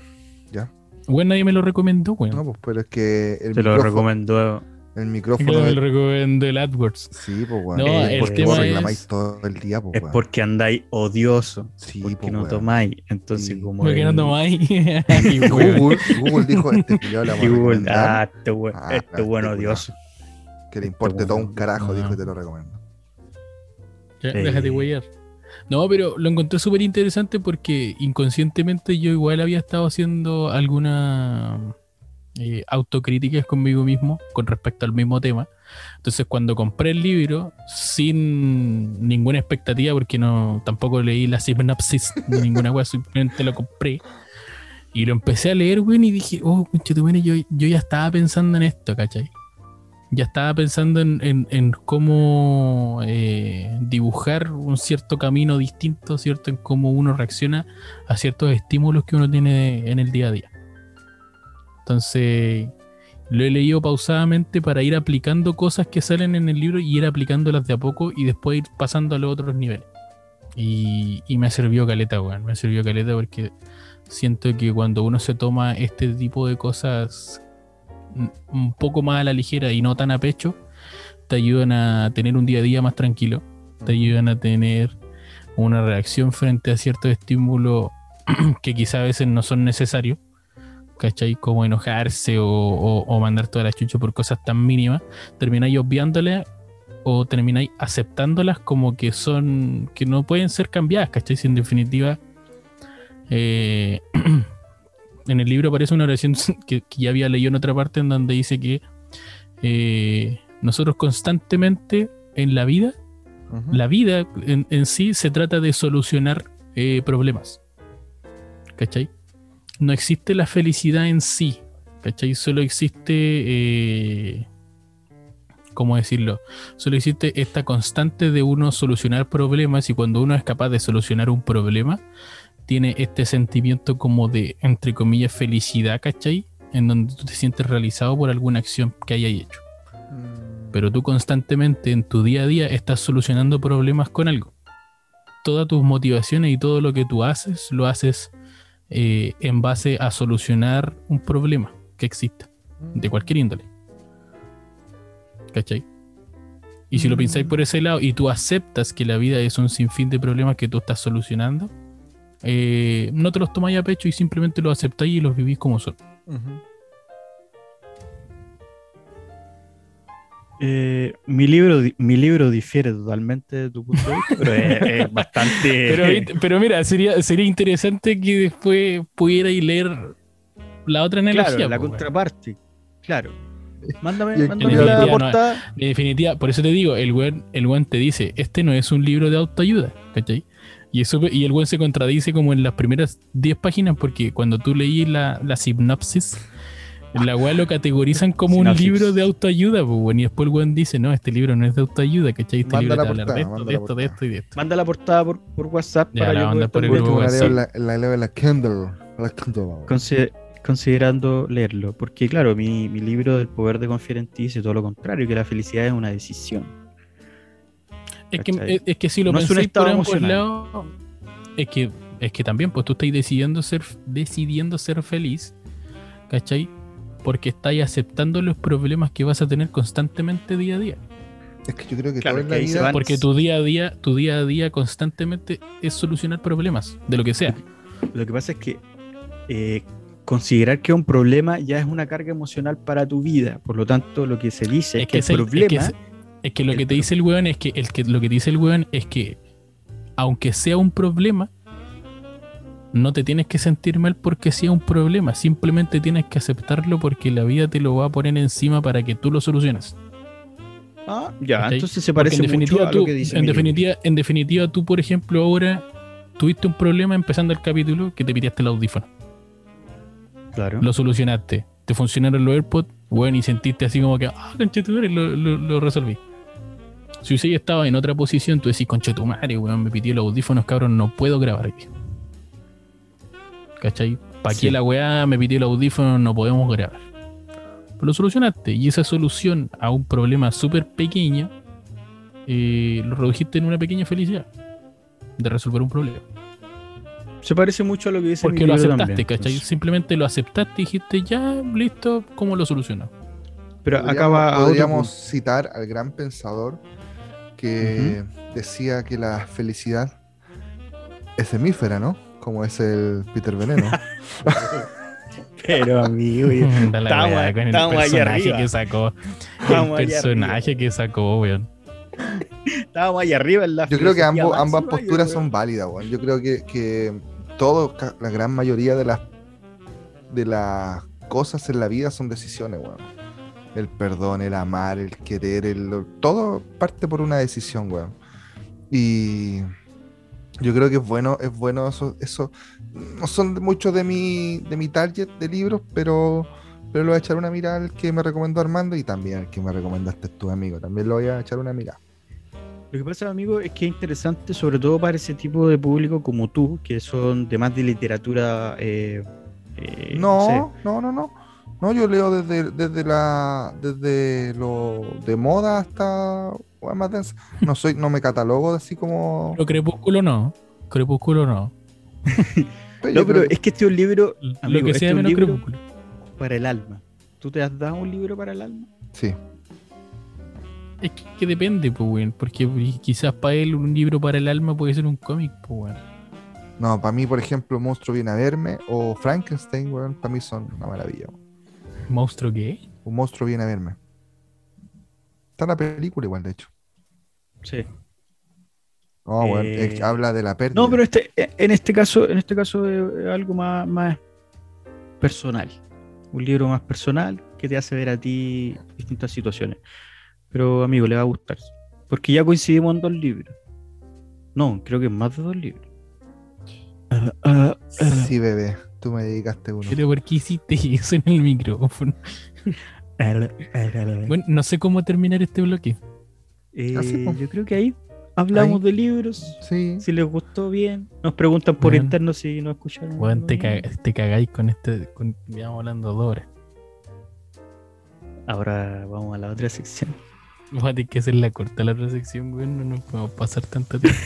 Weón, nadie me lo recomendó, weón. No, pues, pero es que el Te lo recomendó El micrófono. me de- lo recomendó el AdWords. Sí, pues, weón. No, Eh, el porque tema vos es- reclamáis todo el día, pues, Es weón. porque andáis odioso. Sí, porque pues, no weón. tomáis. Entonces, Sí. como. Porque no tomáis. Google, Google dijo: Este culiao le vamos Y a Google, ah, este buen, Ah, este este odioso. que le importe este todo weón. un carajo, dijo y te lo recomiendo. Ya, Eh. déjate huellar. No, pero lo encontré súper interesante porque inconscientemente yo igual había estado haciendo alguna eh, autocríticas conmigo mismo con respecto al mismo tema. Entonces cuando compré el libro, sin ninguna expectativa, porque no tampoco leí la sinopsis ni ninguna cosa, simplemente lo compré. Y lo empecé a leer, güey, y dije, oh, conchetumare, yo, yo ya estaba pensando en esto, ¿cachai? Ya estaba pensando en, en- en cómo eh, dibujar un cierto camino distinto, ¿cierto? En cómo uno reacciona a ciertos estímulos que uno tiene en el día a día. Entonces, lo he leído pausadamente para ir aplicando cosas que salen en el libro y ir aplicándolas de a poco y después ir pasando a los otros niveles. Y, y me servido caleta, weón. Me servido caleta porque siento que cuando uno se toma este tipo de cosas un- poco más a la ligera y no tan a pecho, te ayudan a tener un día a día más tranquilo, te ayudan a tener una reacción frente a ciertos estímulos que quizá a veces no son necesarios, ¿cachai? Como enojarse o, o- o mandar toda la chucha por cosas tan mínimas, termináis obviándolas o termináis aceptándolas como que son, que no pueden ser cambiadas, ¿cachai? Si en definitiva, eh, en el libro aparece una oración que, que ya había leído en otra parte en donde dice que eh, nosotros constantemente en la vida, la vida en, en sí se trata de solucionar eh, problemas. ¿Cachai? No existe la felicidad en sí. ¿Cachai? Solo existe... eh, ¿Cómo decirlo? Solo existe esta constante de uno solucionar problemas y cuando uno es capaz de solucionar un problema, tiene este sentimiento como de, entre comillas, felicidad, ¿cachai? En donde tú te sientes realizado por alguna acción que hayas hecho Mm, pero tú constantemente en tu día a día estás solucionando problemas con algo. Todas tus motivaciones y todo lo que tú haces lo haces eh, en base a solucionar un problema que exista, de cualquier índole. ¿Cachai? Y si lo pensáis por ese lado y tú aceptas que la vida es un sinfín de problemas que tú estás solucionando, eh, no te los tomáis a pecho y simplemente los aceptáis y los vivís como son. Eh, mi, libro, mi libro difiere totalmente de tu punto de vista, pero es, es bastante. Pero, mira, sería, sería interesante que después pudierais leer la otra claro, analogía. la po, weón. contraparte. Claro. Mándame, la no, no, portada. En definitiva, por eso te digo, el weón, el weón te dice, este no es un libro de autoayuda, ¿cachai? Y, eso, y el weón se contradice como en las primeras 10 páginas, porque cuando tú leí la, la sinopsis, la weá lo categorizan como un libro de autoayuda, pues, y después el weón dice, no, este libro no es de autoayuda, ¿cachai? Este Manda libro te hablar de portada, esto, manda de la esto, de esto y de esto. Manda la portada por, por WhatsApp Ya, para la yo manda poder por también el grupo la, leo, WhatsApp. la, la leo en la Kindle. La Kindle. consider- considerando leerlo. Porque, claro, mi, mi libro del poder de confiar en ti dice todo lo contrario, que la felicidad es una decisión. Es que, ¿Cachai? es, es que si lo No es un pensáis estado por ambos emocional. lados, es que, es que también, pues tú estás decidiendo ser, decidiendo ser feliz, ¿cachai? Porque estáis aceptando los problemas que vas a tener constantemente día a día. Es que yo creo que Claro, todo en que la vida. Porque tu día a día, tu día a día constantemente es solucionar problemas, de lo que sea. Lo que pasa es que eh, considerar que un problema ya es una carga emocional para tu vida. Por lo tanto, lo que se dice es, que, es el el- problema. es que es- que lo el que te dice el weón es que, el que lo que te dice el weón es que aunque sea un problema, no te tienes que sentir mal porque sea un problema. Simplemente tienes que aceptarlo porque la vida te lo va a poner encima para que tú lo soluciones. Ah, ya, entonces se parece en mucho definitiva, a tú, lo que dice en definitiva, en definitiva, tú, por ejemplo, ahora tuviste un problema empezando el capítulo que te pidiste el audífono. Claro. Lo solucionaste. Te funcionaron los AirPods, bueno, y sentiste así como que, ah, conchetumare, lo, lo, lo resolví. Si hubiese estado en otra posición, tú decís, conchetumare, weón, me pidió los audífonos, cabrón, no puedo grabar aquí. ¿Cachai? ¿Para Sí. qué la weá me pidió los audífonos? No podemos grabar. Pero lo solucionaste. Y esa solución a un problema súper pequeño, eh, lo redujiste en una pequeña felicidad de resolver un problema. Se parece mucho a lo que dice Porque mi lo aceptaste, también. ¿cachai? Entonces, Simplemente lo aceptaste y dijiste, ya, listo, ¿cómo lo soluciono? Pero Podríamos- acaba a otro podríamos citar al gran pensador que decía que la felicidad es hemífera, ¿no? Como es el Peter Veneno. Pero amigo, Estamos- con el personaje que sacó. El personaje que sacó, weón. estábamos ahí arriba en la Yo creo que ambos, ambas posturas yo son válidas, weón. Yo creo que, que todo, la gran mayoría de las de las cosas en la vida son decisiones, weón. El perdón, el amar, el querer, el, todo parte por una decisión, weón. Y yo creo que es bueno, es bueno eso, eso. No son muchos de mi, de mi target de libros, pero, pero le voy a echar una mirada al que me recomendó Armando y también al que me recomendaste tu amigo. También le voy a echar una mirada. Lo que pasa, amigo, es que es interesante, sobre todo para ese tipo de público como tú, que son de más de literatura. eh, eh, No, sé. no, no, no. No, yo leo desde, desde la desde lo de moda hasta weas más densa. No soy, no me catalogo así como. Pero Crepúsculo no. Crepúsculo no. Pero No, yo pero creo que- es que este es un libro Amigo, Lo que este sea es un menos libro- Crepúsculo. para el alma. ¿Tú te has dado un libro para el alma? Sí. Es que, que depende, pues, weón. Porque quizás para él un libro para el alma puede ser un cómic, pues, weón. No, para mí, por ejemplo, Monstruo viene a verme o Frankenstein, weón, para mí son una maravilla. weón. ¿Monstruo qué? Un monstruo viene a verme. Está en la película igual, de hecho. Sí. No, weón, Eh, es habla de la pérdida. No, pero este, en este caso, en este caso es algo más, más personal. Un libro más personal que te hace ver a ti distintas situaciones. Pero amigo, le va a gustar. Porque ya coincidimos en dos libros. No, creo que en más de dos libros. Sí, bebé, tú me dedicaste uno. Pero ¿por qué hiciste eso en el micrófono? Bueno, no sé cómo terminar este bloque. Eh, yo creo que ahí hablamos Ahí. de libros. Sí. Si les gustó bien. Nos preguntan por interno si no escucharon. Weón, te, cagáis con este. Con, hablando dos horas. Ahora vamos a la otra sección. Vamos a tener que hacer la corta la otra sección, weón. No nos podemos pasar tanto tiempo.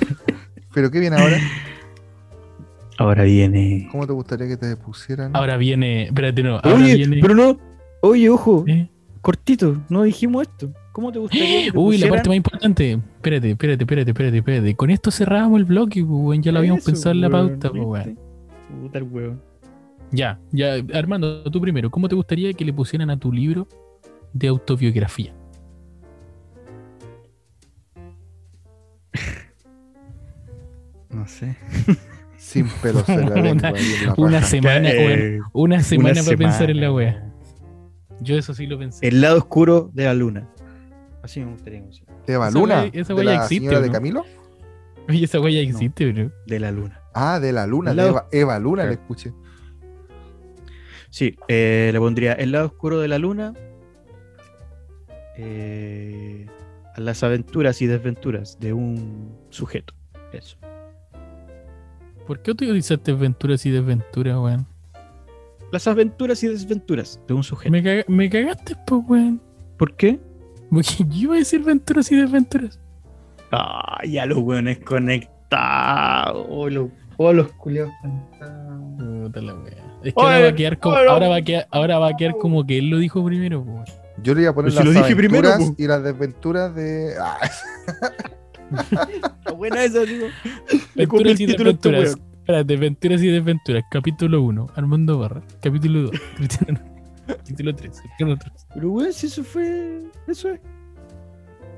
Pero ¿qué viene ahora? Ahora viene. ¿Cómo te gustaría que te pusieran? Ahora viene. Espérate, no. Ahora Oye, viene. pero no. Oye, ojo, ¿eh? cortito, no dijimos esto. ¿Cómo te gustaría que te Uy, la parte más importante. Espérate, espérate, espérate, espérate, espérate. Con esto cerrábamos el bloque, pues, weón. Ya lo habíamos Eso, pensado en la pauta, pues. Puta el weón. Ya, ya. Armando, tú primero. ¿Cómo te gustaría que le pusieran a tu libro de autobiografía? No sé. Sin pelos en la lengua. Una semana, Eh. Una semana una para pensar en la wea. Yo eso sí lo pensé. El lado oscuro de la luna. Así me gustaría Esa Luna. wea- esa de la existe, señora de. Camilo. Oye, esa wea ya existe, bro. De la luna. Ah, de la Luna. De Eva, Eva Luna le Claro. escuché. Sí, eh, le pondría el lado oscuro de la luna. eh, a las aventuras y desventuras de un sujeto. Eso. ¿Por qué utilizaste aventuras y desventuras, weón? Las aventuras y desventuras de un sujeto. Me, caga- me cagaste, pues, weón. ¿Por qué? Porque yo iba a decir aventuras y desventuras. Ah, ya los weones conectados. Oh, los, oh, los culiados conectados. Puta la wea. Es que ahora va a quedar como, oye, ahora va a quedar, ahora va a quedar como que él lo dijo primero, weón. Yo le iba a poner Pero si las lo dije primero, po. y las desventuras de. Ah, Está buena esa, digo. Aventuras y este desventuras. Espérate, aventuras y desventuras. Capítulo 1, Armando Barra. Capítulo 2, Cristiano. Capítulo 3, Cristiano 3. Pero weón, si eso fue. Eso es.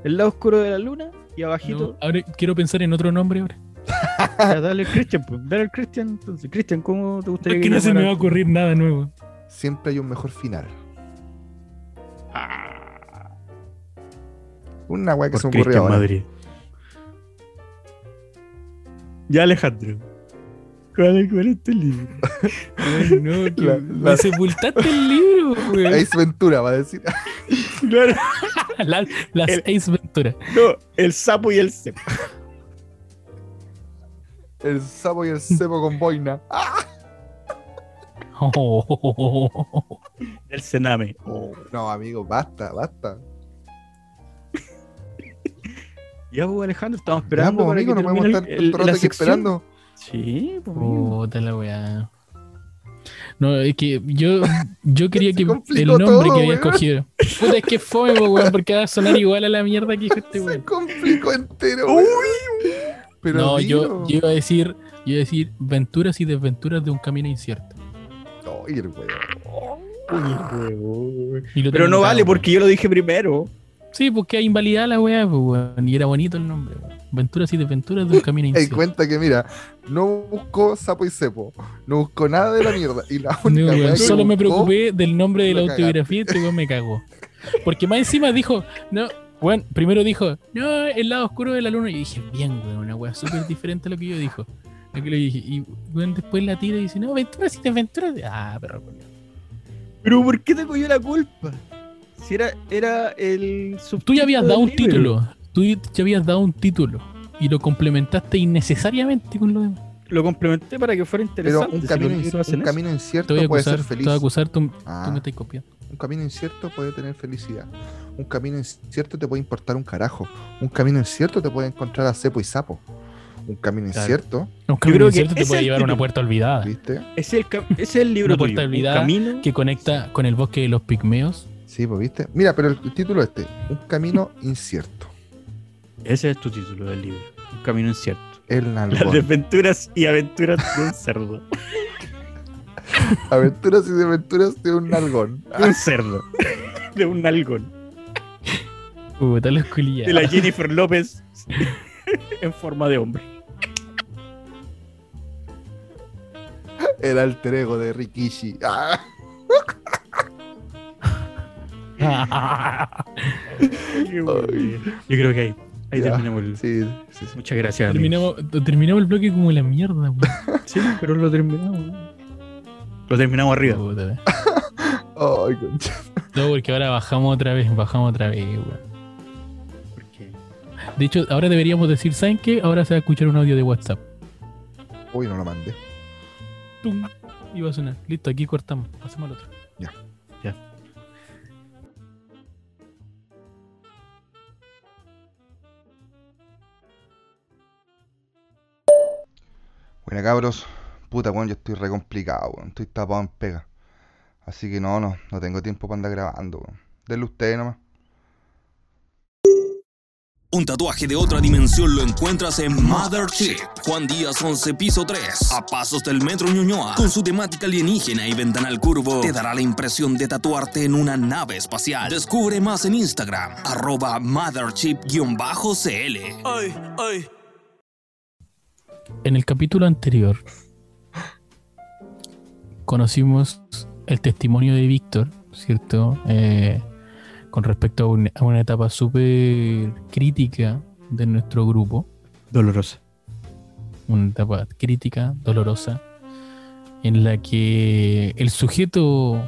El lado oscuro de la luna y abajito. ahora quiero pensar en otro nombre ahora. Ya, dale Christian, pues. Dale al Christian entonces. Cristian, ¿cómo te gustaría Es que no se me va a ocurrir nada nuevo. siempre hay un mejor final. Una weá que se Por me ocurrió ahora. Madrid. Ya, Alejandro. ¿Cuál, cuál es tu libro? Ay, no, que La- me la- sepultaste el libro, güey. Ace Ventura va a decir. Claro. La- las El- Ace Ventura. No, el sapo y el cepo. El sapo y el cepo con boina. Ah, El cename. No, amigo, basta, basta. Ya, pues, Alejandro, estamos Ya, esperando. pues, para amigo, que no podemos estar el- el- rato la aquí sección. esperando. Sí, pues. Puta la weá. No, es que yo, yo quería Se que el nombre todo, que había weón. escogido. Puta, es que fue, weón, porque va a sonar igual a la mierda que dijo este Se weón. complicó entero. weón. Pero No, yo, yo iba a decir, yo iba a decir venturas y desventuras de un camino incierto. Ay, el weón. Y lo Pero tengo no vale weón. porque yo lo dije primero. Sí, porque hay invalidada la weá, pues, weón. Y era bonito el nombre, weón. Venturas y desventuras de un camino Te incierto. cuenta que, mira, no buscó sapo y cepo. No buscó nada de la mierda. Y la No, única weón, weá que solo me preocupé del nombre de la autobiografía y este weón me cagó. Porque más encima dijo, no, weón, primero dijo, no, el lado oscuro de la luna. Y yo dije, bien, weón, una weá súper diferente a lo que yo dijo. Lo que le dije. Y weón, después la tira y dice, no, venturas y desventuras. de-". Ah, pero Pero ¿por qué te cogió la culpa? Si era, era el tú ya habías dado un libro. título. Tú ya habías dado un título. Y lo complementaste innecesariamente con lo demás. Lo complementé para que fuera Pero interesante. un si camino, un camino Te incierto puede ser te feliz. voy a acusar, tú, tú Ah. me estás copiando. Un camino incierto puede tener felicidad. Un camino incierto te puede importar un carajo. Un camino incierto te puede encontrar a cepo y sapo. Un camino Claro. incierto, Un camino creo que incierto te puede llevar a una puerta olvidada. ¿viste? Ese es el, es el libro Una puerta tuyo, un olvidada camino que conecta con el bosque de los pigmeos. Sí, pues viste. Mira, pero el título este, un camino incierto. Ese es tu título del libro. Un camino incierto. El Las nalgón. desventuras y aventuras de un cerdo. Aventuras y desventuras de un nalgón. De un cerdo. De un nalgón. La esculilla. De la Jennifer López en forma de hombre. El alter ego de Rikishi. Ah. Yo creo que ahí, ahí Ya. terminamos el. sí, sí, sí. Muchas gracias. terminamos, terminamos el bloque como la mierda. Sí, pero lo terminamos. Lo terminamos arriba. Concha. No, porque ahora bajamos otra vez, bajamos otra vez, De hecho, ahora deberíamos decir, ¿saben qué? Ahora se va a escuchar un audio de WhatsApp. Uy, no lo mandé. ¡Tum! Y va a sonar. Listo, aquí cortamos. Pasemos al otro. Bueno, cabros. Puta, weón, yo estoy re complicado, weón. Estoy tapado en pega. Así que no, no, no tengo tiempo para andar grabando, weón. Denle usted nomás. Un tatuaje de otra dimensión lo encuentras en Mother Chip. Juan Díaz 11, piso 3. A pasos del Metro Ñuñoa. Con su temática alienígena y ventanal curvo, te dará la impresión de tatuarte en una nave espacial. Descubre más en Instagram. Arroba Motherchip-CL. Ay, ay. En el capítulo anterior conocimos el testimonio de Víctor, ¿cierto? Eh, con respecto a, un- a una etapa súper crítica de nuestro grupo, dolorosa. una etapa crítica, dolorosa, en la que el sujeto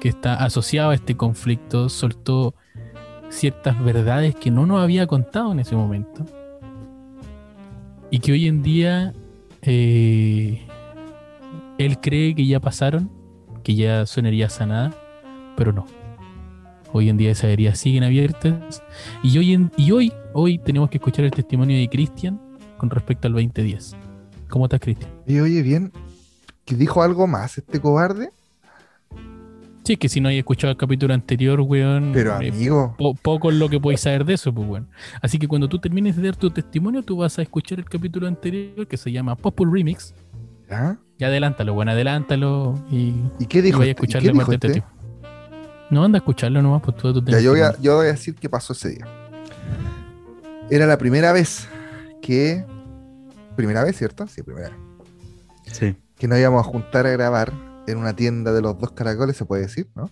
que está asociado a este conflicto soltó ciertas verdades que no nos había contado en ese momento y que hoy en día eh, él cree que ya pasaron, que ya son heridas pero no. Hoy en día esas heridas siguen abiertas y hoy, y hoy, hoy tenemos que escuchar el testimonio de Cristian con respecto al 2010. ¿Cómo estás, Cristian? Y oye, bien, que dijo algo más este cobarde. Sí, es que si no hay escuchado el capítulo anterior, weón, Pero eh, amigo, po- poco es lo que podéis saber de eso, pues, weón. Así que cuando tú termines de dar tu testimonio, tú vas a escuchar el capítulo anterior que se llama Popul Remix. ¿ya? Y adelántalo, bueno, adelántalo y, ¿Y qué y dijo? vaya a este? ¿Y escuchar qué la dijo parte de este? este tipo. No, anda a escucharlo nomás, pues todo tu Ya, yo voy, a, yo voy a decir qué pasó ese día. Era la primera vez que. Primera vez, ¿cierto? Sí, primera vez. Sí. Que nos íbamos a juntar a grabar en una tienda de los dos caracoles, se puede decir, ¿no?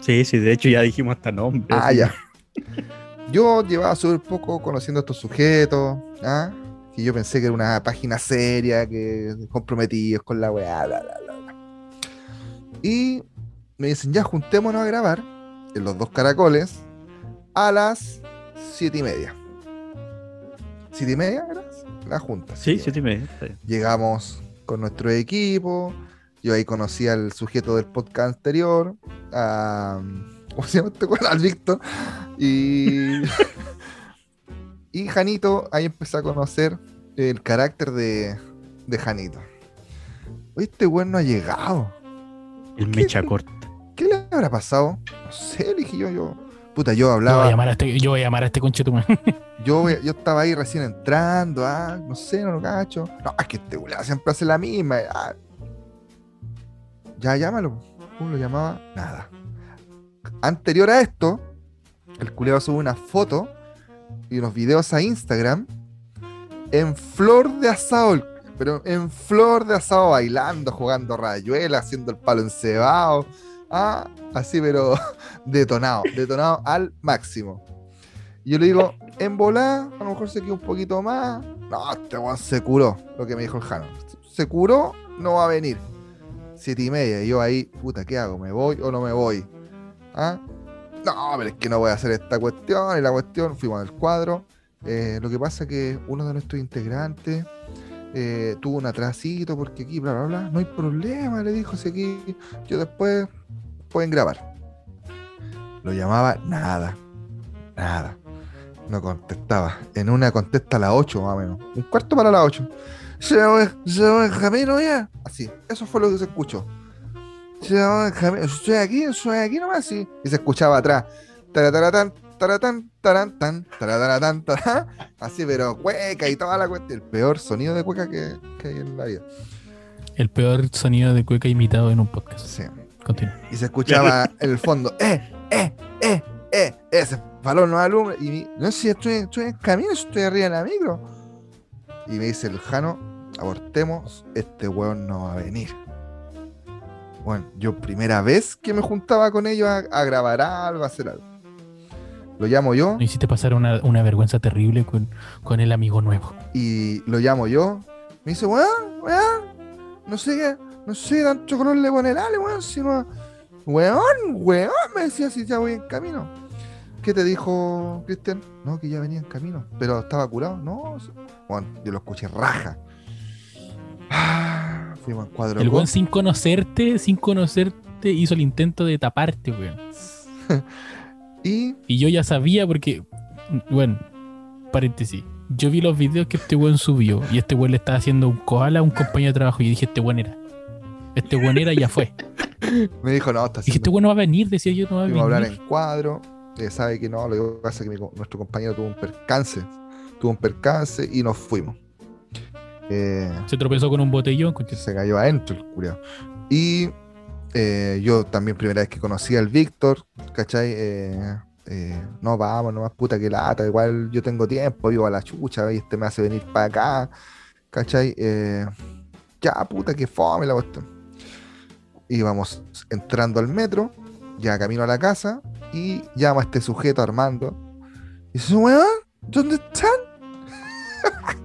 Sí, sí, de hecho ya dijimos hasta nombre. Ah, ya. Yo llevaba súper poco conociendo a estos sujetos, ¿ah? que yo pensé que era una página seria, que comprometidos con la weá, bla, bla, bla, bla. Y me dicen, ya juntémonos a grabar en los dos caracoles a las siete y media. ¿Siete y media era? La junta. Sí, siete y media. Llegamos con nuestro equipo. Yo ahí conocí al sujeto del podcast anterior. A, ¿Cómo se llama este? Al Víctor. Y. y Janito, ahí empecé a conocer el carácter de, de Janito. Oye, este weón no ha llegado. El mecha corta. ¿Qué le habrá pasado? No sé, le dije yo, yo. Puta, yo Yo voy a hablaba. llamar a este, yo voy a llamar a este conchetumán. Yo, yo estaba ahí recién entrando, ah, no sé, no lo cacho. No, es que este weón siempre hace la misma. ah. Ya llámalo. ¿Cómo lo llamaba? Nada. Anterior a esto, el culeado sube una foto y unos videos a Instagram en flor de asado, pero en flor de asado bailando, jugando rayuela, haciendo el palo encebado. Ah, así, pero detonado, detonado al máximo. Yo le digo, en volá, a lo mejor se quedó un poquito más. No, este weón se curó, lo que me dijo el Jano. Se curó, no va a venir. Siete y media, y yo ahí, puta, ¿qué hago? ¿Me voy o no me voy? ¿Ah? No, pero es que no voy a hacer esta cuestión. Y la cuestión, fuimos al cuadro. Eh, lo que pasa es que uno de nuestros integrantes eh, tuvo un atrasito porque aquí, bla, bla, bla. No hay problema, le dijo, si aquí yo después pueden grabar. Lo llamaba, nada, nada. No contestaba. En una contesta a las 8 más o menos. Un cuarto para las 8. Se va se en camino ya. Así, eso fue lo que se escuchó. Se en camino. Estoy aquí, estoy aquí nomás. Sí. Y se escuchaba atrás. Tarataratán, taratán, tarantán, tarataratán, tará. Así, pero cueca y toda la cuestión. El peor sonido de cueca que, que hay en la vida. El peor sonido de cueca imitado en un podcast. Sí. Continúa. y se escuchaba en el fondo, ¡eh, eh, eh, eh! Ese balón no alumbra. Y no sé si estoy, estoy en camino, estoy arriba de la micro. Y me dice el Jano, abortemos, este weón no va a venir. Bueno, yo primera vez que me juntaba con ellos a, a grabar algo, a hacer algo. Lo llamo yo Me hiciste pasar una, una vergüenza terrible con, con el amigo nuevo. y lo llamo yo. Me dice, weón, weón, no sé qué, no sé tanto color le pone el ale, weón, si no. Weón, weón, me decía si ya voy en camino. ¿Qué te dijo Cristian? No, que ya venía en camino, pero estaba curado. No, bueno, yo lo escuché raja. Ah, fuimos en cuadro. El weón sin conocerte, sin conocerte, hizo el intento de taparte, weón. y Y yo ya sabía porque, bueno, paréntesis. Yo vi los videos que este weón subió y este weón le estaba haciendo un koala a un compañero de trabajo y dije, este weón era. Este weón era y ya fue. me dijo, no, está Dije, este haciendo weón no va a venir, decía yo, no va a Fuimos a hablar venir. en cuadro. eh, sabe que no, lo que pasa es que mi nuestro compañero tuvo un percance. Tuvo un percance y nos fuimos. Eh, Se tropezó con un botellón, conche- se cayó adentro el culiao. Y eh, yo también, primera vez que conocí al Víctor, ¿cachai? Eh, eh, no, vamos, no más puta que lata. Igual yo tengo tiempo, vivo a la chucha, y este me hace venir para acá, ¿cachai? Eh, ya, puta, que fome la cuestión. Íbamos entrando al metro, ya camino a la casa, y llama a este sujeto Armando. Y dice, weón, ¿dónde están?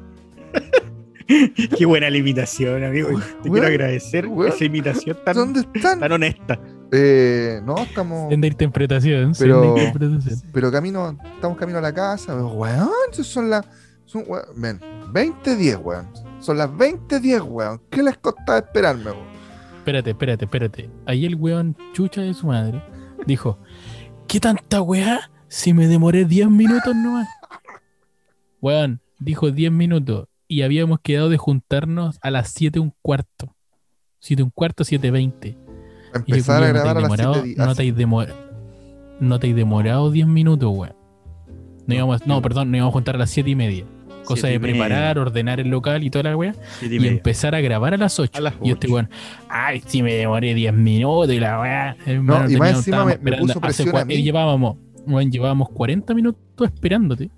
Qué buena la imitación, amigo. Te Weón, quiero agradecer weón, esa imitación tan, ¿Dónde están? tan honesta. Eh, no, estamos. Senda interpretación, Pero- senda interpretación. Pero camino, estamos camino a la casa, weón, son las. Son, ven, 20-10, weón. Son las 20-10, weón. ¿Qué les costaba esperarme, weón? Espérate, espérate, espérate. Ahí el weón chucha de su madre dijo, ¿qué tanta weá si me demoré 10 minutos nomás? Weón, dijo 10 minutos y habíamos quedado de juntarnos a las 7 un cuarto. 7 un cuarto, 7.20. Para Y yo, empezar a grabar a las demorado, 7 no te has demorado. No te has demorado 10 minutos, weón. No, íbamos, no, perdón, nos íbamos a juntar a las 7 y media. Cosa Siete de y media. preparar, ordenar el local y toda la weá. Y Y, empezar a grabar a las 8. A las Y este weón, ay, si me demoré 10 minutos y la weá. hermano, y más encima me- me puso presión a mí. eh, Llevábamos, weón, llevábamos 40 minutos esperándote.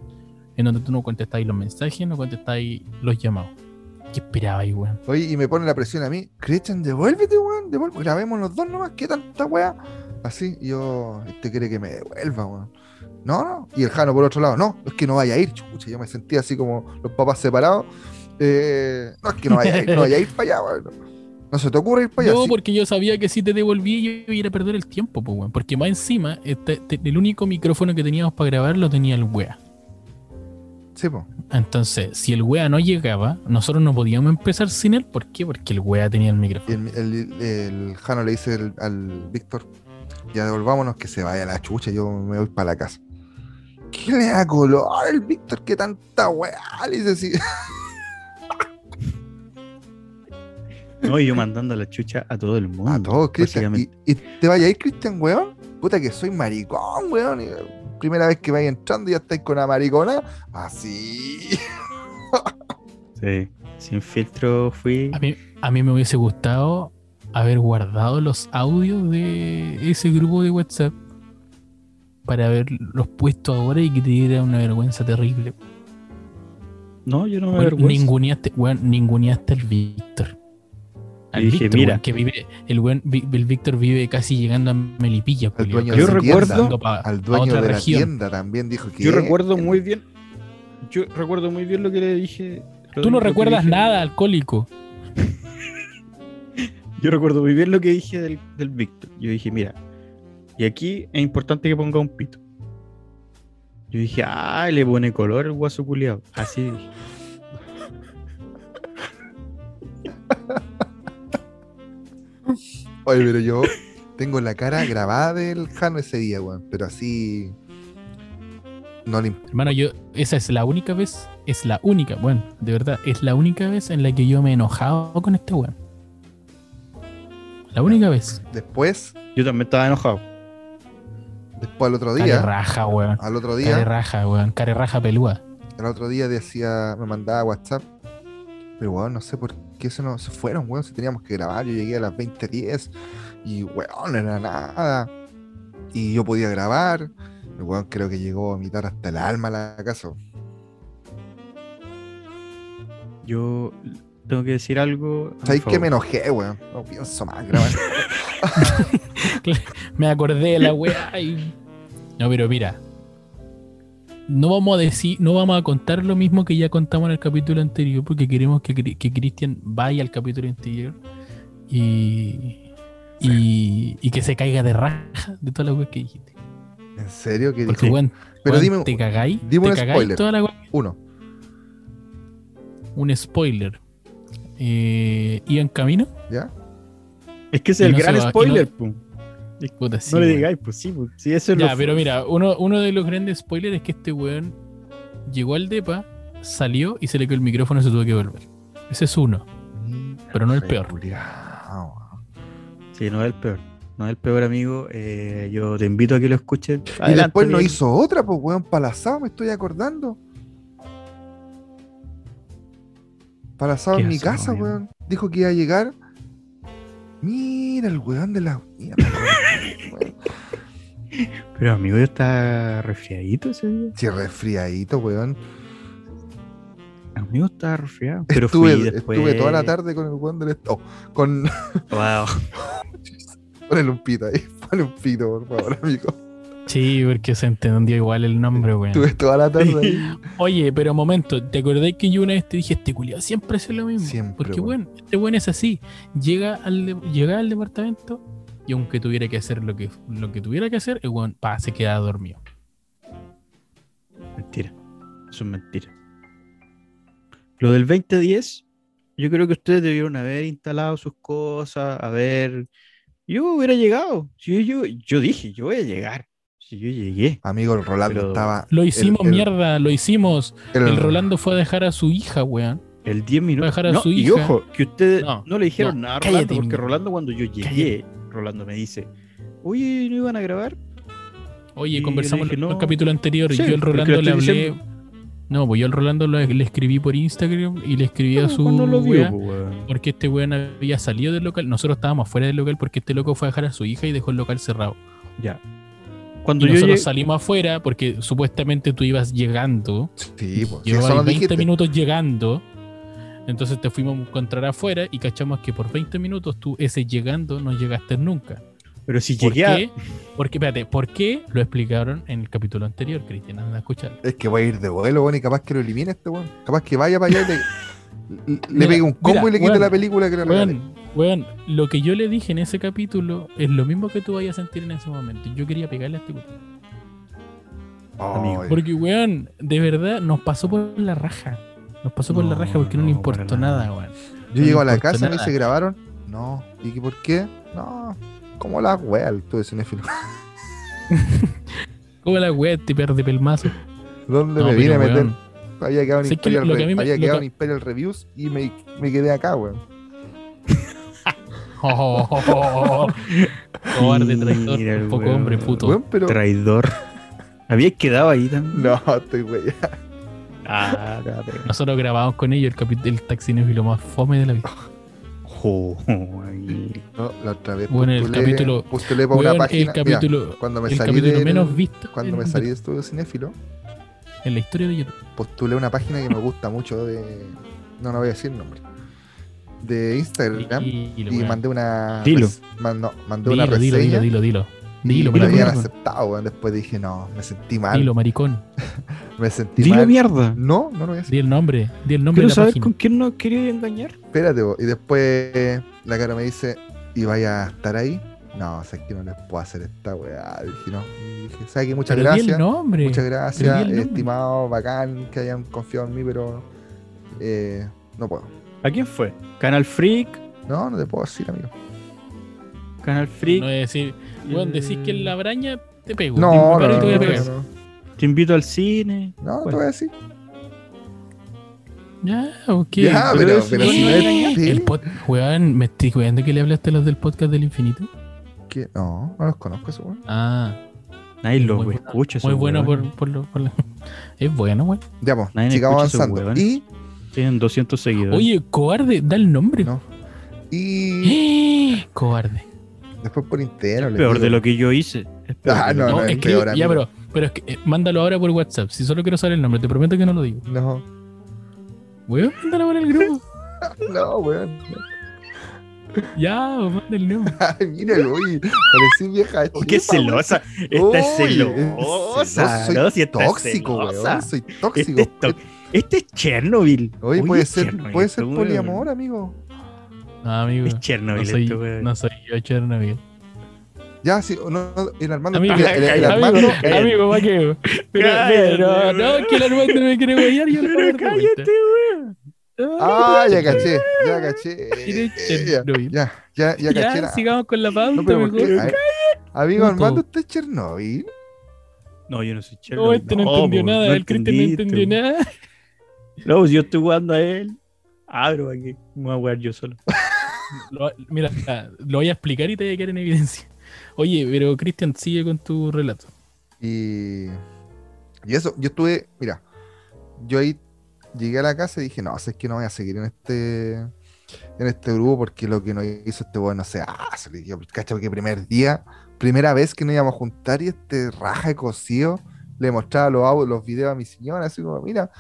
En donde tú no contestáis los mensajes, no contestáis los llamados. ¿Qué esperabais, weón? Oye, y me pone la presión a mí. Christian, devuélvete, weón. Devuélvete. Grabemos los dos nomás. ¿Qué tanta weá? Así, yo, este quiere que me devuelva, weón. No, no. Y el Jano por otro lado, no, es que no vaya a ir, chucha. Yo me sentía así como los papás separados. Eh, no, es que no vaya a ir, no vaya a ir para allá, weón. No se te ocurre ir para allá. No, sí. porque yo sabía que si te devolví yo iba a ir a perder el tiempo, pues, weón. Porque más encima, este- te- el único micrófono que teníamos para grabar lo tenía el wea. Sí, po. Entonces, si el wea no llegaba, nosotros no podíamos empezar sin él. ¿Por qué? Porque el wea tenía el micrófono. el, el, el Jano le dice el- al Víctor, ya devolvámonos que se vaya la chucha, yo me voy para la casa. ¿Qué le da color el Víctor? ¿Qué tanta weá? Le dice así. No, y yo mandando la chucha a todo el mundo. A todos, Cristian. ¿Y, básicamente. y te vaya a ir, Cristian, weón? Puta que soy maricón, weón. Primera vez que vaya entrando y ya estáis con una maricona. Así. Sí. Sin filtro fui. A mí, a mí me hubiese gustado haber guardado los audios de ese grupo de WhatsApp para haberlos puesto ahora y que te diera una vergüenza terrible. No, yo no me Weón, avergüenzo. ninguneaste, al Víctor. Al Y dije, Víctor, mira. que vive, el, vi- el Víctor vive casi llegando a Melipilla. Al dueño Yo de la recuerdo- pa- al dueño otra de la región. tienda también dijo que. Yo recuerdo muy bien. Yo recuerdo muy bien lo que le dije. Tú no recuerdas dije- nada, alcohólico. Yo recuerdo muy bien lo que dije del, del Víctor. Yo dije, mira, y aquí es importante que ponga un pito. Yo dije, ah, le pone color el guaso culiado. Así dije. Oye, pero yo tengo la cara grabada del Jano ese día, weón. Pero así. No le Hermano, yo, esa es la única vez, es la única, bueno, de verdad, es la única vez en la que yo me he enojado con este weón. La única vez. Después, Yo también estaba enojado. después al otro Care día. raja, weón. Al otro Care día. raja, weón. Care raja pelúa. El otro día decía, me mandaba WhatsApp. Pero weón, no sé por qué se nos se fueron, weón. Si teníamos que grabar, yo llegué a las 20.10 y weón, no era nada. Y yo podía grabar. El weón creo que llegó a vomitar hasta el alma a la casa. Yo tengo que decir algo. ¿Sabéis que me enojé, weón? No pienso más grabar. Me acordé de la weá y. No, pero mira. No vamos a decir, no vamos a contar lo mismo que ya contamos en el capítulo anterior, porque queremos que, que Cristian vaya al capítulo anterior y, y, y que se caiga de raja de toda la weá que dijiste. ¿En serio? ¿Qué Porque, weón, Pero dime, te cagáis, dime te un cagáis spoiler. toda la uno. Un spoiler. Eh, ¿Iban camino? ¿Ya? Es que es el no gran va- spoiler, no- pum. Puta, sí, no le digáis, pues sí, pues, sí, eso es Ya, lo pero mira, uno, uno de los grandes spoilers es que este weón llegó al DEPA, salió y se le quedó el micrófono y se tuvo que volver. Ese es uno. Pero no el peor. Sí, no es el peor. No es el peor, amigo. Eh, yo te invito a que lo escuches. Y después no hizo otra, pues weón, palazado, me estoy acordando. Palazado ¿Qué en mi casa, amigo? weón. Dijo que iba a llegar. Mira el weón de la. Mira, Pero amigo, yo estaba resfriadito ese día. Sí, resfriadito, weón. Amigo, estaba resfriado. Pero estuve, fui después. estuve toda la tarde con el weón del estado. con. Wow. Ponle un pito ahí. Ponle un pito, por favor, amigo. Sí, porque se entendió igual el nombre, weón. Estuve toda la tarde ahí. Oye, pero momento, ¿te acordás que yo una vez te dije, este culiado siempre hace lo mismo? Siempre, Porque, weón. bueno, este weón es así. Llega al, de- llega al departamento y aunque tuviera que hacer lo que, lo que tuviera que hacer, el weón, pa, se queda dormido. Mentira. Eso es mentira. Lo del 2010, yo creo que ustedes debieron haber instalado sus cosas, haber. Yo hubiera llegado. Si yo, yo, yo dije, yo voy a llegar. Si yo llegué. Amigo, el Rolando Pero- estaba. Lo hicimos, el- mierda, lo hicimos. el- El Rolando fue a dejar a su hija, weón. El 10 minutos. dejar a No, su y hija. ojo, que ustedes No, no, le dijeron no, nada a cállate, Rolando, porque. Rolando cuando yo llegué, Rolando me dice, oye, ¿no iban a grabar? Oye, Y conversamos dije, en el no. capítulo anterior. Sí, yo al Rolando lo le hablé. diciendo. No, pues yo al Rolando le, le escribí por Instagram y le escribí a No, su cuando lo vio, pues, weón. porque este weón había salido del local. Nosotros estábamos fuera del local porque este loco fue a dejar a su hija y dejó el local cerrado. Ya. Y Cuando yo nosotros llegué, salimos afuera porque supuestamente tú ibas llegando. Sí, pues. Llevabas no 20 dijiste. minutos llegando. Entonces te fuimos a encontrar afuera y cachamos que por 20 minutos tú ese llegando no llegaste nunca. pero si ¿Por llegué a- qué? Porque, espérate, ¿por qué? Lo explicaron en el capítulo anterior, Cristian, anda a escuchar. Es que voy a ir de vuelo, weón, y capaz que lo elimine este weón. Capaz que vaya para allá y le, le Mira, pegue un combo mira, y le quite la película que le. Weón, weón, lo que yo le dije en ese capítulo es lo mismo que tú vayas a sentir en ese momento. Yo quería pegarle a este weón. Porque, weón, de verdad nos pasó por la raja. Nos pasó por la raja porque no, le no, importó para nada, nada. weón. Yo no llego a la casa y me nada. dice, ¿grabaron? No. ¿Y qué por qué? No. Como la wea, el todo cinéfilo. Como la weá te pierde pelmazo. ¿Dónde No, me vine a meter? weón, Había quedado en que Imperial, lo que a Re- mí me- había lo quedado que- en Imperial Reviews y me, me quedé acá, weón. Oh, oh, oh, oh. Cobarde, traidor, Mira el poco weón. hombre, puto. Weón, pero. Traidor. Habías quedado ahí también. No, estoy wey. Ah, Nosotros grabamos con ellos el, el taxinéfilo más fome de la vida. Jo, ahí. No, la otra vez Bueno, el postulé, capítulo- postulé para una página. el Mira, capítulo, cuando me el salí capítulo del- menos visto Cuando me salí de Estudio Cinéfilo, en la historia de YouTube. postulé una página que me gusta mucho de. No, no voy a decir nombre. De Instagram. Y, Y mandé una. Dilo. res- mando- mandé dilo, una dilo, reseña. dilo, dilo, dilo. y Dilo, me lo habían aceptado. Después dije, no, me sentí mal. Dilo, maricón. Me sentí Dilo mal. mierda. No, no lo voy a decir. Di el nombre. Di el nombre Quiero de la saber página. con quién nos quería engañar. Espérate, vos. y después la cara me dice, ¿y vaya a estar ahí? No, o sea, que no les puedo hacer esta weá. Dije, no. Y dije, ¿sabes qué? Muchas Pero di el gracias. nombre. Muchas gracias, di el nombre. estimado, bacán que hayan confiado en mí, pero eh, no puedo. ¿A quién fue? Canal Freak. No, no te puedo decir, amigo. Canal Freak. No es decir, bueno, decís que en la braña te pego. No, no, no, te voy a no, pegar. no, Te invito al cine. no, te Bueno. voy a decir. Ya, ok. Ya, pero pero, pero si no es es El sí, pod, weón, me estoy jugando que le hablaste a los del podcast del infinito. que- No, no los conozco, eso, weón. Ah, Nadie lo Muy bueno. escucha. muy esos bueno por, por lo. por lo- Es bueno, weón. Ya, pues, Nadie sigamos avanzando. Y, Tienen 200 seguidores. Oye, cobarde, da el nombre. no. Y Cobarde. después por interno. les peor digo. de lo que yo hice. Es peor Ah, no, No, no, es es que peor, ya, amigo. pero, pero es que eh, mándalo ahora por WhatsApp. Si solo quiero saber el nombre, te prometo que no lo digo. No, Weón, mándalo por el grupo. no, weón. ya, pues, manda el nombre. Ay, míralo, uy. Parecí vieja. Oh, qué celosa. Esta es celosa. soy ¿no? Si esta es tóxico, celosa. weón. Soy Este tóxico. es, to- este es Chernobyl. Oye, puede es ser, Chernobyl puede ser este poliamor, amigo. No, amigo. Es No Chernobyl soy, este weón. no soy yo, Chernobyl. Ya, sí, no, no, el Armando. Amigo, el, el Armando. amigo, amigo, ¿para qué? Pero, pero, no, que el Armando me quiere guayar, yo no Pero cállate, weón. Ah, ya caché, ya caché. ¿Quién es Ya, ya, ya, ya Ya, caché. la- sigamos con la pauta, No, pero mejor. Ay, Amigo. Armando, ¿usted es Chernobyl? No, yo no soy Chernobyl. No, este no, entendió nada, el Cristian no entendió nada. No, pues yo estoy jugando a él. Abro aquí. Me voy a jugar yo solo. Lo- mira, lo voy a explicar y te voy a quedar en evidencia. Oye, pero Cristian, sigue con tu relato. Y, y eso, yo estuve, mira, yo ahí llegué a la casa y dije, no, sé que no voy a seguir en este en este grupo porque lo que nos hizo este weón no se hace. Yo, cacho, que primer día, primera vez que nos íbamos a juntar y este raja de cocido le mostraba los, los videos a mi señora, así como, mira,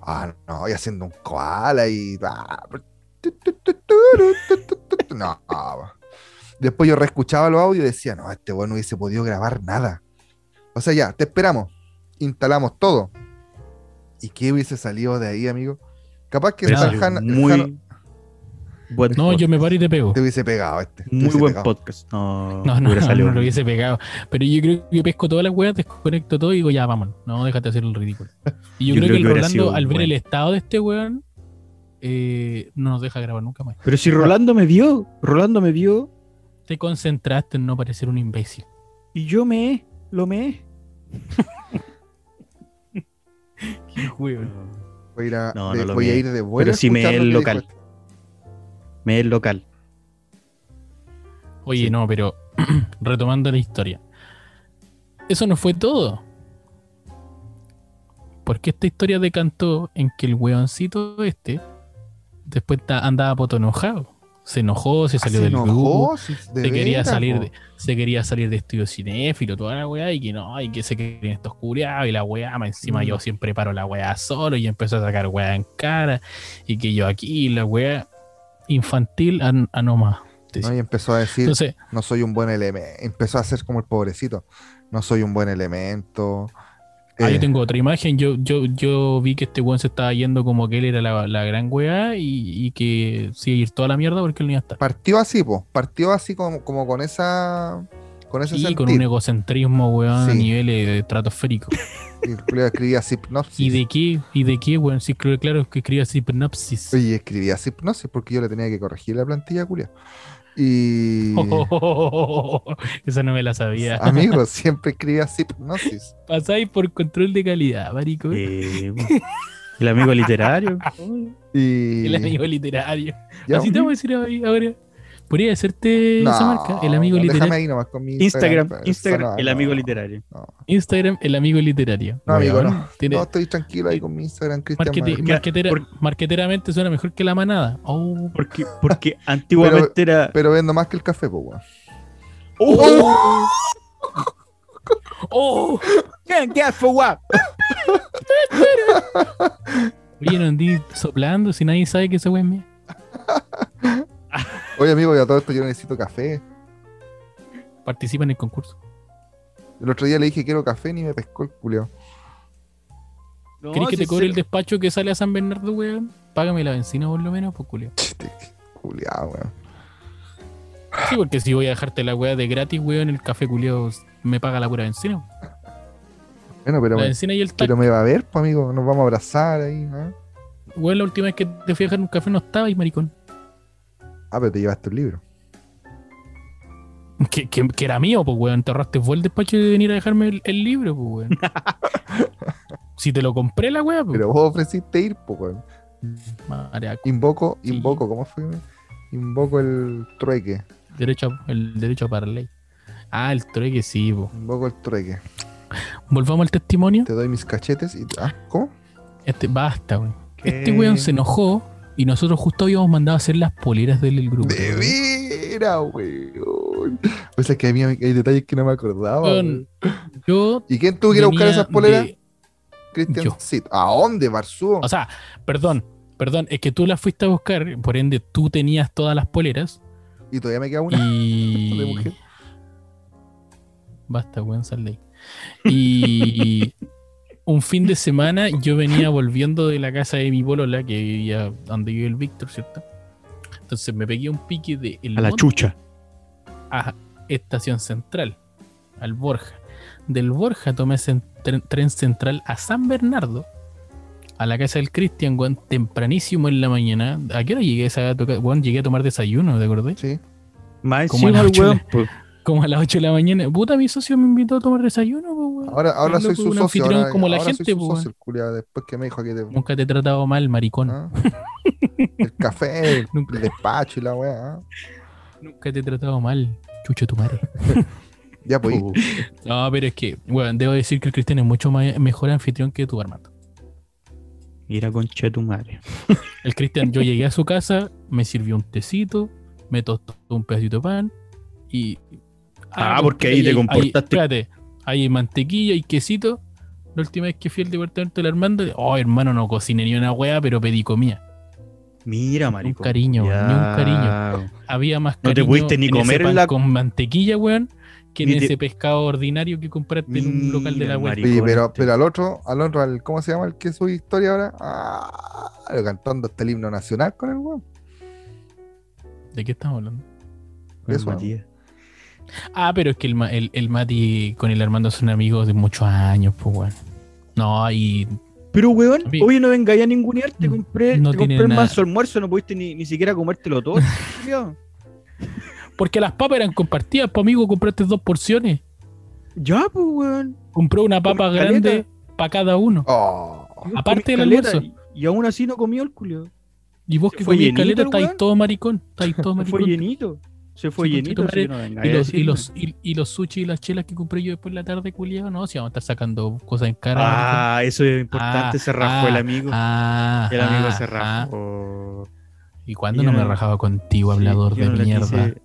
ah, no, voy haciendo un koala y... ah. No, después yo reescuchaba los audios y decía, no, este weón no hubiese podido grabar nada. O sea, ya, te esperamos. Instalamos todo. ¿Y qué hubiese salido de ahí, amigo? Capaz que Nada. el muy buen No, yo me paro y te pego. te hubiese pegado este. te Muy buen pegado. podcast. No, No, no, no, lo hubiese pegado. Pero yo creo que pesco todas las weas, desconecto todo y digo, ya, vámonos. No, déjate hacer el ridículo. Y yo, creo, Yo creo que que el Rolando, al ver bueno. el estado de este weón, eh, no nos deja grabar nunca más. Pero si Rolando me vio, Rolando me vio Te concentraste en no parecer un imbécil. y yo me, lo me. Qué weón. Voy a ir, a, No, de, no lo voy a vi. ir de vuelo. Pero sí me dijo local. Me es local. Oye, Sí. no, pero retomando la historia. Eso no fue todo. Porque esta historia decantó en que el weoncito este después andaba poto enojado. Se enojó, se salió Ah, del se grupo. enojó, de se quería salir de, se quería salir de estudio cinéfilo, toda la weá, y que no, y que se querían estos curiados, y la weá, encima Mm. yo siempre paro la weá solo, y empezó a sacar weá en cara, y que yo aquí, la weá infantil a, a no más. ¿no? Y empezó a decir, Entonces, no soy un buen elemento. Empezó a hacer como el pobrecito. No soy un buen elemento. Ah, Eh, yo tengo otra imagen, yo, yo, yo vi que este weón se estaba yendo como que él era la, la gran weá, y, y que se iba a ir toda la mierda porque él no iba a estar. Partió así, po. Partió así como, como con esa. Con ese Y sentir. con un egocentrismo, weón, a Sí. niveles estratosféricos. Y escribía Hipnosis. ¿Y de qué? ¿Y de qué, weón? Sí, claro, que escribía sinopsis. Oye, escribía Hipnosis porque yo le tenía que corregir la plantilla, culia. Y. Esa no me la sabía. Amigo, siempre escribía Hipnosis. Pasáis por control de calidad, marico. Eh, el amigo literario. Y. El amigo literario. Ya, Así te voy a decir ahora. Podría hacerte esa marca, el amigo no, Déjame literario. ahí nomás con mi Instagram, Instagram, no, el no, amigo literario. No, Instagram, el amigo literario. No, amigo, Weón, no. tiene- No, estoy tranquilo ahí con mi Instagram, Cristian. Madrid. marketera- por- marketeramente suena mejor que la manada. Oh. Porque, porque antiguamente era. Pero vendo más que el café, pues, weón. ¡Oh! ¡Oh! ¿Qué, qué fue, guap? Oye, no andí soplando si nadie sabe que esa wea es mía. Oye, amigo, y a todo esto yo necesito café. Participa en el concurso. El otro día le dije quiero café ni me pescó el culio. No, ¿Querés que si te cobre se- el despacho que sale a San Bernardo, weón? Págame la benzina por lo menos, pues culio. Culiado, weón. Sí, porque si voy a dejarte la weá de gratis, weón, el café culio me paga la pura benzina. Bueno, pero, la benzina y el pero me va a ver, pues, amigo. Nos vamos a abrazar ahí. ¿ah? Weón, la última vez que te fui a dejar un café no estaba ahí, maricón. Ah, pero te llevaste un libro. Que, que- que era mío, pues, weón. Te ahorraste vos el despacho de venir a dejarme el, el libro, pues, weón. si te lo compré la weá, pues. Pero vos ofreciste ir, pues, weón. Mareaco. Invoco, Sí. invoco, ¿cómo fue? Invoco el trueque. Derecho a- el derecho a parley. Ah, el trueque sí, po. Invoco el trueque. Volvamos al testimonio. Te doy mis cachetes y. Ah, ¿cómo? Este, basta, weón. Este weón se enojó y nosotros justo habíamos mandado a hacer las poleras del grupo. De veras, weón. O sea, que a mí hay detalles que no me acordaba. Yo. ¿Y quién tuvo que ir a buscar esas poleras? de- Cristian. ¿A dónde, Barzú? O sea, perdón, perdón, es que tú las fuiste a buscar, por ende tú tenías todas las poleras y todavía me queda una de y. mujer. Basta, weón, sal de ahí. Y un fin de semana yo venía volviendo de la casa de mi polola, que vivía donde vive el Víctor, ¿cierto? Entonces me pegué un pique de el A la chucha. a Estación Central, al Borja. Del Borja tomé ese tren, tren central a San Bernardo, a la casa del Cristian, weón, tempranísimo en la mañana. ¿A qué hora llegué a esa weón? Llegué a tomar desayuno, ¿te acordás? Sí. Más Como a las de weón. pues, Como a las 8 de la mañana. Puta, mi socio me invitó a tomar desayuno, weón. Ahora, ahora soy su un socio. Ahora, como la gente, soy su po, socio, weón. el culiao, después que me dijo que te. Nunca te he tratado mal, maricón. ¿Ah? El café, el, Nunca. el despacho y la weá. ¿ah? Nunca te he tratado mal. Chucho tu madre. Ya, pues. uh, No, pero es que, weón, debo decir que el Cristian es mucho ma- mejor anfitrión que tú, Armando. Mira concha tu madre. El Cristian, yo llegué a su casa, me sirvió un tecito, me tostó un pedacito de pan y. Ah, porque ahí te hay- comportaste. espérate, hay mantequilla y quesito. La última vez que fui al departamento del Armando, oh, hermano, no cociné ni una wea, pero pedí comida. Mira, marico. cariño, ni un cariño. Había más No te cariño pudiste ni comer pan la- con mantequilla, weón, que en te- ese pescado ordinario que compraste en un local de la marico. Oye, pero, este. pero al otro, al otro, al, ¿cómo se llama el que sube historia ahora? Ah, cantando hasta el himno nacional con el weón. ¿De qué estamos hablando? Con Eso, Matías. Ah, pero es que el, Ma- el, el Mati con el Armando son amigos de muchos años, pues, weón. No, y Pero, weón, oye, no vengáis a ningunear, te compré, no te compré nada. mazo almuerzo, no pudiste ni, ni siquiera comértelo todo. porque las papas eran compartidas, pues, amigo, compraste dos porciones. ya, pues, weón. Compró una papa grande para cada uno. Oh, Aparte del almuerzo. Y, y aún así no comió el culio. Y vos que fue comís caleta, estáis todo maricón. Estáis todo Se fue maricón. llenito. Se fue Sí, llenito. madre. no vengáis Y los, y, los, y, y los sushi y las chelas que compré yo después en la tarde, culiado, no, si vamos a estar sacando cosas en cara. Ah, eso es importante. Ah, se rajó el ah, amigo. Ah, el amigo ah, se ah. rajó. ¿Y cuándo Yo no me no- rajaba contigo, Sí, hablador de no mierda? quise-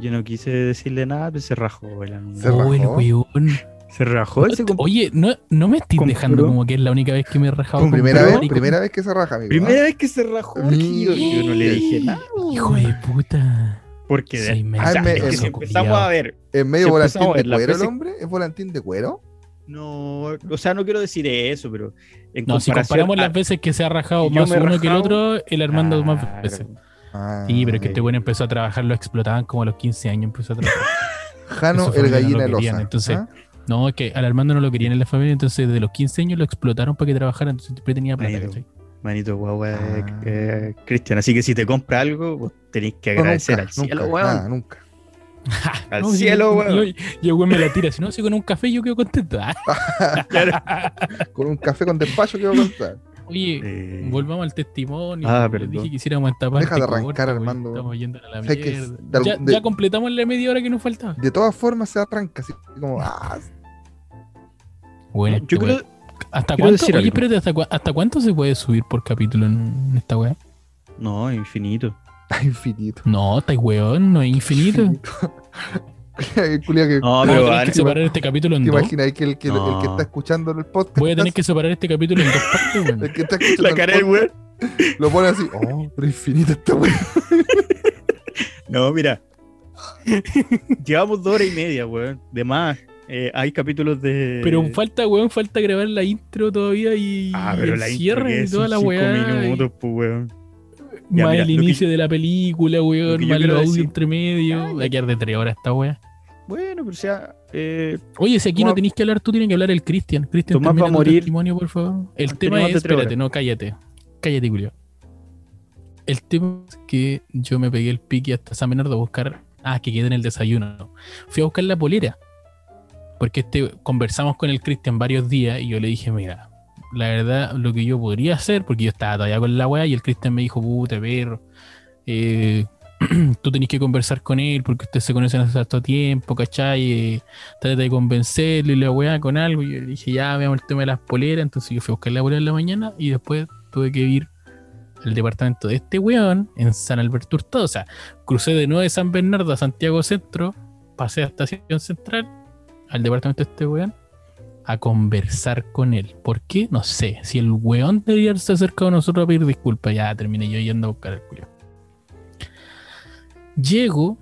yo no quise decirle nada, pero se rajó el amigo. Se oh, el rajó. weón. Se rajó comp- Oye, no, no me compró- dejando como que es la única vez que me he rajado con primera vez, primera vez que se raja, amigo. Primera vez que se rajó. yo, yo no le dije nada. Hijo de puta. Porque Ah, menso, me- es que eso, si empezamos a ver. ¿Es medio Si volantín de ver cuero el hombre? ¿Es volantín de cuero? No, o sea, no quiero decir eso, pero en No, si comparamos a- las veces que se ha rajado más uno que el otro, el Armando más veces. Ah, Sí, pero es que este bueno empezó a trabajar, lo explotaban como a los 15 años, empezó a trabajar. Jano, el no gallina lo querían, entonces- ¿Ah? No, es que al Armando no lo querían en la familia, entonces desde los 15 años lo explotaron para que trabajara, entonces siempre tenía plata, Manito. Manito guagua, eh, Ah. eh, Cristian. Así que si te compra algo, vos tenés que No, agradecer nunca, al cielo, nunca, weón. nada, nunca. Al No, cielo, yo- weón. yo- Y el güey me la tira, si no, si con un café yo quedo contento. Ah. Con un café con despacho que voy a contar. Oye, Eh, volvamos al testimonio. Ah, perdón. dije que hiciéramos esta parte. Deja de arrancar, corta, Armando. Estamos yendo a la mierda. de ya, de- ya completamos la media hora que nos faltaba. De todas formas se arranca así como. Ah, Bueno, yo este creo, weón. ¿Hasta quiero cuánto? decir Oye, espérate, ¿hasta, cua- ¿hasta cuánto se puede subir por capítulo en, en esta weá? no, infinito. Está infinito. No, está weón, no es infinito. Que No, Voy a pero tener van- que separar este capítulo en ¿Te dos. imaginas que el que, el que está escuchando el podcast? Voy a tener que separar este capítulo en dos partes, weón. El que está escuchando la cara del weón. lo pone así. Oh, pero infinito esta weá. No, mira. Llevamos dos horas y media, weón. De más. Eh, hay capítulos de. Pero falta, weón, falta grabar la intro todavía y, Ah, y el la cierre y toda la weá. y- pues, weón. Ya, más mira, el inicio de la película, weón, más audios decir- entre medio. Va a quedar de tres horas esta weá. Bueno, pero sea. Eh, Oye, si aquí no tenéis que hablar, tú tienes que hablar el Cristian. Cristian, Tomás va a morir testimonio, por favor. El tema es, espérate, no, cállate. Cállate, Julio. El tema es que yo me pegué el pique hasta San Bernardo a buscar. Ah, que quede en el desayuno. Fui a buscar la polera. Porque este, conversamos con el Cristian varios días y yo le dije, mira, la verdad, lo que yo podría hacer, porque yo estaba todavía con la weá y el Cristian me dijo, puta, perro, eh, tú tenés que conversar con él porque ustedes se conocen hace tanto tiempo, ¿cachai? Eh, trata de convencerlo y la weá con algo. Y yo le dije, ya veamos el tema de las poleras. Entonces yo fui a buscar la polera en la mañana y después tuve que ir al departamento de este weón en San Alberto Hurtado. O sea, crucé de nuevo de San Bernardo a Santiago Centro, pasé a Estación Central, al departamento de este weón, a conversar con él. ¿Por qué? No sé. Si el weón debería haberse acercado a nosotros a pedir disculpas, ya terminé yo yendo a buscar el culo. Llego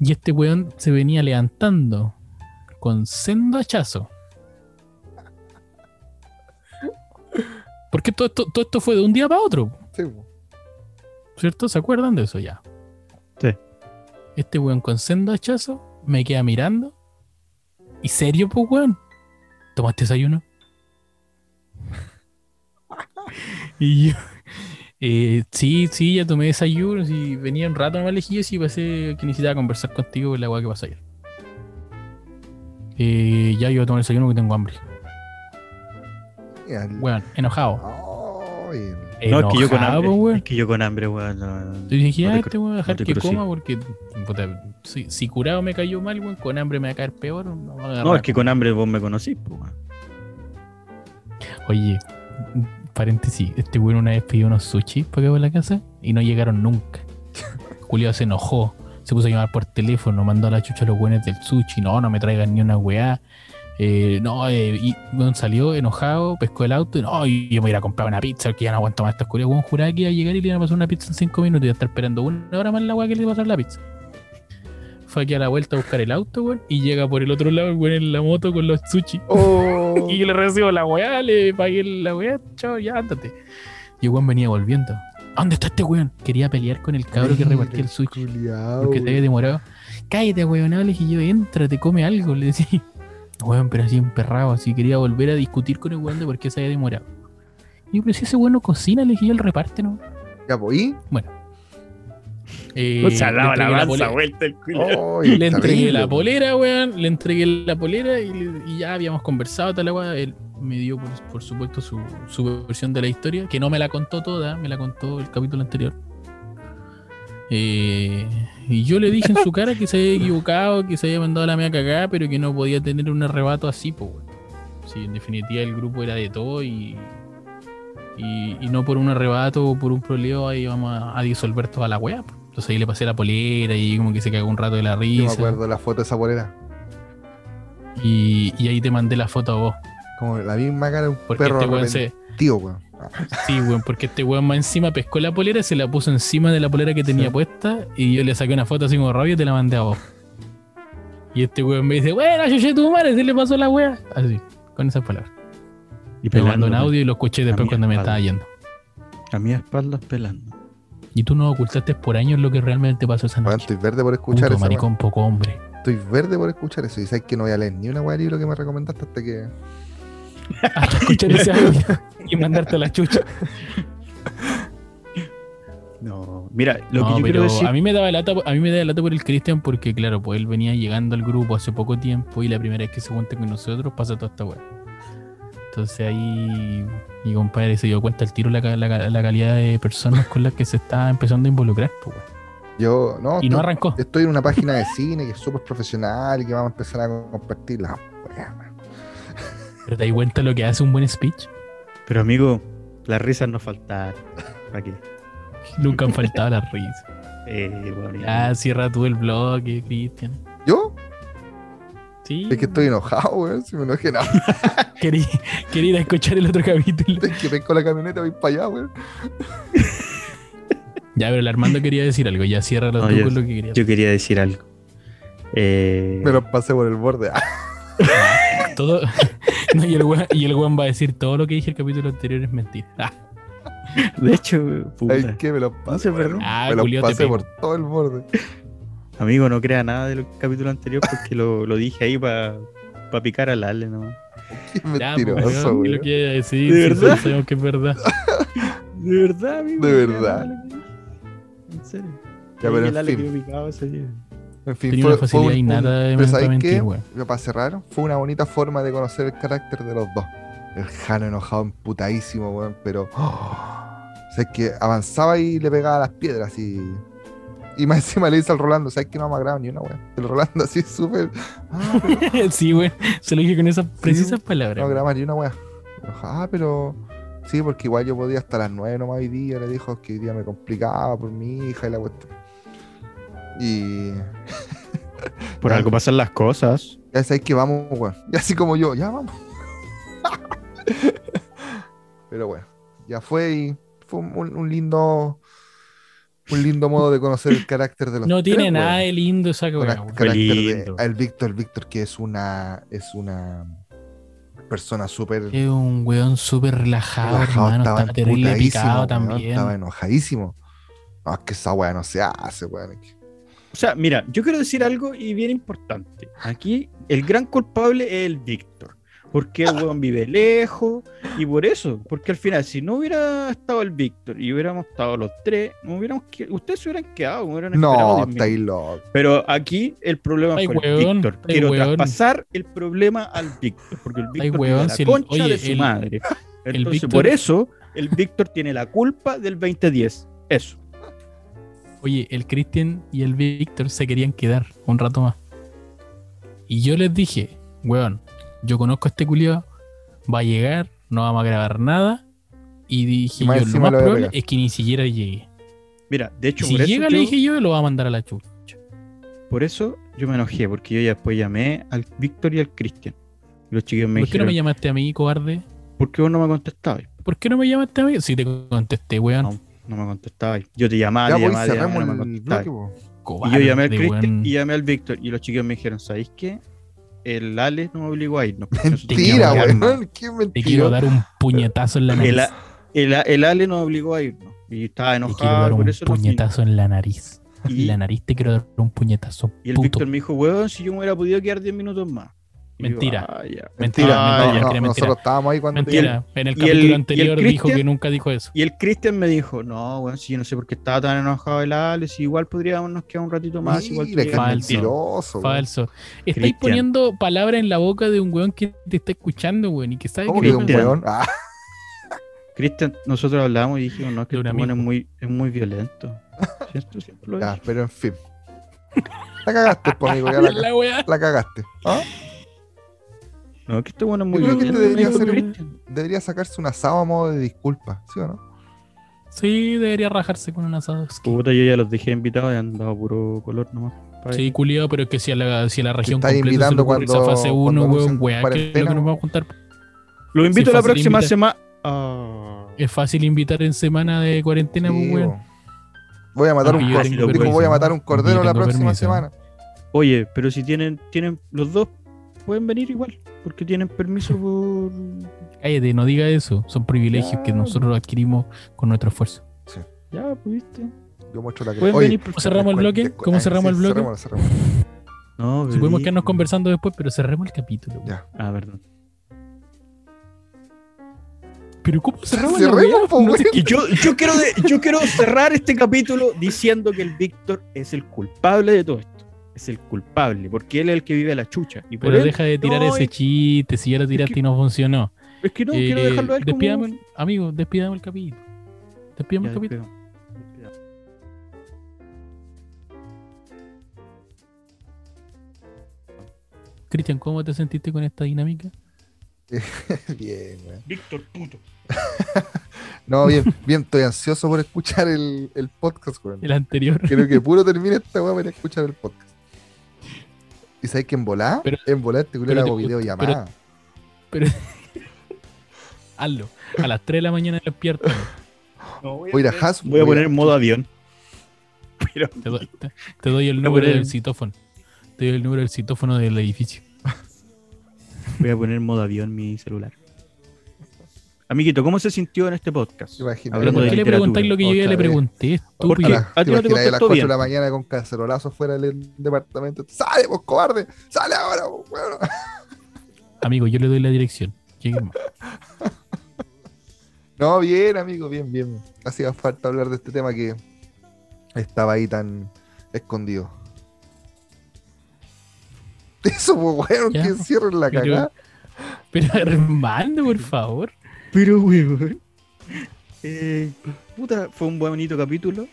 y este weón se venía levantando con sendo hachazo. Porque todo esto, todo esto fue de un día para otro, Sí. ¿cierto? ¿Se acuerdan de eso ya? Sí. Este weón con sendo hachazo me queda mirando. ¿Y serio, pues weón? ¿Tomaste desayuno? y yo, eh, sí, sí, ya tomé desayuno. Sí, venía un rato nomás lejillo y pasé que necesitaba conversar contigo con la weá que pasó ayer. Eh, ya iba a tomar desayuno porque tengo hambre. Weón, enojado. Ay, no, es que yo con hambre. weón. Es que yo con hambre, weón. no- dije, te este weón dejar que coma porque puta, si, si curado me cayó mal, weón, con hambre me va a caer peor. No, a es que con hambre vos me conocís, weón. Oye, paréntesis, este weón una vez pidió unos sushi para acá a la casa y no llegaron nunca. Julio se enojó, se puso a llamar por teléfono, mandó a la chucha a los weones del sushi, no, no me traigan ni una weá. Eh, no, eh, y weón salió enojado, pescó el auto y no, yo me iba a comprar una pizza porque ya no aguanto más estas curias. Weón juraba que iba a llegar y le iban a pasar una pizza en cinco minutos y iba a estar esperando una hora más la weá que le iba a pasar la pizza. Fue aquí a la vuelta a buscar el auto, weón, y llega por el otro lado weón en la moto con los sushi. Oh, Y yo le recibo la weá, le pagué la weá, chao, ya ándate. Y weón venía volviendo. ¿Dónde está este weón? Quería pelear con el cabro que repartía el sushi. culiao, Porque se había demorado. Cállate, weón, le dije yo, entra, te come algo, le decía. Weón, pero así emperrado, así quería volver a discutir con el weón de por qué se había demorado. Y yo, pero si ese weón no cocina, le dije yo, él reparte, ¿no? Ya, pues, ¿y? Eh, se ha dado la entregué mansa polera. vuelta el Le entregué la po. polera, weón. Le entregué la polera y, le- y ya habíamos conversado tal agua. Él me dio, por, por supuesto, su, su versión de la historia, que no me la contó toda, me la contó el capítulo anterior. Eh, y yo le dije en su cara que se había equivocado, que se había mandado la media cagada, pero que no podía tener un arrebato así, pues, weón. Sí, en definitiva el grupo era de todo y, y, y no por un arrebato o por un problema ahí vamos a, a disolver toda la weá. Entonces ahí le pasé la polera y como que se cagó un rato de la Yo me risa. acuerdo de la foto de esa polera. Y, y ahí te mandé la foto a vos. Como la misma cara de un Porque perro este weón se. arrepentido, weón. Sí, weón, porque este weón más encima pescó la polera, se la puso encima de la polera que tenía Sí. puesta y yo le saqué una foto así como rabia y te la mandé a vos. Y este weón me dice, bueno, yo tu madre, se le pasó la wea. Así, con esas palabras. Y Me mandó un audio y lo escuché después cuando me estaba yendo. A mi espalda pelando. Y tú no ocultaste por años lo que realmente pasó esa noche. estoy verde por escuchar Puto eso. maricón poco hombre. Estoy verde por escuchar eso. Y sabes que no voy a leer ni una weá de libro que me recomendaste hasta que. Hasta escuchar ese audio y mandarte a la chucha. No, mira, lo No, que yo pero quiero decir. a mí me daba lata, a mí me daba lata por el Cristian porque claro, pues él venía llegando al grupo hace poco tiempo y la primera vez que se junta con nosotros pasa toda esta weá. Entonces ahí mi compadre se dio cuenta al tiro la, la la calidad de personas con las que se está empezando a involucrar. pues. Yo, no, Y no estoy- arrancó. Estoy en una página de cine que es súper profesional y que vamos a empezar a compartir la wea, man. Pero te das cuenta lo que hace un buen speech. Pero amigo, las risas no faltaron. ¿Para qué? Nunca han faltado las risas. Eh, bueno, Ya, cierra tú el blog, eh, Cristian. ¿Yo? Sí. Es que estoy enojado, weón. Si me enojé nada. Quería, quería ir a escuchar el otro capítulo. Es que vengo la camioneta, voy para allá, weón. Ya, pero el Armando quería decir algo. Ya cierra No, tú yo- con lo que querías. Yo quería decir algo. Eh, Me lo pasé por el borde. Todo... no, y, el weón, y el weón va a decir todo lo que dije el capítulo anterior es mentira. Ah, de hecho, puta. Ay, que me lo No pasé. sé. Ah, me lo pego. por todo el borde. Amigo, no crea nada del capítulo anterior porque lo, lo dije ahí para picar al Ale nomás. Qué ya, pues, mentiroso, lo que iba a decir. ¿De verdad? sabemos que es verdad. De verdad, amigo. De no verdad. En serio. Ya, pero el en Ale fin. En fin, Tenía fue, una fue facilidad un- innata un- de pero ¿sabes qué? Para cerrar, fue una bonita forma de conocer el carácter de los dos. El Jano enojado, emputadísimo, weón, pero. O sea, es que avanzaba y le pegaba las piedras y. Y más encima le dice al Rolando, ¿sabes que no me ha grabado ni una, weón? El Rolando así súper. Ah, pero sí, weón. Se lo dije con esas precisas palabras. no graba ni una, weón. Ah, pero. Sí, porque igual yo podía hasta las 9 nomás hoy día. Le dijo que hoy día me complicaba por mi hija y la cuestión. Y. Por algo pasan las cosas. Ya sabéis que vamos, weón. Y así como yo, ya vamos. Pero bueno, ya fue y fue un, un lindo. Un lindo modo de conocer el carácter de los No tiene tres, nada weón. de lindo esa weá, el Víctor, el Víctor, que es una. Es una persona súper. Es un weón súper relajado, relajado, hermano. estaba Estaba terrible emputadísimo, picado weón, también. Estaba enojadísimo. No, es que esa weá no se hace, weón. O sea, mira, yo quiero decir algo y bien importante. Aquí el gran culpable es el Víctor. Porque el weón vive lejos y por eso. Porque al final, si no hubiera estado el Víctor y hubiéramos estado los tres, no hubiéramos ustedes se hubieran quedado. me hubieran esperado No, 10 está ahí minutos. loco. Pero aquí el problema Ay, fue el Víctor. Quiero weón. traspasar el problema al Víctor. Porque el Víctor a la si el- concha oye, de su el- madre. Entonces, Víctor- por eso, el Víctor tiene la culpa del 2010. Eso. Oye, el Cristian y el Víctor se querían quedar un rato más. Y yo les dije, weón, yo conozco a este culiado, va a llegar, no vamos a grabar nada. Y dije Y más yo, lo más lo probable es que ni siquiera llegue. Mira, de hecho, Si por eso llega, yo- le dije yo, lo va a mandar a la chucha. Por eso yo me enojé, porque yo ya después llamé al Víctor y al Cristian. Los chiquillos me ¿Por qué no me llamaste a mí, cobarde? ¿por qué vos no me contestabas? ¿Por qué no me llamaste a mí? Si te contesté, weón. No, no me contestabas. Yo te llamaba, Ya te llamaba, te llamaba, cerremos no me bloque. Y yo llamé al Cristian y llamé al Víctor. Y los chiquillos me dijeron, ¿sabéis qué? El Ale no me obligó a irnos. Mentira, teníamos que armar". weón. Qué Te mentira. quiero dar un puñetazo en la nariz. El, el, el Ale nos obligó a irnos. Y estaba Te quiero enojado, dar por un eso nos puñetazo en la nariz. En Y, la nariz te quiero dar un puñetazo. y el puto. Víctor me dijo, weón, si yo me hubiera podido quedar 10 minutos más. Mentira. "Ah, ya". Mentira, Ah, mentira, no, mentira. nosotros estábamos ahí cuando te- Mentira. En el el- capítulo el anterior dijo que nunca dijo eso. Y el Cristian me dijo, no, bueno, si yo no sé por qué estaba tan enojado el Ale, si igual podríamos nos quedar un ratito más, igual Mira, llegas". Falso. mentiroso. Falso. Estáis poniendo palabras en la boca de un weón que te está escuchando, weón, y que sabe ¿Cómo que que un Cristian. weón? Ah, Cristian, nosotros hablamos y dijimos, no, que De un este weón es amigo. muy, es muy violento. ¿Cierto? Siempre lo ya, pero en fin. La cagaste, po, amigo. Ya la, la cagaste. ¿Ah? No, que este bueno es muy Yo creo que este debería ser un-. Debería sacarse un asado a modo de disculpa, ¿sí o no? Sí, debería rajarse con un asado. Puta, yo ya los dejé invitados y han dado puro color nomás. Sí, culiado, pero es que si a la, si a la región estás completa se le invitando ocurre esa cuando- fase 1, cuando weón, weá, que es lo que nos vamos a juntar. Los invito la próxima semana. Ah. Es fácil invitar en semana de cuarentena, Sí, pues, weón. bo. Voy a matar Porque un yo cor- tengo dijo, permiso. voy a matar un cordero la próxima permiso. semana. Oye, pero si tienen, tienen los dos, pueden venir igual, porque tienen permiso por. Cállate, no diga eso. Son privilegios que Ya. nosotros adquirimos con nuestro esfuerzo. Ya, pues viste. Yo muestro la Pueden Oye, venir ¿Cómo cerramos el bloque? ¿Cómo cerramos sí, el bloque? cerrémoslo, cerrémoslo. No, Si podemos sí. quedarnos conversando después, pero cerremos el capítulo. Ya. Ah, perdón. Pero ¿cómo cerramos No sé weón. Y yo, yo, quiero de- yo quiero cerrar este capítulo diciendo que el Víctor es el culpable de todo esto. Es el culpable, porque él es el que vive la chucha. Y por Pero él, deja de tirar no, ese chiste, si ya lo tiraste que- y no funcionó. Es que no, quiero Eh, dejarlo a él como- despidamos el- amigo, despidamos el capítulo. Despidamos Ya, el capítulo. despidamos. Cristian, ¿cómo te sentiste con esta dinámica? Bien, weón. Víctor puto. No, bien, bien, estoy ansioso por escuchar el, el podcast, weón. El anterior. Creo que puro termine esta weá para escuchar el podcast. ¿Y sabes que en volar? Pero- en volar este culo le pero te hago videollamada. Pero. Hazlo. A las 3 de la mañana despierta. Voy a ir a Has. Voy a poner en modo avión. Pero Te, doy- te- te doy el Voy número poner- del citófono. Te doy el número del citófono del edificio. voy a poner en modo avión mi celular. Amiguito, ¿cómo se sintió en este podcast? Imagínate. Hablando ¿Por de qué le preguntáis lo que yo ya le pregunté, Porque- a ¿Te ti no te imaginas a las contestó 4 de la mañana con cacerolazo fuera del departamento? ¡Sale, vos cobarde! ¡Sale ahora, vos, weón! Amigo, yo le doy la dirección. No, bien, amigo, bien, bien. Hacía falta hablar de este tema que estaba ahí tan escondido. Eso, pues, Ya, que cierren la pero- cagada. Pero Armando, por favor. Pero, weón. Eh, puta, fue un bonito capítulo.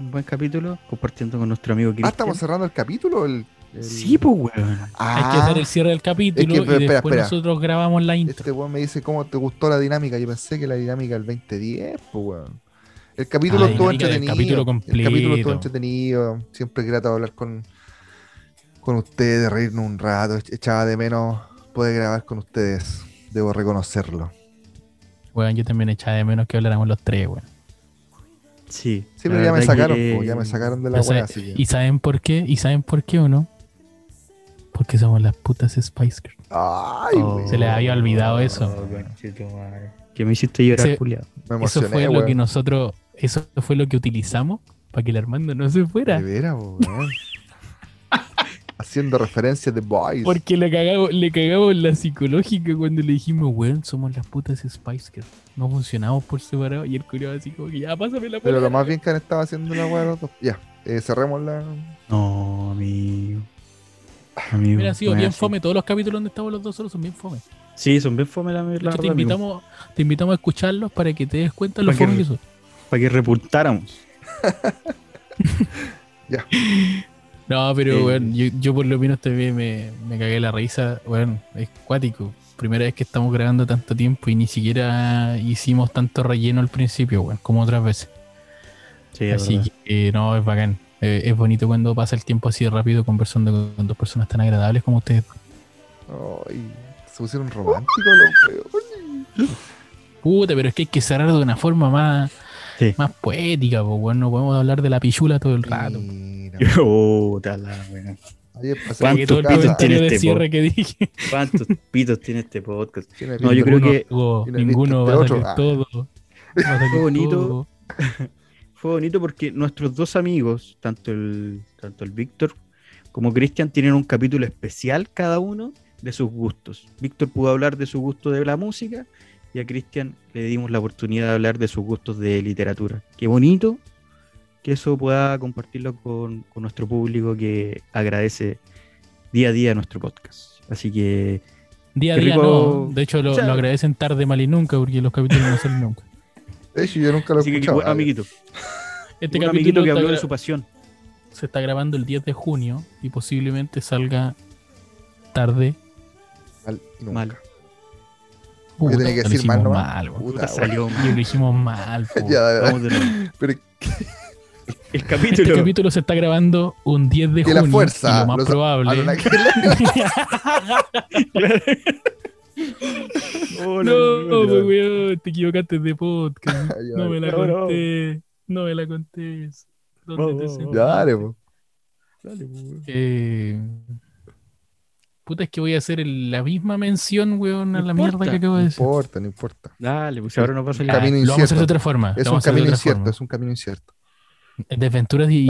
Un buen capítulo. Compartiendo con nuestro amigo Ah, Cristian. estamos cerrando el capítulo. El, el- Sí, pues, weón. Ah, Hay que hacer el cierre del capítulo Es que, espera, y después espera. nosotros grabamos la intro. Este weón me dice cómo te gustó la dinámica. Yo pensé que la dinámica del 2010, pues weón. El capítulo Ah, estuvo entretenido. capítulo el capítulo estuvo entretenido. Siempre es grato hablar con, con ustedes, reírnos un rato. Echaba de menos poder grabar con ustedes. Debo reconocerlo. Weón, yo también echaba de menos que habláramos los tres, weón. Sí. Sí, pero ya me sacaron, que- po, ya me sacaron de la weá, así que. ¿Y saben por qué? ¿Y saben por qué o no? Porque somos las putas Spice Girls. Ay, Oh. Se les había olvidado eso. Que me hiciste llorar. Me Eso fue lo que nosotros, eso fue lo que utilizamos para que el Armando no se fuera. De veras, weón. Haciendo referencias de Boys. Porque le cagamos, le cagamos la psicológica cuando le dijimos, weón, somos las putas Spice Girls. No funcionamos por separado. Y el culiao así como que ya, pásame la Pero lo más bien que han estado haciendo la weá los dos. Ya, eh, cerremos la. No, amigo. Amigo. Mira, ha sido bien así. fome. Todos los capítulos donde estamos los dos solos son bien fome. Sí, son bien fome la, la De hecho, verdad, te amigo. invitamos, te invitamos a escucharlos para que te des cuenta de lo Para que fome que son. Para que repuntáramos. No, pero, Eh. weón, yo, yo por lo menos también me, me cagué la risa. Weón, es cuático. Primera vez que estamos grabando tanto tiempo y ni siquiera hicimos tanto relleno al principio, weón, como otras veces. Sí, Así que, eh, no, es bacán. Eh, es bonito cuando pasa el tiempo así rápido conversando con dos personas tan agradables como ustedes. Ay, se pusieron románticos los weones. Puta, pero es que hay que cerrar de una forma más, Sí. más poética, pues, weón. No podemos hablar de la pichula todo el rato. Mira, Puta la wea. ayer pasé ¿Cuánto Que todo el por tu pitos tiene este cierre que dije. ¿Cuántos pitos tiene este podcast? Tiene No, yo creo ninguno. que Ninguno, visto va a este salir otro. Ah. todo. Va a salir Fue bonito. todo. Fue bonito porque nuestros dos amigos, tanto el, tanto el Víctor como Cristian, tienen un capítulo especial cada uno de sus gustos. Víctor pudo hablar de su gusto de la música y a Cristian le dimos la oportunidad de hablar de sus gustos de literatura. Qué bonito que eso pueda compartirlo con, con nuestro público que agradece día a día nuestro podcast. Así que Día a día rico. no. De hecho, lo, O sea- lo agradecen tarde, mal y nunca, porque los capítulos no salen nunca. De hecho, yo nunca lo he escuchado. bueno, amiguito. Este un capítulo amiguito que habló de su pasión. se está grabando el 10 de junio y posiblemente salga tarde. Mal y nunca. Mal. Tenía que lo decir hicimos mal, ¿no? mal, weón. Puta, Salió Y lo dijimos mal. po. Ya, de verdad. Vamos de nuevo. Pero El Este capítulo. capítulo se está grabando un 10 de que la junio. fuerza. y lo más los- probable. Oh, No, no, weón, te equivocaste de podcast. Ya, No me la conté. No me la contés. ¿Dónde Oh, te oh, sentaste? Dale, po. Eh, Puta, es que voy a hacer el- la misma mención, weón, a No la mierda que acabo No de decir. importa, no importa. Dale, pues ahora nos va a salir. Ah, camino lo vamos a hacer de otra forma. Es un camino incierto, forma. es un camino incierto. De aventuras y.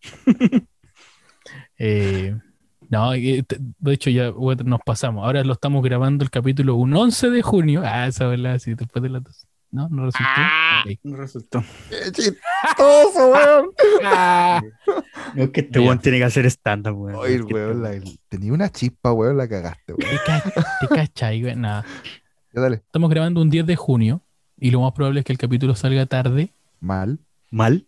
Eh, no, eh, de hecho ya bueno, nos pasamos. Ahora lo estamos grabando el capítulo un 11 de junio. Ah, esa verdad, sí, después de las dos. No, no resultó. Ok. No resultó. ¡Qué chistoso, weón! No es que este weón tiene que hacer stand-up, weón. Oye, Es que weón, este la- tenía una chispa, weón, la cagaste, weón. ¿Te, ca- te cachai, güey? Nada. Ya dale. Estamos grabando un 10 de junio y lo más probable es que el capítulo salga tarde. Mal. Mal.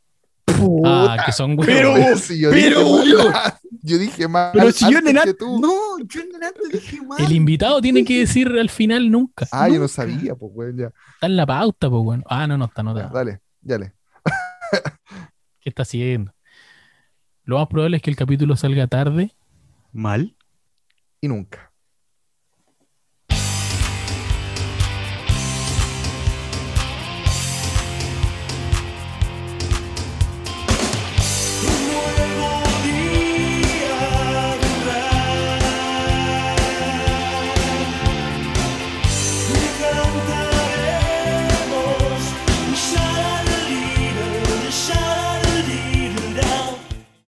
Ah, que son Pero- huevos. Si yo pero, dije weón. mal. Yo dije mal. Pero si yo en el tú. No, yo en delante dije mal. El invitado tiene que decir al final nunca. Ah, yo no sabía, pues, weón, ya. Está en la pauta, pues bueno. Ah, no, no está, no Ya, está. Dale, dale. ¿Qué está haciendo? Lo más probable es que el capítulo salga tarde. Mal. Y nunca.